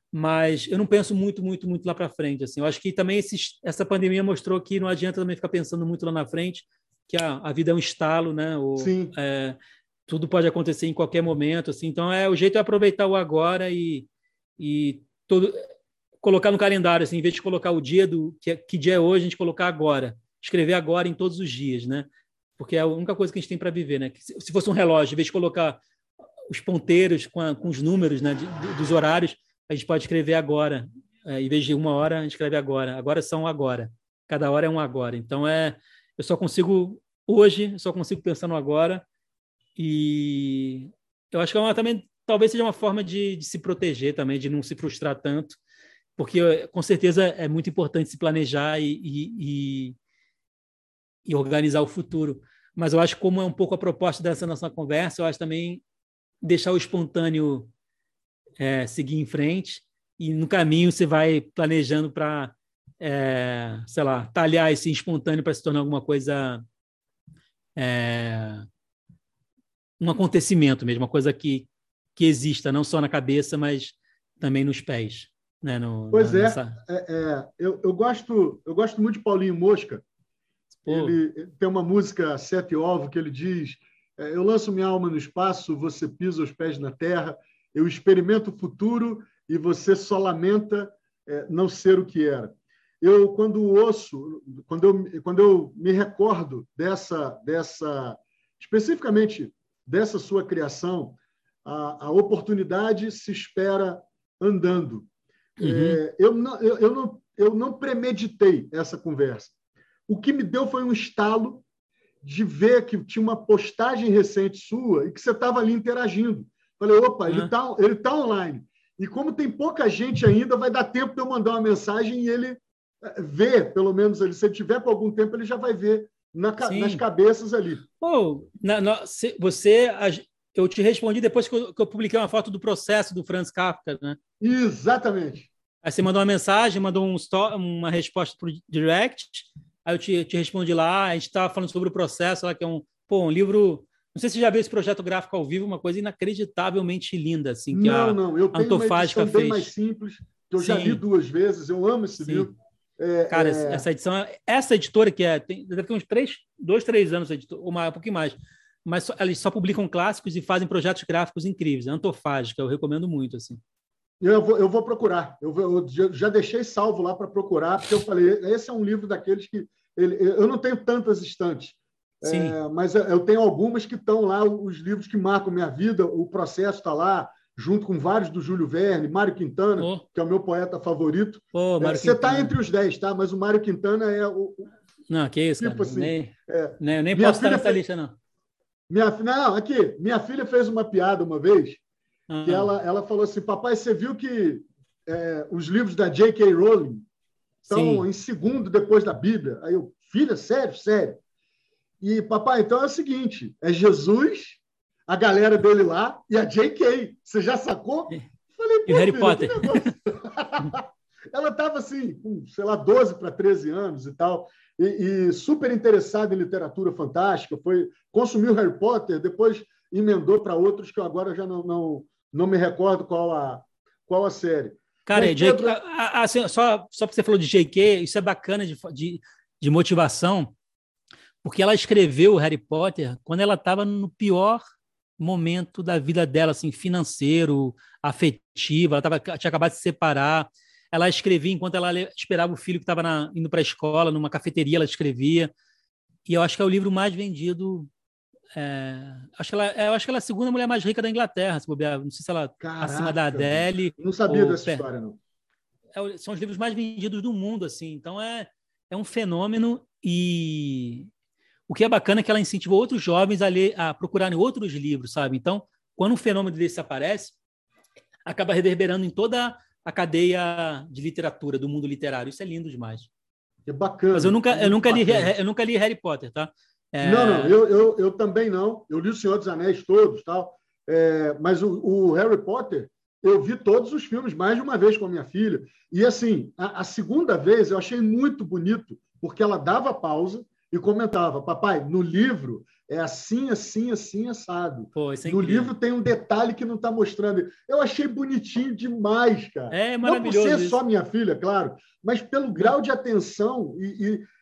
Speaker 2: Mas eu não penso muito, muito, muito lá para frente. Assim. Eu acho que também esses, essa pandemia mostrou que não adianta também ficar pensando muito lá na frente, que a, a vida é um estalo, né? Ou,
Speaker 1: Sim.
Speaker 2: É, tudo pode acontecer em qualquer momento. Assim. Então, é o jeito é aproveitar o agora e, e todo, colocar no calendário, assim, em vez de colocar o dia do que, que dia é hoje, a gente colocar agora, escrever agora em todos os dias, né? Porque é a única coisa que a gente tem para viver, né? Se fosse um relógio, em vez de colocar os ponteiros com, a, com os números, né, de, dos horários, a gente pode escrever agora. É, em vez de uma hora, a gente escreve agora. Agora são agora. Cada hora é um agora. Então é, eu só consigo hoje, só consigo pensar no agora. E eu acho que é uma, também talvez seja uma forma de, de se proteger também, de não se frustrar tanto porque com certeza é muito importante se planejar e, e, e, organizar o futuro. Mas eu acho que como é um pouco a proposta dessa nossa conversa, eu acho também deixar o espontâneo é, seguir em frente e no caminho você vai planejando para, é, sei lá, talhar esse espontâneo para se tornar alguma coisa, é, um acontecimento mesmo, uma coisa que, que exista, não só na cabeça, mas também nos pés. Né, no,
Speaker 1: pois na, é, nessa... é, é, eu, eu, gosto, eu gosto muito de Paulinho Mosca. Ele tem uma música Sete Ovo que ele diz: é, Eu lanço minha alma no espaço, você pisa os pés na terra, eu experimento o futuro e você só lamenta é, não ser o que era. Eu, quando ouço, quando eu, quando eu me recordo dessa, dessa, especificamente dessa sua criação, a, a oportunidade se espera andando. Uhum. É, eu, não, eu, eu, não, eu não premeditei essa conversa. O que me deu foi um estalo de ver que tinha uma postagem recente sua e que você estava ali interagindo. Falei, opa, ele está ele tá online. E como tem pouca gente ainda, vai dar tempo de eu mandar uma mensagem e ele é, ver, pelo menos ali. Se ele tiver por algum tempo, ele já vai ver na, nas cabeças ali.
Speaker 2: Oh, na, na, você, eu te respondi depois que eu, que eu, publiquei uma foto do processo do Franz Kafka, né?
Speaker 1: Exatamente.
Speaker 2: Aí você mandou uma mensagem, mandou um uma resposta para o direct, aí eu te, te respondi lá, a gente estava falando sobre o processo, lá, que é um, pô, um livro... Não sei se você já viu esse projeto gráfico ao vivo, uma coisa inacreditavelmente linda, assim, que
Speaker 1: não, a não, eu tenho Antofágica fez. bem mais simples, que eu Sim. já li duas vezes, eu amo esse Sim. livro.
Speaker 2: É, Cara, é... essa edição, essa editora que é, tem, deve ter uns três, dois, três anos, ou mais, um pouquinho mais, mas só, eles só publicam clássicos e fazem projetos gráficos incríveis. É antofágica, eu recomendo muito. assim.
Speaker 1: Eu vou, eu vou procurar. Eu, vou, eu já deixei salvo lá para procurar, porque eu falei, esse é um livro daqueles que. Ele, eu não tenho tantas estantes, é, mas eu tenho algumas que estão lá, os livros que marcam minha vida, o processo está lá, junto com vários do Júlio Verne, Mário Quintana, oh. que é o meu poeta favorito.
Speaker 2: Oh,
Speaker 1: é, você está entre os dez, tá? mas o Mário Quintana é o,
Speaker 2: Não, que isso, tipo cara. Assim, nem, é, nem, nem posso estar nessa fez, lista, não.
Speaker 1: Minha, não, aqui, minha filha fez uma piada uma vez, que ela, ela falou assim, papai, você viu que é, os livros da J.K. Rowling estão em segundo depois da Bíblia? Aí eu, filha, sério, sério. E, papai, então é o seguinte, é Jesus, a galera dele lá e a J.K. Você já sacou?
Speaker 2: Falei, e Harry filha, Potter.
Speaker 1: ela estava assim, com, sei lá, 12 para 13 anos e tal e, e super interessado em literatura fantástica, foi consumiu Harry Potter, depois emendou para outros que eu agora já não, não, não me recordo qual a, qual a série.
Speaker 2: Cara, Mas, Pedro... assim, só, só porque você falou de J.K., isso é bacana de, de, de motivação, porque ela escreveu Harry Potter quando ela estava no pior momento da vida dela, assim, financeiro, afetivo, ela tava, tinha acabado de se separar, ela escrevia enquanto ela esperava o filho que estava indo para a escola, numa cafeteria, ela escrevia. E eu acho que é o livro mais vendido. É, acho que ela, eu acho que ela é a segunda mulher mais rica da Inglaterra, se bobear. Não sei se ela Caraca, acima da Adele.
Speaker 1: Não sabia dessa história, não.
Speaker 2: É, são os livros mais vendidos do mundo, assim. Então é, é um fenômeno e o que é bacana é que ela incentivou outros jovens a, ler, a procurarem outros livros, sabe? Então, quando um fenômeno desse aparece, acaba reverberando em toda a cadeia de literatura, do mundo literário. Isso é lindo demais.
Speaker 1: É bacana.
Speaker 2: Mas eu nunca, eu nunca, li, eu nunca li Harry Potter, tá?
Speaker 1: É... Não, não, eu, eu, eu também não. Eu li O Senhor dos Anéis todos, tal. É, mas o, o, Harry Potter, eu vi todos os filmes mais de uma vez com a minha filha. E, assim, a, a segunda vez eu achei muito bonito, porque ela dava pausa e comentava: Papai, no livro é assim, assim, assim, assado. Pô, é no livro tem um detalhe que não está mostrando. Eu achei bonitinho demais, cara.
Speaker 2: É maravilhoso.
Speaker 1: Não por ser só minha filha, claro, mas pelo grau de atenção e,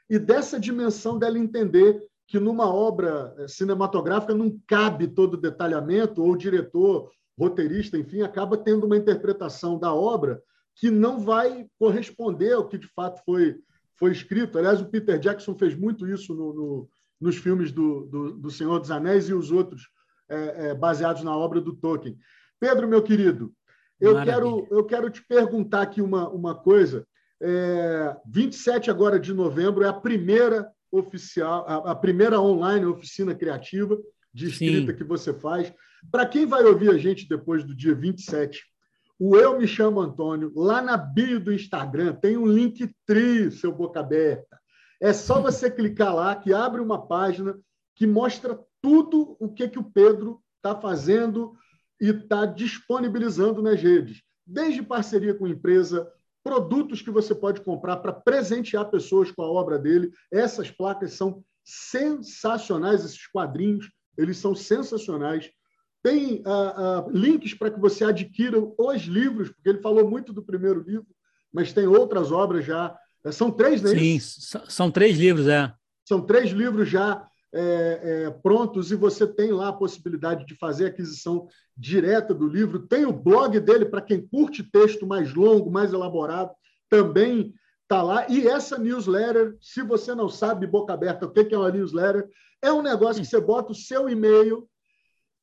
Speaker 1: e, e dessa dimensão dela entender que numa obra eh, cinematográfica não cabe todo o detalhamento, ou o diretor, roteirista, enfim, acaba tendo uma interpretação da obra que não vai corresponder ao que de fato foi, foi escrito. Aliás, o Peter Jackson fez muito isso no, no nos filmes do, do, do Senhor dos Anéis e os outros é, é, baseados na obra do Tolkien. Pedro, meu querido, eu quero, eu quero te perguntar aqui uma, uma coisa. É, 27 agora de novembro é a primeira oficial, a, a primeira online oficina criativa de escrita Sim. que você faz. Para quem vai ouvir a gente depois do dia 27, o Eu Me Chamo Antônio, lá na bio do Instagram, tem um link tri, seu boca aberta. É só você clicar lá que abre uma página que mostra tudo o que, que o Pedro está fazendo e está disponibilizando nas redes. Desde parceria com empresa, produtos que você pode comprar para presentear pessoas com a obra dele. Essas placas são sensacionais, esses quadrinhos, eles são sensacionais. Tem uh, uh, links para que você adquira os livros, porque ele falou muito do primeiro livro, mas tem outras obras já são três, né?
Speaker 2: Sim, são três livros, é.
Speaker 1: São três livros já é, é, prontos e você tem lá a possibilidade de fazer aquisição direta do livro. Tem o blog dele para quem curte texto mais longo, mais elaborado, também está lá. E essa newsletter, se você não sabe, boca aberta, o que é uma newsletter, é um negócio que você bota o seu e-mail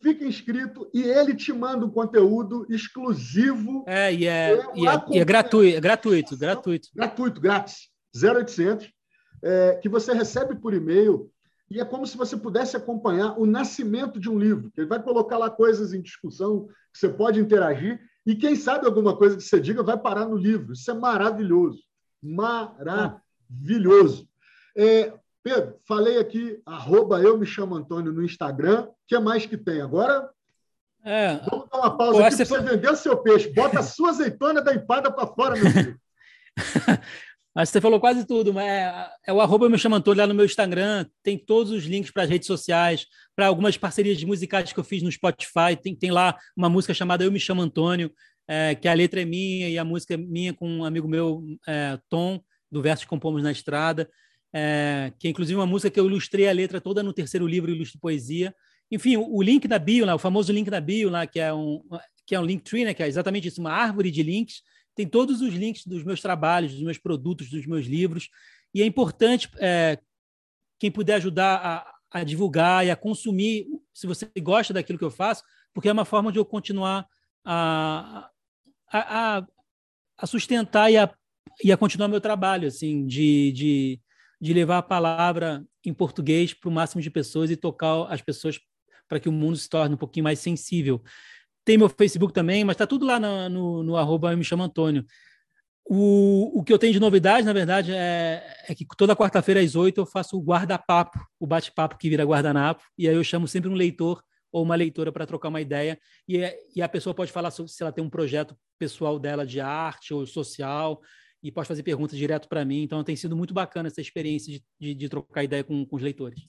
Speaker 1: fica inscrito e ele te manda um conteúdo exclusivo.
Speaker 2: É, e é, e é, e é gratuito, é gratuito, gratuito.
Speaker 1: Gratuito, grátis, 0800, é, que você recebe por e-mail e é como se você pudesse acompanhar o nascimento de um livro. Ele vai colocar lá coisas em discussão que você pode interagir e quem sabe alguma coisa que você diga vai parar no livro. Isso é maravilhoso, maravilhoso. É, Pedro, falei aqui, arroba eu me chamo Antônio no Instagram. O que mais que tem? Agora, é, vamos dar uma pausa aqui para você vender o seu peixe. Bota a sua azeitona da empada para fora, meu filho.
Speaker 2: Mas você falou quase tudo. Mas é, é o arroba me chamo Antônio lá no meu Instagram. Tem todos os links para as redes sociais, para algumas parcerias musicais que eu fiz no Spotify. Tem, tem lá uma música chamada Eu Me Chamo Antônio, é, que a letra é minha e a música é minha com um amigo meu, é, Tom, do Verso que Compomos na Estrada é, que é inclusive uma música que eu ilustrei a letra toda no terceiro livro, Ilustro Poesia. Enfim, o, o link da bio, lá, o famoso link da bio, lá, que é um que é um link tree, né, que é exatamente isso, uma árvore de links, tem todos os links dos meus trabalhos, dos meus produtos, dos meus livros. E é importante é, quem puder ajudar a, a, divulgar e a consumir, se você gosta daquilo que eu faço, porque é uma forma de eu continuar a, a, a sustentar e a, e a continuar meu trabalho, assim, de, de de levar a palavra em português para o máximo de pessoas e tocar as pessoas para que o mundo se torne um pouquinho mais sensível. Tem meu Facebook também, mas está tudo lá no, no, no arroba me chamo Antônio. O, o que eu tenho de novidade, na verdade, é, é que toda quarta-feira às oito eu faço o guarda-papo, o bate-papo que vira guardanapo, e aí eu chamo sempre um leitor ou uma leitora para trocar uma ideia, e, e a pessoa pode falar sobre se ela tem um projeto pessoal dela de arte ou social, e pode fazer perguntas direto para mim. Então, tem sido muito bacana essa experiência de, de, de trocar ideia com, com, os leitores.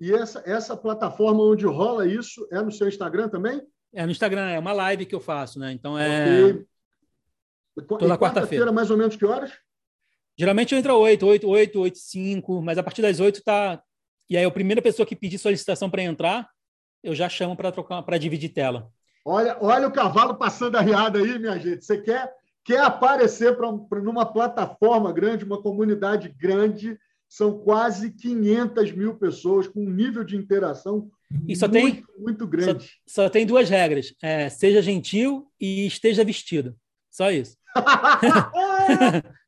Speaker 1: E essa, essa plataforma onde rola isso é no seu Instagram também?
Speaker 2: É no Instagram, é uma live que eu faço, né? Então é. Okay. Toda quarta-feira.
Speaker 1: mais ou menos que horas?
Speaker 2: Geralmente eu entro às 8, 8, 8, 8, 5, mas a partir das 8 tá. E aí a primeira pessoa que pedir solicitação para entrar, eu já chamo para trocar, para dividir tela.
Speaker 1: Olha, olha o cavalo passando a riada aí, minha gente. Você quer quer aparecer para numa plataforma grande, uma comunidade grande, são quase 500 mil pessoas com um nível de interação e só muito, tem, muito grande.
Speaker 2: Só, só tem duas regras: é, seja gentil e esteja vestido. Só isso.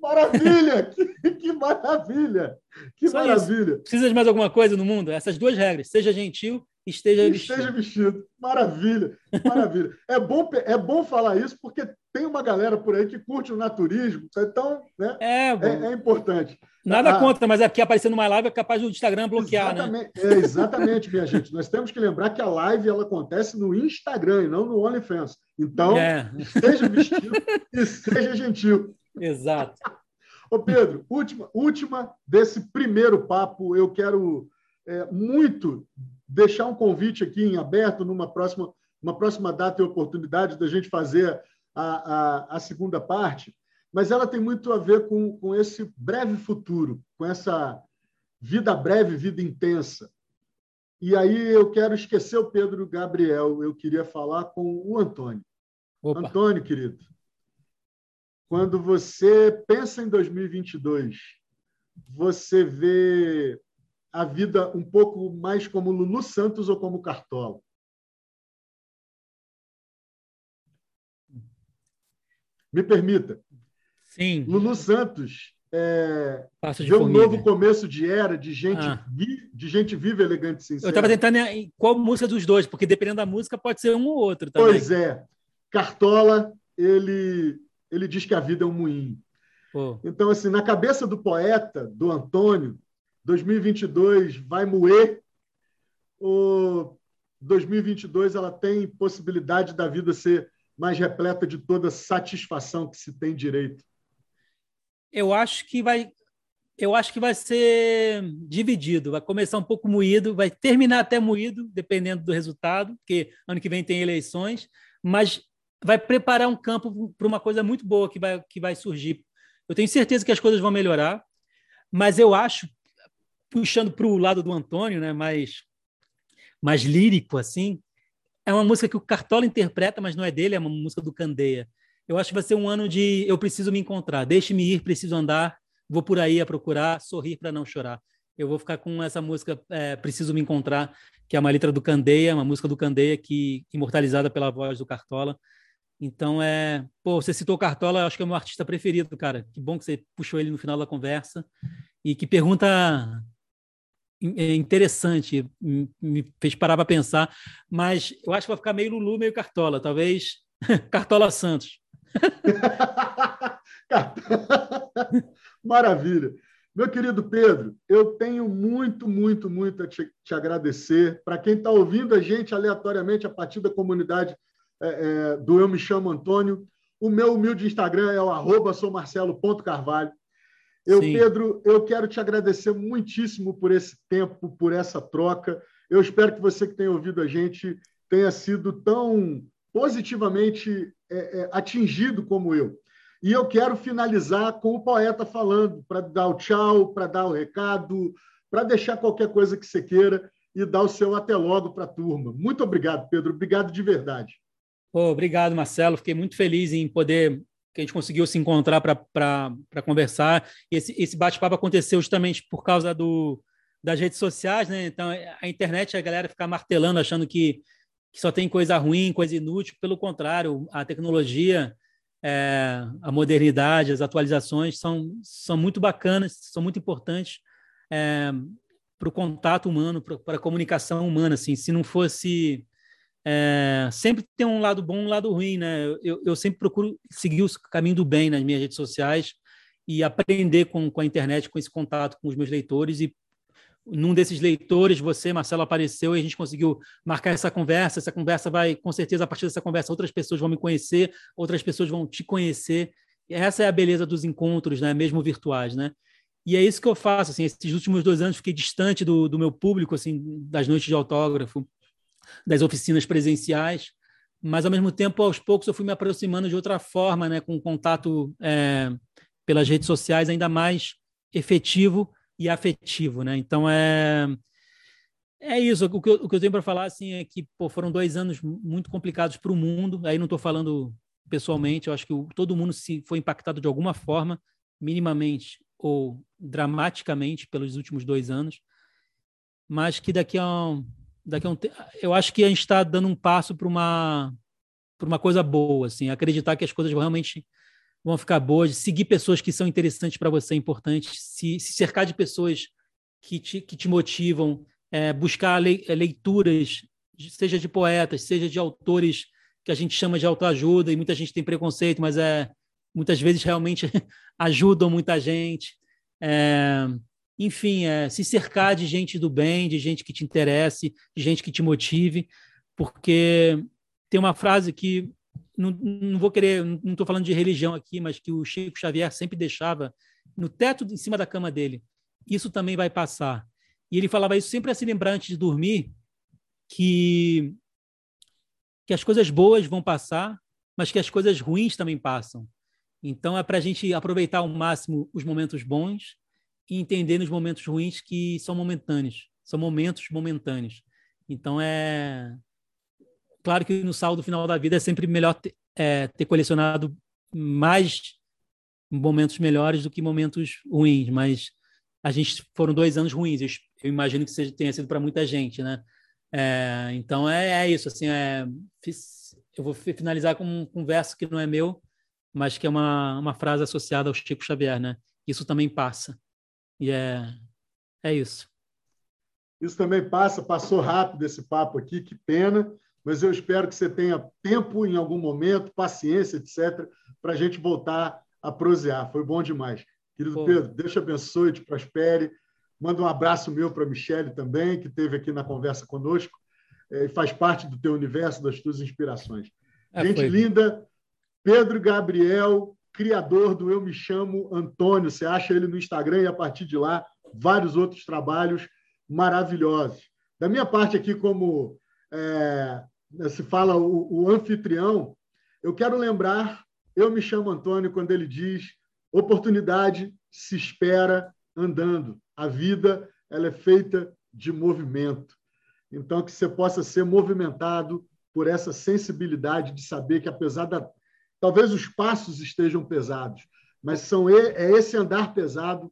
Speaker 1: maravilha! Que, que, maravilha! Que só maravilha! Isso.
Speaker 2: Precisa de mais alguma coisa no mundo? Essas duas regras: seja gentil esteja vestido.
Speaker 1: Esteja vestido. Maravilha, maravilha. é, bom, é bom falar isso porque tem uma galera por aí que curte o naturismo, então né, é, é, é importante.
Speaker 2: Nada ah, contra, mas é porque aparecendo numa live é capaz do Instagram bloquear,
Speaker 1: né? exatamente, né? É, exatamente, minha gente. Nós temos que lembrar que a live ela acontece no Instagram e não no OnlyFans. Então, é. esteja vestido e seja gentil.
Speaker 2: Exato.
Speaker 1: Ô Pedro, última, última desse primeiro papo, eu quero é, muito deixar um convite aqui em aberto numa próxima, uma próxima data e oportunidade da gente fazer a, a, a segunda parte, mas ela tem muito a ver com, com esse breve futuro, com essa vida breve, vida intensa. E aí eu quero esquecer o Pedro Gabriel, eu queria falar com o Antônio. Opa. Antônio, querido, quando você pensa em 2022, você vê a vida um pouco mais como Lulu Santos ou como Cartola? Me permita.
Speaker 2: Sim.
Speaker 1: Lulu Santos é, vê um novo começo de era, de gente, ah. vi, de gente viva, elegante e sincera.
Speaker 2: Eu estava tentando em qual música dos dois, porque dependendo da música pode ser um ou outro também.
Speaker 1: Pois é. Cartola, ele, ele diz que a vida é um moinho. Pô. Então, assim, na cabeça do poeta, do Antônio, 2022 vai moer ou 2022 ela tem possibilidade da vida ser mais repleta de toda satisfação que se tem direito?
Speaker 2: Eu acho que vai eu acho que vai ser dividido, vai começar um pouco moído, vai terminar até moído, dependendo do resultado, porque ano que vem tem eleições, mas vai preparar um campo para uma coisa muito boa que vai, que vai surgir. Eu tenho certeza que as coisas vão melhorar, mas eu acho puxando para o lado do Antônio, né, mais, mais lírico, assim, é uma música que o Cartola interpreta, mas não é dele, é uma música do Candeia. Eu acho que vai ser um ano de eu preciso me encontrar, deixe-me ir, preciso andar, vou por aí a procurar, sorrir para não chorar. Eu vou ficar com essa música é, Preciso Me Encontrar, que é uma letra do Candeia, uma música do Candeia que imortalizada pela voz do Cartola. Então é, pô, você citou o Cartola, acho que é o meu artista preferido, cara. Que bom que você puxou ele no final da conversa e que pergunta é interessante, me fez parar para pensar, mas eu acho que vai ficar meio Lulu, meio Cartola, talvez Cartola Santos.
Speaker 1: Maravilha. Meu querido Pedro, eu tenho muito, muito, muito a te, te agradecer. Para quem está ouvindo a gente aleatoriamente a partir da comunidade é, é, do Eu Me Chamo Antônio, o meu humilde Instagram é o arroba soumarcelo.carvalho. Eu, Sim. Pedro, eu quero te agradecer muitíssimo por esse tempo, por essa troca. Eu espero que você que tem ouvido a gente tenha sido tão positivamente é, é, atingido como eu. E eu quero finalizar com o poeta falando, para dar o tchau, para dar o recado, para deixar qualquer coisa que você queira e dar o seu até logo para a turma. Muito obrigado, Pedro. Obrigado de verdade.
Speaker 2: Oh, obrigado, Marcelo. Fiquei muito feliz em poder que a gente conseguiu se encontrar para conversar. Esse, esse bate-papo aconteceu justamente por causa do, das redes sociais, né? Então, a internet, a galera fica martelando, achando que, que só tem coisa ruim, coisa inútil. Pelo contrário, a tecnologia é, a modernidade, as atualizações são, são muito bacanas, são muito importantes é, para o contato humano, para a comunicação humana. Assim, se não fosse é, sempre tem um lado bom, um lado ruim, né? Eu, eu sempre procuro seguir o caminho do bem nas minhas redes sociais e aprender com, com a internet, com esse contato com os meus leitores e num desses leitores, você, Marcelo, apareceu e a gente conseguiu marcar essa conversa. Essa conversa vai, com certeza, a partir dessa conversa, outras pessoas vão me conhecer, outras pessoas vão te conhecer. E essa é a beleza dos encontros, né? mesmo virtuais, né? E é isso que eu faço. Assim, esses últimos dois anos fiquei distante do, do meu público, assim, das noites de autógrafo, das oficinas presenciais, mas ao mesmo tempo, aos poucos, eu fui me aproximando de outra forma, né? com contato é, pelas redes sociais ainda mais efetivo e afetivo, né? Então é é isso. O que eu, o que eu tenho para falar assim é que pô, foram dois anos muito complicados para o mundo. Aí não estou falando pessoalmente. Eu acho que o, todo mundo se foi impactado de alguma forma, minimamente ou dramaticamente, pelos últimos dois anos. Mas que daqui a um, daqui a um eu acho que a gente está dando um passo para uma para uma coisa boa, assim, acreditar que as coisas realmente vão ficar boas, seguir pessoas que são interessantes para você é importante, se, se, cercar de pessoas que te, que te motivam, é, buscar é, leituras, seja de poetas, seja de autores que a gente chama de autoajuda, e muita gente tem preconceito, mas é muitas vezes realmente ajudam muita gente. É, enfim, é, se cercar de gente do bem, de gente que te interesse, de gente que te motive, porque tem uma frase que não, não vou querer, não estou falando de religião aqui, mas que o Chico Xavier sempre deixava no teto em cima da cama dele. Isso também vai passar. E ele falava isso sempre a se lembrar antes de dormir, que, que as coisas boas vão passar, mas que as coisas ruins também passam. Então é para a gente aproveitar ao máximo os momentos bons e entender nos momentos ruins que são momentâneos, são momentos momentâneos. Então é claro que no saldo final da vida é sempre melhor ter, é, ter colecionado mais momentos melhores do que momentos ruins, mas a gente foram dois anos ruins. Eu, eu imagino que seja, tenha sido para muita gente, né? É, então é, é, isso. Assim, é, eu vou finalizar com um, um, verso que não é meu, mas que é uma, uma frase associada ao Chico Xavier, né? Isso também passa. E é, é isso.
Speaker 1: Isso também passa. Passou rápido esse papo aqui. Que pena mas eu espero que você tenha tempo em algum momento, paciência, etc., para a gente voltar a prosear. Foi bom demais. Querido Pô. Pedro, Deus te abençoe, te prospere. Manda um abraço meu para a Michele também, que esteve aqui na conversa conosco é, e faz parte do teu universo, das tuas inspirações. É, gente foi. linda, Pedro Gabriel, criador do Eu Me Chamo Antônio. Você acha ele no Instagram e a partir de lá, vários outros trabalhos maravilhosos. Da minha parte aqui, como é, se fala o, o anfitrião, eu quero lembrar, eu me chamo Antônio, quando ele diz oportunidade se espera andando. A vida ela é feita de movimento. Então, que você possa ser movimentado por essa sensibilidade de saber que, apesar da. Talvez os passos estejam pesados, mas são é esse andar pesado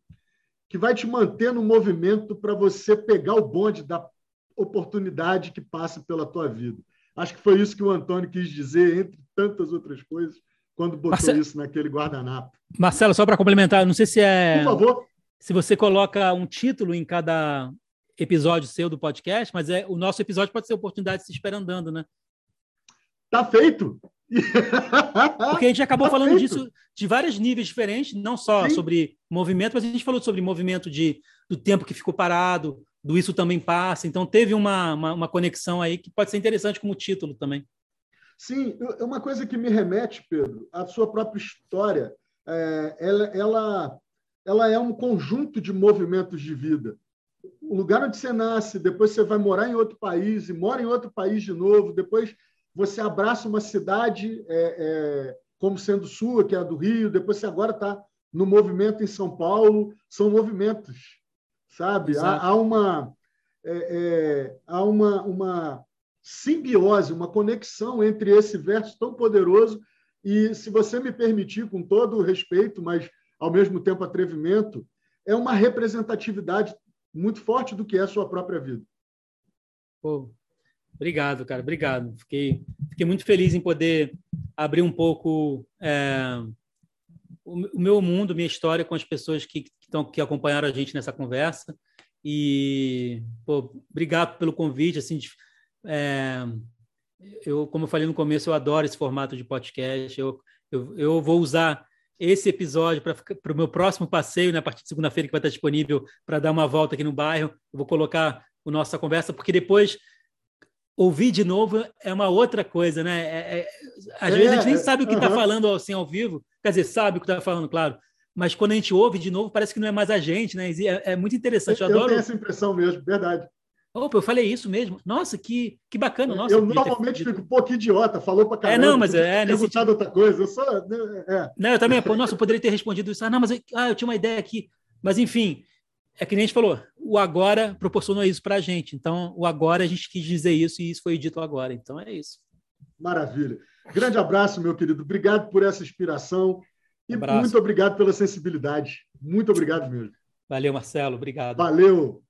Speaker 1: que vai te manter no movimento para você pegar o bonde da oportunidade que passa pela tua vida. Acho que foi isso que o Antônio quis dizer, entre tantas outras coisas, quando botou Marcelo, isso naquele guardanapo.
Speaker 2: Marcelo, só para complementar, não sei se é.
Speaker 1: Por favor.
Speaker 2: Se você coloca um título em cada episódio seu do podcast, mas é o nosso episódio pode ser oportunidade de se esperar andando, né?
Speaker 1: Tá feito.
Speaker 2: Porque a gente acabou tá falando feito. disso de vários níveis diferentes, não só Sim. sobre movimento, mas a gente falou sobre movimento de, do tempo que ficou parado, do Isso Também Passa. Então, teve uma, uma, uma, conexão aí que pode ser interessante como título também.
Speaker 1: Sim, é uma coisa que me remete, Pedro, à sua própria história. É, ela, ela, ela é um conjunto de movimentos de vida. O lugar onde você nasce, depois você vai morar em outro país e mora em outro país de novo, depois você abraça uma cidade é, é, como sendo sua, que é a do Rio, depois você agora está no movimento em São Paulo. São movimentos sabe? Há, há, uma, é, é, há uma, uma simbiose, uma conexão entre esse verso tão poderoso e, se você me permitir, com todo o respeito, mas ao mesmo tempo atrevimento, é uma representatividade muito forte do que é a sua própria vida.
Speaker 2: Pô, obrigado, cara, obrigado. Fiquei, fiquei muito feliz em poder abrir um pouco é, o, o, meu mundo, minha história com as pessoas que, que, tão, que acompanharam a gente nessa conversa. E, pô, obrigado pelo convite. Assim, de, é, eu, como eu falei no começo, eu adoro esse formato de podcast. Eu, eu, eu vou usar esse episódio para o meu próximo passeio, né, a partir de segunda-feira, que vai estar disponível para dar uma volta aqui no bairro. Eu vou colocar a nossa conversa, porque depois ouvir de novo é uma outra coisa, né? É, é, às é, vezes a gente nem é, sabe o que está falando assim ao vivo, quer dizer, sabe o que está falando, claro, mas quando a gente ouve de novo, parece que não é mais a gente, né? É, é muito interessante.
Speaker 1: Eu,
Speaker 2: eu, adoro...
Speaker 1: tenho essa impressão mesmo, verdade.
Speaker 2: Opa, eu falei isso mesmo. Nossa, que, que bacana. Nossa,
Speaker 1: eu normalmente fico um pouco idiota, falou para caramba.
Speaker 2: É, não, mas é.
Speaker 1: Nesse... Outra coisa. Eu só.
Speaker 2: É. Não, eu também. Nossa, eu poderia ter respondido isso. Ah, não, mas eu, ah, eu tinha uma ideia aqui. Mas, enfim, é que nem a gente falou, o agora proporcionou isso para a gente. Então, o agora a gente quis dizer isso e isso foi dito agora. Então, é isso.
Speaker 1: Maravilha. Grande abraço, meu querido. Obrigado por essa inspiração e muito obrigado pela sensibilidade. Muito obrigado mesmo.
Speaker 2: Valeu, Marcelo. Obrigado.
Speaker 1: Valeu.